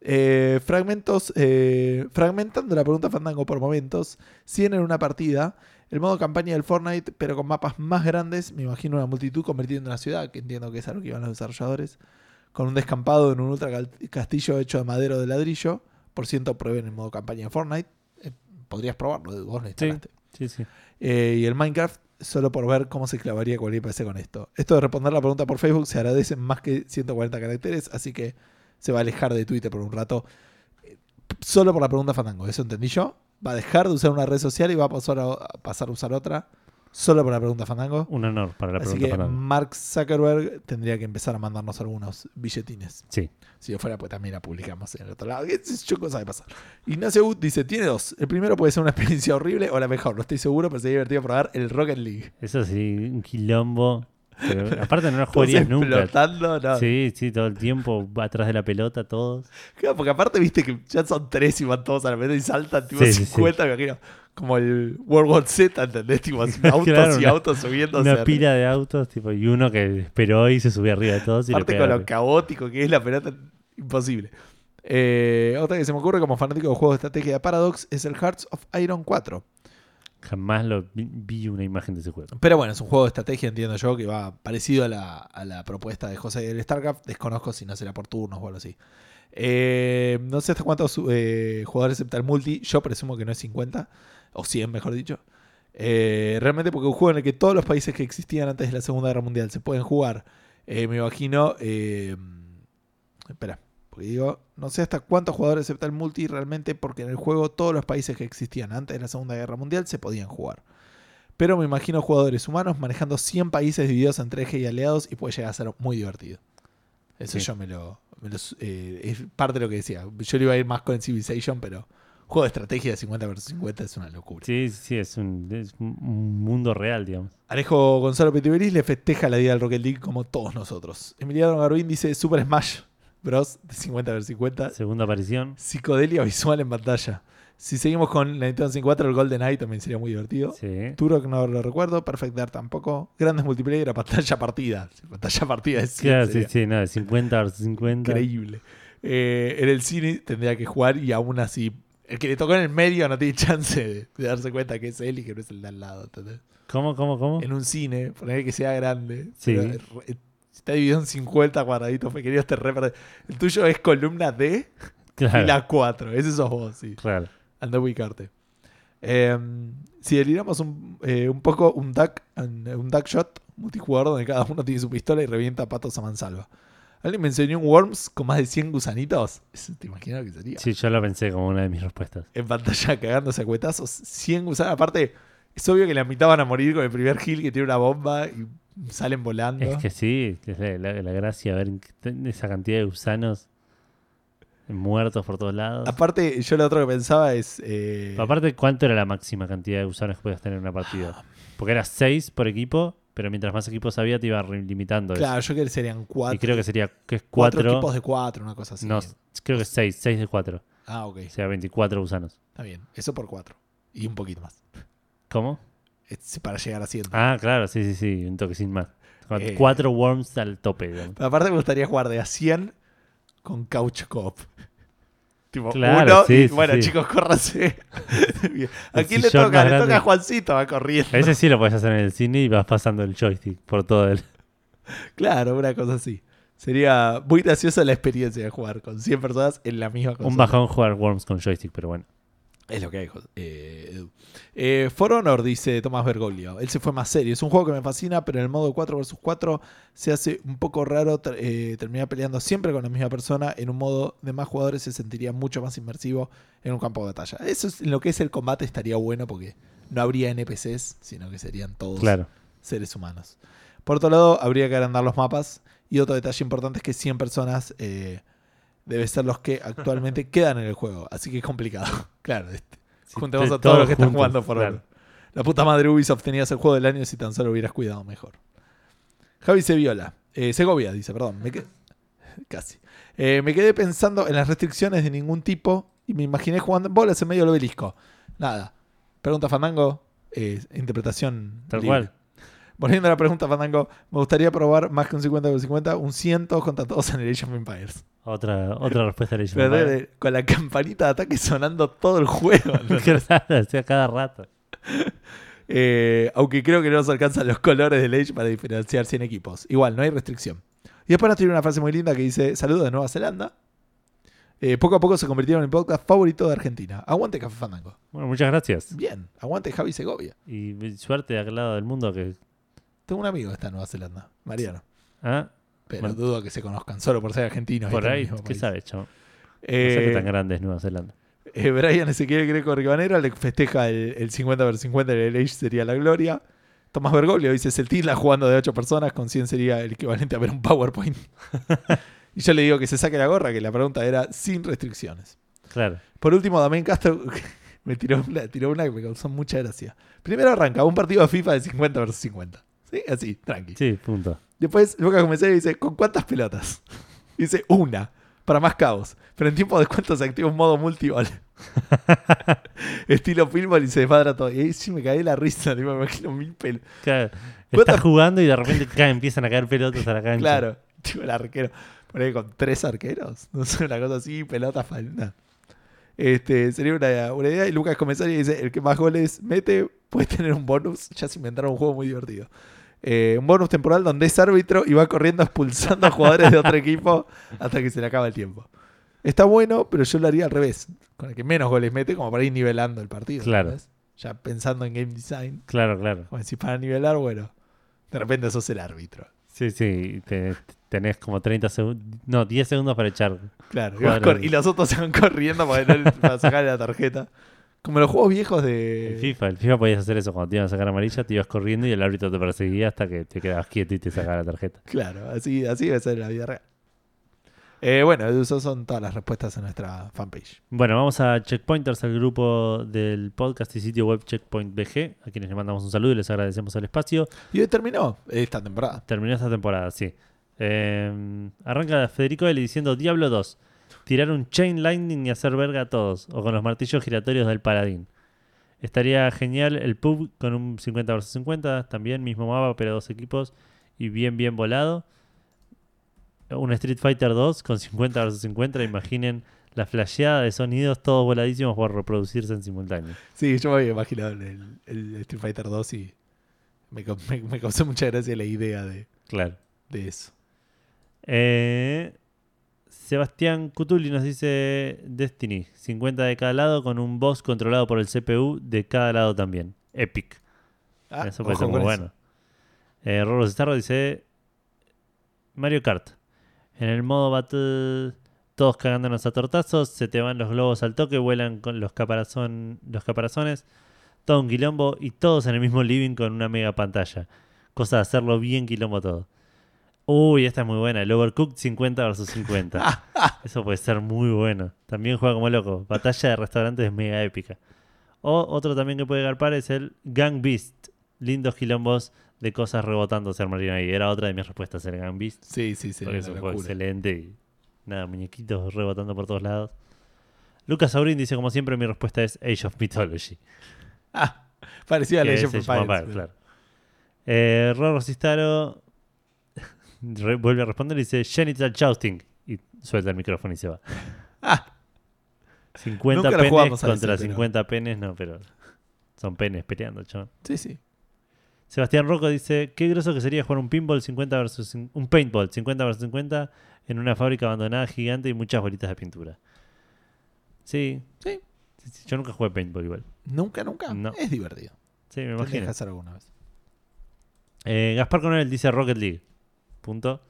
Eh, fragmentos, eh, fragmentando la pregunta Fandango por momentos, 100 en una partida, el modo campaña del Fortnite, pero con mapas más grandes, me imagino una multitud convertida en una ciudad, que entiendo que es algo que iban los desarrolladores, con un descampado en un ultra castillo hecho de madero de ladrillo. Por ciento, prueben el modo campaña de Fortnite. Podrías probarlo, vos lo instalaste. Sí, sí. Eh, y el Minecraft, solo por ver cómo se clavaría cualquier PC con esto. Esto de responder la pregunta por Facebook se agradece más que 140 caracteres, así que se va a alejar de Twitter por un rato. Eh, Solo por la pregunta Fandango, eso entendí yo. Va a dejar de usar una red social y va a pasar a, a pasar a usar otra. Solo por la pregunta Fandango. Un honor para la Así pregunta. que Fernando. Mark Zuckerberg tendría que empezar a mandarnos algunos billetines. Sí. Si yo fuera, pues también la publicamos en el otro lado. ¿Qué sé yo cosa de pasar? Ignacio Wood dice: Tiene dos. El primero puede ser una experiencia horrible o la mejor. No estoy seguro, pero sería divertido probar el Rocket League. Eso sí, un quilombo. Pero aparte no lo jugarías nunca. no. Sí, sí, todo el tiempo va atrás de la pelota todos. Claro, porque aparte, viste que ya son tres y van todos a la meta y saltan tipo Sí, sí, 50, me imagino. Como el World War Z, ¿entendés? Tipo, autos Claro, y una- autos subiéndose. Una pila de autos, tipo, y uno que esperó y se subió arriba de todos y Aparte con lo caótico que es la pelota, imposible. Eh, otra que se me ocurre como fanático de juegos de estrategia de Paradox es el Hearts of Iron 4. Jamás lo vi, vi una imagen de ese juego. Pero bueno, es un juego de estrategia, entiendo yo, que va parecido a la, a la propuesta de José del StarCraft. Desconozco si no será por turnos o algo así. Eh, no sé hasta cuántos eh, jugadores acepta el multi. Yo presumo que no es 50, o 100 mejor dicho. Eh, realmente porque un juego en el que todos los países que existían antes de la Segunda Guerra Mundial se pueden jugar, eh, me imagino... eh, espera, porque digo, no sé hasta cuántos jugadores acepta el multi realmente porque en el juego todos los países que existían antes de la Segunda Guerra Mundial se podían jugar. Pero me imagino jugadores humanos manejando 100 países divididos entre eje y aliados y puede llegar a ser muy divertido. Eso Sí. yo me lo... me lo es parte de lo que decía. Yo le iba a ir más con Civilization, pero juego de estrategia de 50 versus 50 es una locura. Sí, sí, es un, es un- un mundo real, digamos. Alejo Gonzalo Petiberis le festeja la día del Rocket League como todos nosotros. Emiliano Garbín dice Super Smash Bros. de 50 vs 50. Segunda aparición. Psicodelia visual en pantalla. Si seguimos con la Nintendo 64, el Golden Eye también sería muy divertido. Sí. Turok no lo recuerdo. Perfect Dark tampoco. Grandes multiplayer a pantalla partida. Pantalla partida es Claro, sí, sí, no, de 50 versus 50. increíble. Eh, en el cine tendría que jugar y aún así. El que le tocó en el medio no tiene chance de, de darse cuenta que es él y que no es el de al lado. ¿entendés? ¿Cómo, cómo, cómo? en un cine, poner que sea grande. Sí. pero, eh, Está dividido en 50 cuadraditos pequeños, te re. El tuyo es columna D y la 4. Ese sos vos, sí. claro. Anda a ubicarte. Eh, si deliramos un, eh, un poco un duck, un, un duck shot multijugador donde cada uno tiene su pistola y revienta patos a mansalva. ¿Alguien me enseñó un Worms con más de 100 gusanitos? Eso ¿Te imaginas lo que sería? Sí, yo lo pensé como una de mis respuestas. En pantalla cagándose a cuetazos. 100 gusanos. Aparte, es obvio que la mitad van a morir con el primer heal que tiene una bomba y salen volando. Es que sí, es la, la- la gracia ver esa cantidad de gusanos muertos por todos lados. Aparte, yo lo otro que pensaba es. eh, Aparte, ¿cuánto era la máxima cantidad de gusanos que podías tener en una partida? Porque era 6 por equipo, pero mientras más equipos había te iba limitando. eso. claro, yo creo que serían cuatro, y creo que sería que es cuatro 4. equipos de cuatro, una cosa así. No, creo que es 6, 6 de 4. Ah, ok. O sea, 24 gusanos. Está bien. Eso por cuatro. Y un poquito más. ¿Cómo? Es para llegar a 100. Ah, claro, sí, sí, sí, un toque sin más. Eh. 4 worms al tope, digamos. Aparte, me gustaría jugar de a 100 con couch coop. Tipo, Claro, uno sí, y sí, bueno, sí. chicos, córranse. ¿A quién le toca? Le toca a Juancito, va corriendo. Ese sí lo puedes hacer en el cine y vas pasando el joystick por todo el. Claro, una cosa así. Sería muy graciosa la experiencia de jugar con 100 personas en la misma cosa. Un bajón jugar worms con joystick, pero bueno. Es lo que hay, eh, Edu. Eh, For Honor, dice Tomás Bergoglio. Él se fue más serio. Es un juego que me fascina, pero en el modo 4 vs 4 se hace un poco raro eh, terminar peleando siempre con la misma persona. En un modo de más jugadores se sentiría mucho más inmersivo en un campo de batalla. Eso es en lo que es el combate estaría bueno porque no habría NPCs, sino que serían todos Claro. seres humanos. Por otro lado, habría que agrandar los mapas. Y otro detalle importante es que 100 personas debe ser los que actualmente quedan en el juego. Así que es complicado. claro, este, Sí, juntemos te- a todos los que están jugando por claro. La puta madre Ubisoft tenías el juego del año si tan solo hubieras cuidado mejor. Javi Seviola. Eh, Segovia, dice, perdón. Me Casi. Eh, me quedé pensando en las restricciones de ningún tipo y me imaginé jugando en bolas en medio del obelisco. Nada. Pregunta Fandango. eh, interpretación. Tal libre. cual. Volviendo a la pregunta, Fandango, me gustaría probar más que un 50 por 50, un 100 contra todos en Age of Empires. Otra, otra respuesta de Pero Legend de- de- con la campanita de ataque sonando todo el juego. cada rato. Eh, aunque creo que no nos alcanzan los colores del Age para diferenciar 100 equipos. Igual, no hay restricción. Y después nos tiene una frase muy linda que dice: Saludos de Nueva Zelanda. Eh, poco a poco se convirtieron en el podcast favorito de Argentina. Aguante Café Fandango. Bueno, muchas gracias. Bien, aguante Javi Segovia. Y suerte de aquel lado del mundo que. Tengo un amigo que está en Nueva Zelanda, Mariano. Ah, Pero Bueno. dudo que se conozcan solo por ser argentinos. por el ahí, ¿qué país. sabe, chavo? No Eh, sé qué tan grande es Nueva Zelanda. Eh, Brian Ezequiel Greco Ribanera le festeja el, el 50 vs 50 en el Age sería la gloria. Tomás Bergoglio dice Celtila jugando de 8 personas con 100 sería el equivalente a ver un PowerPoint. y yo le digo que se saque la gorra, que la pregunta era sin restricciones. Claro. Por último, Damián Castro me tiró una, tiró una que me causó mucha gracia. Primero arranca un partido de FIFA de 50 vs 50. ¿Sí? Así, tranqui. Sí, punto. Después Lucas Comisario dice, ¿con cuántas pelotas? Dice, una, para más caos. Pero en tiempo de descuento se activa un modo multiball. Estilo pinball y se desmadra todo. Y ahí sí me caí la risa, tipo, me imagino mil pelotas. Claro. Estás jugando y de repente empiezan a caer pelotas a la cancha. Claro, tipo el arquero. Por ahí con tres arqueros. No sé, una cosa así, pelota falta. Este, sería una, una idea. Y Lucas Comisario dice, el que más goles mete puede tener un bonus. Ya se inventaron un juego muy divertido. Eh, un bonus temporal donde es árbitro y va corriendo expulsando a jugadores de otro equipo hasta que se le acaba el tiempo. Está bueno, pero yo lo haría al revés. Con el que menos goles mete, como para ir nivelando el partido. Claro. Ya pensando en game design. Claro, claro. Como si para nivelar, bueno, de repente sos el árbitro. Sí, sí. te- tenés como 30 segundos. No, 10 segundos para echar. Claro, y, los otros se van corriendo para, no- para sacarle la tarjeta. Como los juegos viejos El de. FIFA, el FIFA podías hacer eso cuando te iban a sacar amarilla, te ibas corriendo y el árbitro te perseguía hasta que te quedabas quieto y te sacaba la tarjeta. Claro, así, así debe ser en la vida real. Eh, bueno, esas son todas las respuestas en nuestra fanpage. Bueno, vamos a Checkpointers, al grupo del podcast y sitio web Checkpoint BG, a quienes les mandamos un saludo y les agradecemos el espacio. Y hoy terminó esta temporada. Terminó esta temporada, sí. Eh, arranca Federico L diciendo Diablo 2. Tirar un chain lightning y hacer verga a todos. O con los martillos giratorios del paladín. Estaría genial el pub con un 50 vs 50. También mismo mapa, pero dos equipos. Y bien, bien volado. Un Street Fighter 2 con 50 vs 50. Imaginen la flasheada de sonidos todos voladísimos por reproducirse en simultáneo. Sí, yo me había imaginado el, el Street Fighter 2 y me, me- me causó mucha gracia la idea de, Claro. de eso. Eh, Sebastián Cutuli nos dice Destiny, 50 de cada lado con un boss controlado por el CPU de cada lado también. Epic. Ah, eso ser muy eso. bueno. Eh, Rorro Starro dice Mario Kart. En el modo battle, todos cagándonos a tortazos, se te van los globos al toque, vuelan con los, caparazón, los caparazones, todo un quilombo y todos en el mismo living con una mega pantalla. Cosa de hacerlo bien quilombo todo. Uy, esta es muy buena. El Overcooked 50 vs 50. Eso puede ser muy bueno. También juega como loco. Batalla de restaurantes es mega épica. O otro también que puede garpar es el Gang Beast. Lindos quilombos de cosas rebotando se armarían ahí. Era otra de mis respuestas, el Gang Beast. Sí, sí, sí. porque es un juego excelente y nada, muñequitos rebotando por todos lados. Lucas Aurín dice, como siempre, mi respuesta es Age of Mythology. Ah, parecido a Age of Empires, claro. Eh, Rorro Cistaro re- vuelve a responder y dice Genital Jousting. Y suelta el micrófono y se va. Ah, 50 Nunca lo penes contra ese, pero- 50 penes, no, pero son penes peleando, chaval. sí, sí. Sebastián Rocco dice, qué groso que sería jugar un pinball 50 versus un paintball 50 versus 50 en una fábrica abandonada gigante y muchas bolitas de pintura. Sí. Sí. Sí, sí, Yo nunca jugué paintball igual. Nunca, nunca. No. Es divertido. Sí, me imagino. hacer alguna vez. Eh, Gaspar Conel dice Rocket League. Punto.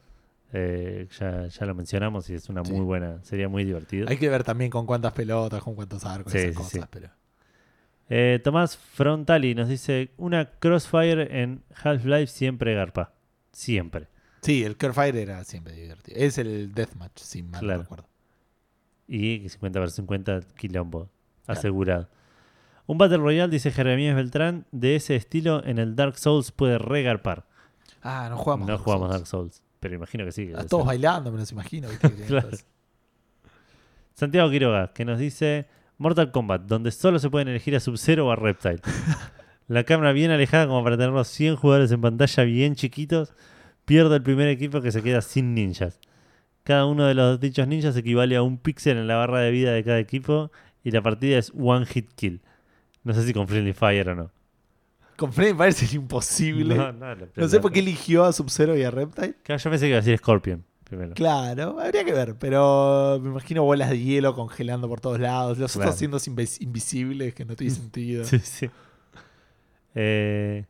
Eh, ya, ya lo mencionamos y es una Sí. muy buena, sería muy divertido. Hay que ver también con cuántas pelotas, con cuántos arcos, Sí, esas cosas, sí. pero. Eh, Tomás Frontali nos dice, una Crossfire en Half-Life siempre garpa. Siempre. Sí, el Curfire era siempre divertido. Es el Deathmatch, si mal Claro. recuerdo. Y 50 vs 50 quilombo. Asegurado. Un Battle Royale, dice Jeremías Beltrán, de ese estilo en el Dark Souls puede regarpar. Ah, no jugamos. no Dark jugamos Souls. Dark Souls, pero imagino que sí. que A debe todos ser. bailando, me los imagino. Claro. Santiago Quiroga, que nos dice Mortal Kombat, donde solo se pueden elegir a Sub-Zero o a Reptile. La cámara bien alejada como para tener los 100 jugadores en pantalla bien chiquitos, pierde el primer equipo que se queda sin ninjas. Cada uno de los dichos ninjas equivale a un píxel en la barra de vida de cada equipo y la partida es one hit kill. No sé si con Friendly Fire o no. Con Freddy Fire es imposible. No, No, no, lo- sé por qué eligió a Sub-Zero y a Reptile. Claro, Yo pensé que iba a decir Scorpion primero. Claro, habría que ver, pero me imagino bolas de hielo congelando por todos lados, los Claro. otros siendo invis- invisibles, que no tiene sentido. Sí, sí. Eh,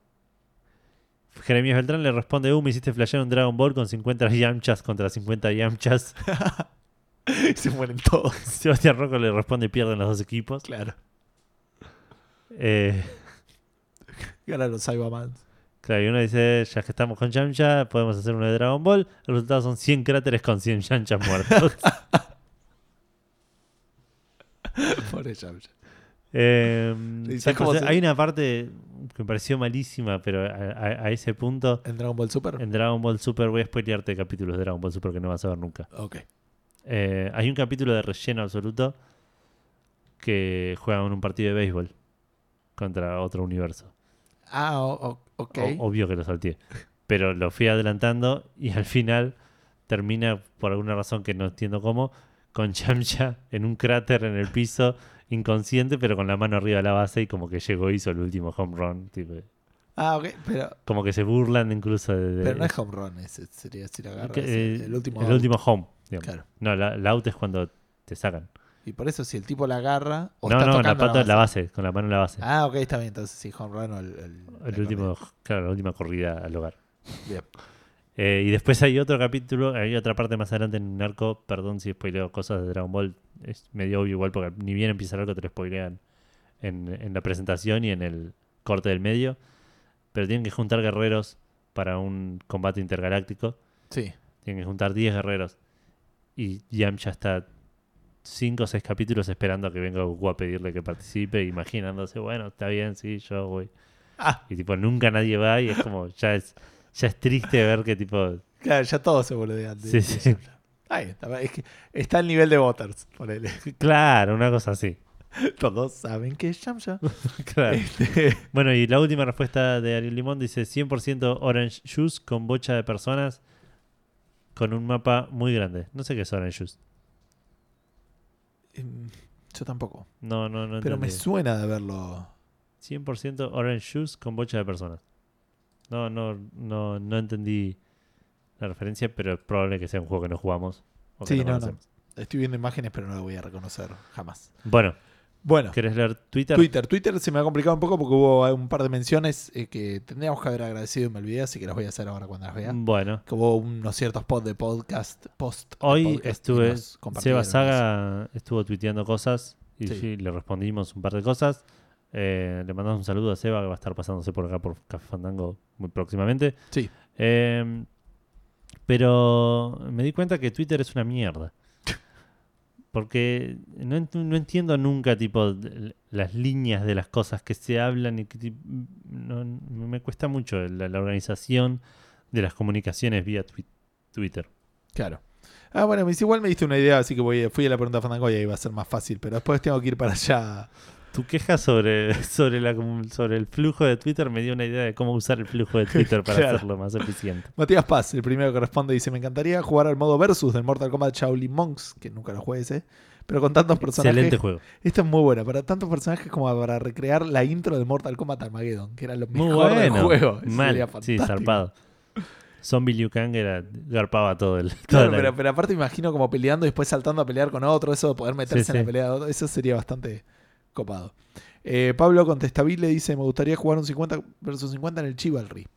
Jeremías Beltrán le responde, uh, me hiciste flashear un Dragon Ball con 50 Yamchas contra 50 Yamchas. Se mueren todos. Sebastián Rocco le responde, pierden los dos equipos. Claro. Eh, Ganan los Cybermans. claro, y uno dice, ya que estamos con Yamcha, podemos hacer uno de Dragon Ball. El resultado son 100 cráteres con 100 Yamchas muertos. Pobre Yamcha. Eh, ¿Y ¿sabes sabes cómo cómo se- Hay una parte que me pareció malísima, pero a, a- a ese punto, ¿En Dragon Ball Super? en Dragon Ball Super, voy a spoilearte capítulos de Dragon Ball Super que no vas a ver nunca. Ok. Eh, hay un capítulo de relleno absoluto que juegan un partido de béisbol contra otro universo. Ah, o- ok. O- obvio que lo salteé. Pero lo fui adelantando y al final termina, por alguna razón que no entiendo cómo, con Yamcha en un cráter en el piso, inconsciente, pero con la mano arriba de la base y como que llegó y hizo el último home run. tipo, Ah, ok, pero, como que se burlan incluso de... de- pero no es home run, ese sería si lo agarras. que- eh, el último. el out. último home. digamos. Claro. No, la, la out es cuando te sacan. Y por eso, si el tipo la agarra. O no, está no, la tocando pata, la base, con la mano en la base. Ah, ok, está bien. Entonces, sí, home run o el. el- el la último, claro, la última corrida al hogar. Bien. Eh, y después hay otro capítulo, hay otra parte más adelante en Narco, perdón si spoileo cosas de Dragon Ball, es medio obvio igual porque ni bien empieza el arco te lo spoilean en, en la presentación y en el corte del medio. Pero tienen que juntar guerreros para un combate intergaláctico. Sí. Tienen que juntar 10 guerreros. Y Yamcha está 5 o 6 capítulos esperando a que venga Goku a pedirle que participe, imaginándose, bueno, está bien, sí, yo voy. Ah, Y tipo, nunca nadie va y es como, ya es, ya es triste ver que tipo, claro, ya todo se boludean. de- Sí, sí. está, es que está al nivel de Butters, ponele. claro, una cosa así. Todos saben que es Yamcha. Claro. Este, Bueno, y la última respuesta de Ariel Limón dice 100% Orange Juice con bocha de personas con un mapa muy grande. No sé qué es Orange Juice. Em, yo tampoco. No, no, no Pero me suena de verlo. 100% Orange Juice con bocha de personas. No, no, no, no entendí la referencia, pero es probable que sea un juego que no jugamos. o que Sí, no, no. Estoy viendo imágenes, pero no lo voy a reconocer jamás. Bueno, Bueno, ¿querés leer Twitter? Twitter. Twitter se me ha complicado un poco porque hubo un par de menciones eh, que tendríamos que haber agradecido y me olvidé, así que las voy a hacer ahora cuando las vea. Bueno, Que hubo unos ciertos posts de podcast, post hoy podcast estuve, Seba eso. Saga estuvo tuiteando cosas y Sí. sí, le respondimos un par de cosas. Eh, le mandamos un saludo a Seba que va a estar pasándose por acá por Café Fandango muy próximamente. Sí. Eh, pero me di cuenta que Twitter es una mierda. Porque no, ent- no entiendo nunca tipo las líneas de las cosas que se hablan y que no- me cuesta mucho la, organización de las comunicaciones vía twi- Twitter. Claro. Ah, bueno, igual me diste una idea, así que voy, fui a la pregunta Fandango y ahí va a ser más fácil, pero después tengo que ir para allá. Tu queja sobre, sobre, la, sobre el flujo de Twitter me dio una idea de cómo usar el flujo de Twitter para Claro. hacerlo más eficiente. Matías Paz, el primero que responde, dice: Me encantaría jugar al modo versus del Mortal Kombat Shaolin Monks, que nunca lo jugué ese, pero con tantos personajes. Excelente juego. Esta es muy buena, para tantos personajes como para recrear la intro del Mortal Kombat Armageddon, que era lo Muy mejor del bueno. juego. Eso Mal. Sí, zarpado. Zombie Liu Kang era, garpaba todo el. Claro, toda la- pero, pero aparte imagino como peleando y después saltando a pelear con otro, eso de poder meterse Sí, en la pelea de otro, eso sería bastante copado. Eh, Pablo Contestabile dice, me gustaría jugar un 50 versus 50 en el Chivalry.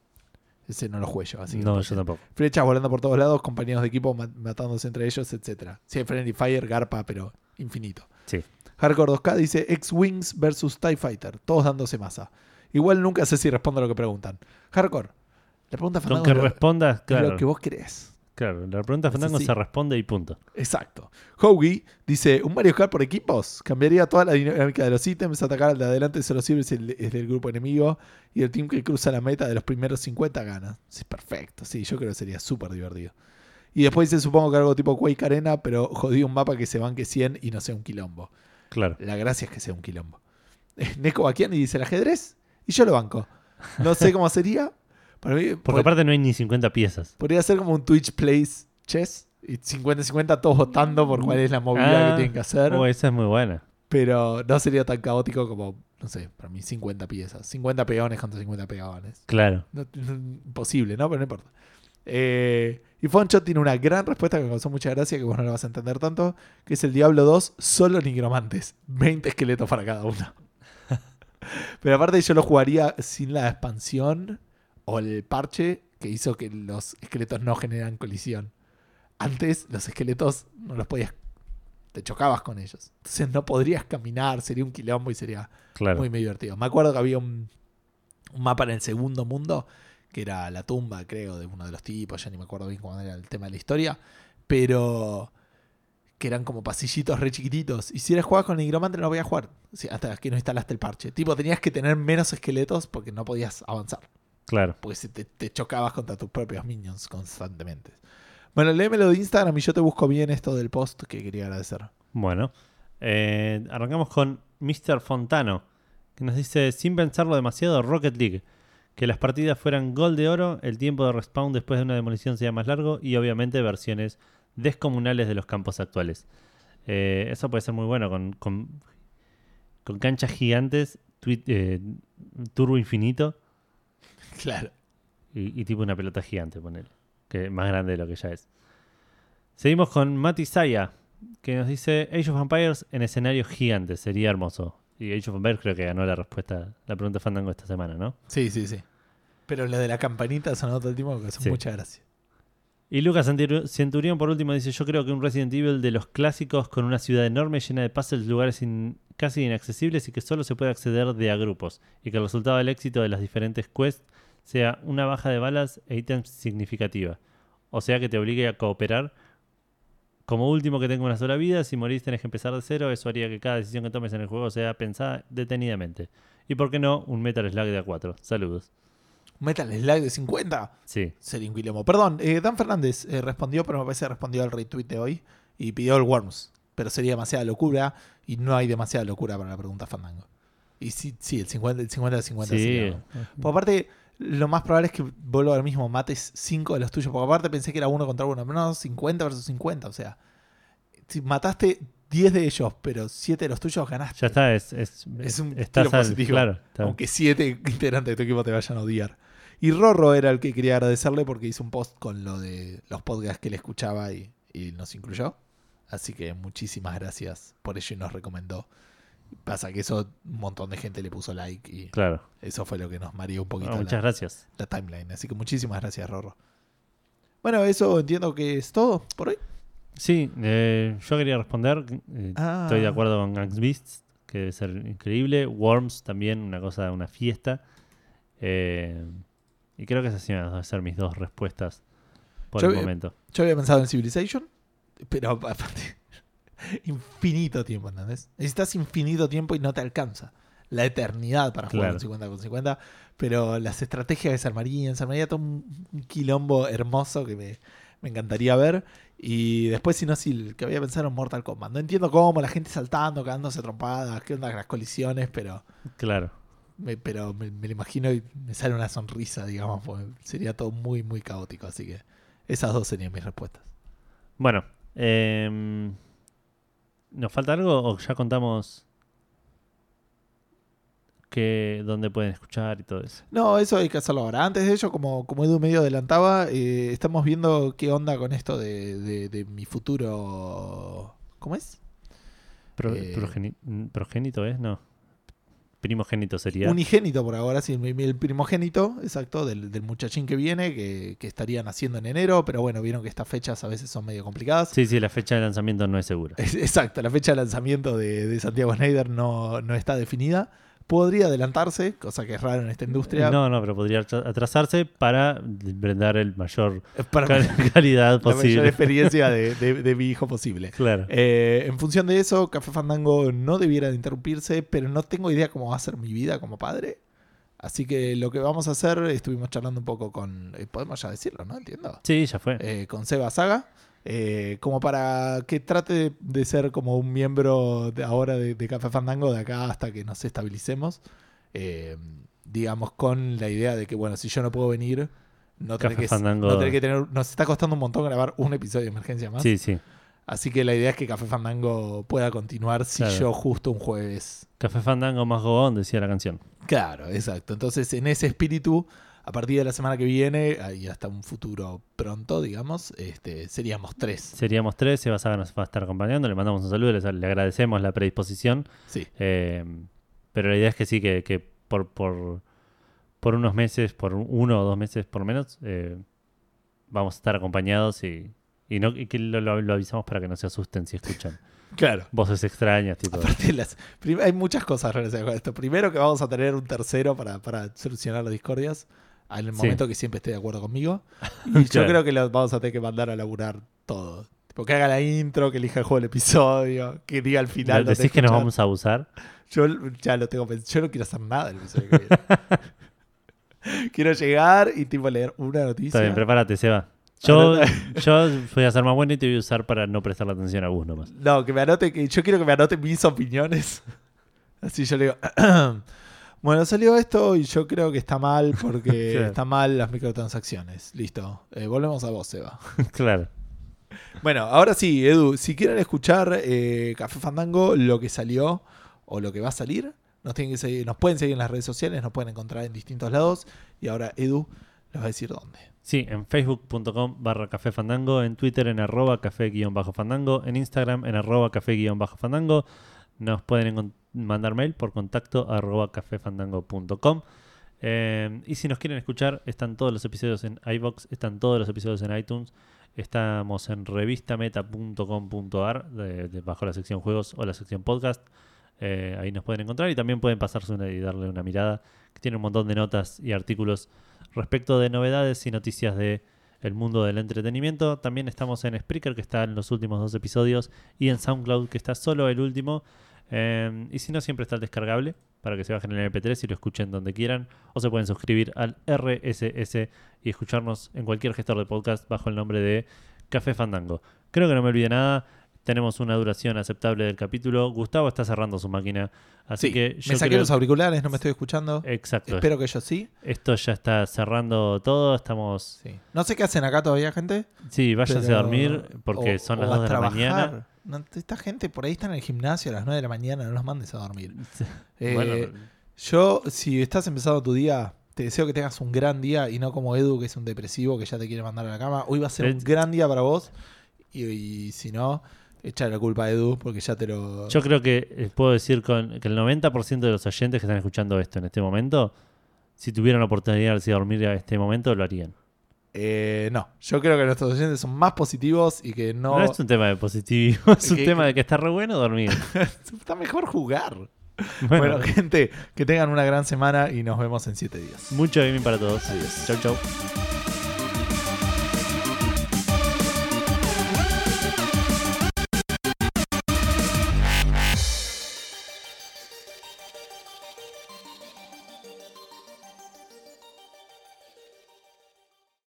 Ese no lo jugué yo, así que no, no yo tampoco. Flechas volando por todos lados, compañeros de equipo ma- matándose entre ellos, etcétera. Sí, Friendly Fire, Garpa, pero infinito. Sí. Hardcore 2K dice X-Wings versus TIE Fighter, todos dándose masa. Igual nunca sé si respondo a lo que preguntan. Hardcore, la pregunta Con Fandango que respondas, es claro. lo que vos querés. Claro, la pregunta Fandango se responde y punto. Exacto. Hoagie dice: ¿Un Mario Kart por equipos? Cambiaría toda la dinámica de los ítems. Atacar al de adelante solo sirve si es del grupo enemigo. Y el team que cruza la meta de los primeros 50 gana. Sí, perfecto. Sí, yo creo que sería súper divertido. Y después dice: Supongo que algo tipo Quake Arena, pero jodí un mapa que se banque 100 y no sea un quilombo. Claro. La gracia es que sea un quilombo. Neko Bakiani dice: ¿El ajedrez? Y yo lo banco. No sé cómo sería. Para mí, Porque aparte no hay ni 50 piezas. podría ser como un Twitch Plays Chess. Y 50-50 todos votando por cuál es la movilidad Ah, que tienen que hacer. Oh, esa es muy buena. Pero no sería tan caótico como, no sé, para mí 50 piezas. 50 peones contra 50 peones. Claro. No- no- imposible, ¿no? Pero no importa. Eh, y Foncho tiene una gran respuesta que me causó mucha gracia, que vos no la vas a entender tanto, que es el Diablo 2, solo nigromantes. 20 esqueletos para cada uno. Pero aparte yo lo jugaría sin la expansión o el parche que hizo que los esqueletos no generan colisión. Antes los esqueletos no los podías... Te chocabas con ellos. Entonces no podrías caminar, sería un quilombo y sería Claro. muy, muy divertido. Me acuerdo que había un, un mapa en el segundo mundo, que era la tumba, creo, de uno de los tipos, ya ni me acuerdo bien cómo era el tema de la historia, pero que eran como pasillitos re chiquititos. Y si eres jugabas con el nigromante no lo podías jugar, hasta que no instalaste el parche. Tipo, tenías que tener menos esqueletos porque no podías avanzar, Claro. porque te, te chocabas contra tus propios minions constantemente. Bueno, léemelo de Instagram y yo te busco bien esto del post que quería agradecer. Bueno. Eh, arrancamos con Mr. Fontano, que nos dice, sin pensarlo demasiado, Rocket League. Que las partidas fueran gol de oro, el tiempo de respawn después de una demolición sea más largo y obviamente versiones descomunales de los campos actuales. Eh, eso puede ser muy bueno con, con, con canchas gigantes, eh, turbo infinito Claro. y, y tipo una pelota gigante, ponele. Que más grande de lo que ya es. Seguimos con Mati Saya, que nos dice Age of Empires en escenarios gigantes. Sería hermoso. Y Age of Empires creo que ganó la respuesta, la pregunta de Fandango esta semana, ¿no? Sí, sí, sí. Pero lo de la campanita sonó todo el tiempo que hace Sí. mucha gracia. Y Lucas Centur- Centurión, por último, dice: Yo creo que un Resident Evil de los clásicos con una ciudad enorme llena de puzzles, lugares in- casi inaccesibles y que solo se puede acceder de a grupos. Y que el resultado del éxito de las diferentes quests sea una baja de balas e ítems significativa. O sea que te obligue a cooperar. Como último que tenga una sola vida, si morís tenés que empezar de cero, eso haría que cada decisión que tomes en el juego sea pensada detenidamente. Y por qué no, un Metal Slug de A4. Saludos. Metal Slug de 50. Sí, Sería un quilombo. Perdón, eh, Dan Fernández eh, respondió, pero me parece que respondió al retweet de hoy y pidió el Worms. Pero sería demasiada locura y no hay demasiada locura para la pregunta Fandango. Y sí, sí el 50 el 50 de 50 sí. sería- Por aparte, lo más probable es que vuelva al mismo mates 5 de los tuyos. Porque aparte pensé que era uno contra uno. No, 50 versus 50. O sea, si mataste 10 de ellos, pero 7 de los tuyos ganaste. Ya está, es, es, Es un estás al- positivo. Claro, Aunque 7 integrantes de tu equipo te vayan a odiar. Y Rorro era el que quería agradecerle porque hizo un post con lo de los podcasts que él escuchaba y, y nos incluyó. Así que muchísimas gracias por ello y nos recomendó. Pasa que eso un montón de gente le puso like y claro. eso fue lo que nos mareó un poquito Ah, la- muchas gracias. la timeline. Así que muchísimas gracias, Rorro. Bueno, eso entiendo que es todo por hoy. Sí, eh, yo quería responder. eh, Ah. Estoy de acuerdo con Gangs Beasts, que debe ser increíble. Worms también, una cosa, una fiesta. Eh, y creo que esas van a ser mis dos respuestas por Yo el momento. Yo había pensado en Civilization, pero aparte, infinito tiempo, ¿entendés? Necesitas infinito tiempo y no te alcanza. La eternidad para jugar Claro. un 50 con 50, pero las estrategias que se armarían, se armaría todo un, un quilombo hermoso que me, me encantaría ver. Y después, si no, si el que había pensado en Mortal Kombat. No entiendo cómo, la gente saltando, cagándose a trompadas, qué onda con las colisiones, pero Claro. me, pero me, me lo imagino y me sale una sonrisa, digamos, porque sería todo muy, muy caótico. Así que esas dos serían mis respuestas. Bueno, em, ¿nos falta algo o ya contamos que dónde pueden escuchar y todo eso? No, eso hay que hacerlo ahora. Antes de ello, como, como Edu medio adelantaba, eh, estamos viendo qué onda con esto de, de- de mi futuro. ¿Cómo es? Pro- Eh, progeni- progénito es, no. Primogénito sería. Unigénito por ahora, sí, el primogénito, exacto, del, del muchachín que viene, que, que estaría naciendo en enero, pero bueno, vieron que estas fechas a veces son medio complicadas. Sí, sí, la fecha de lanzamiento no es segura. Es- Exacto, la fecha de lanzamiento de, de Santiago Schneider no, no está definida. Podría adelantarse, cosa que es raro en esta industria. No, no, pero podría atra- atrasarse para brindar el mayor para cal- calidad la mayor posible. experiencia de, de- de mi hijo posible. Claro. Eh, en función de eso, Café Fandango no debiera de interrumpirse, pero no tengo idea cómo va a ser mi vida como padre. Así que lo que vamos a hacer, estuvimos charlando un poco con, eh, podemos ya decirlo, ¿no? Entiendo. Sí, ya fue. Eh, con Seba Saga, eh, como para que trate de ser como un miembro de ahora de, de Café Fandango de acá hasta que nos estabilicemos. Eh, digamos, con la idea de que, bueno, si yo no puedo venir, no Café que, no tener que tener. Nos está costando un montón grabar un episodio de emergencia más. Sí, sí. Así que la idea es que Café Fandango pueda continuar si Claro. yo justo un jueves. Café Fandango más Gogón, decía la canción. Claro, exacto. Entonces, en ese espíritu, a partir de la semana que viene y hasta un futuro pronto, digamos, este, seríamos tres. Seríamos tres, Eva Saga nos va a estar acompañando, le mandamos un saludo, le, le agradecemos la predisposición. Sí. Eh, pero la idea es que sí, que, que por, por, por unos meses, por uno o dos meses por lo menos, eh, vamos a estar acompañados y, y, no, y que lo, lo- lo avisamos para que no se asusten si escuchan Claro. voces extrañas. Tipo, Aparte, las, hay muchas cosas relacionadas con esto. Primero, que vamos a tener un tercero para, para solucionar las discordias. En el Sí. momento que siempre esté de acuerdo conmigo. Y yo creo que lo vamos a tener que mandar a laburar todo. Tipo, que haga la intro, que elija el juego del episodio, que diga al final. ¿Decís que nos vamos a abusar? Yo ya lo tengo pensado. Yo no quiero hacer nada el episodio que viene. quiero llegar y tipo leer una noticia. Está bien, prepárate, Seba. Yo, yo voy a ser más bueno y te voy a usar para no prestarle atención a vos nomás. no, que me anote, que yo quiero que me anote mis opiniones. Así yo le digo, bueno, salió esto y yo creo que está mal porque Claro. está mal las microtransacciones. Listo. Eh, volvemos a vos, Eva. claro. Bueno, ahora sí, Edu, si quieren escuchar eh, Café Fandango, lo que salió o lo que va a salir, nos, tienen que seguir, nos pueden seguir en las redes sociales, nos pueden encontrar en distintos lados. Y ahora Edu les va a decir dónde. Sí, en facebook.com barra café fandango, en Twitter en arroba café guion bajo fandango, en Instagram en arroba café guion bajo fandango. Nos pueden encon- mandar mail por contacto arroba cafefandango.com. Eh, y si nos quieren escuchar, están todos los episodios en iBox, están todos los episodios en iTunes, Estamos en revistameta.com.ar de- de- bajo la sección juegos o la sección podcast. Eh, ahí nos pueden encontrar y también pueden pasarse una y darle una mirada, que tiene un montón de notas y artículos respecto de novedades y noticias de el mundo del entretenimiento. También estamos en Spreaker, que está en los últimos dos episodios, y en SoundCloud, que está solo el último. Eh, y si no, siempre está el descargable para que se bajen en el MP3 y lo escuchen donde quieran. O se pueden suscribir al RSS y escucharnos en cualquier gestor de podcast bajo el nombre de Café Fandango. Creo que no me olvide nada. Tenemos una duración aceptable del capítulo. Gustavo está cerrando su máquina. Así Sí, que yo me saqué creo- los auriculares, no me estoy escuchando. Exacto. Espero que yo sí. Esto ya está cerrando todo. Estamos. sí. No sé qué hacen acá todavía, gente. Sí, váyanse pero- a dormir porque o- son las o a 2 de la mañana. No, esta gente por ahí está en el gimnasio a las 9 de la mañana, no los mandes a dormir. Eh, Bueno, Yo, si estás empezando tu día, te deseo que tengas un gran día y no como Edu, que es un depresivo que ya te quiere mandar a la cama. Hoy va a ser un gran día para vos. Y, y si no, echa la culpa a Edu porque ya te lo. Yo creo que eh, puedo decir con, que el 90% de los oyentes que están escuchando esto en este momento, si tuvieran la oportunidad de irse a dormir a este momento, lo harían. Eh, no, yo creo que nuestros oyentes son más positivos y que no. No, es un tema de positivo, es un Que- tema de que está re bueno dormir. Está mejor jugar. Bueno, bueno, gente, que tengan una gran semana y nos vemos en 7 días. mucho gaming para todos. Adiós. Chau, chau.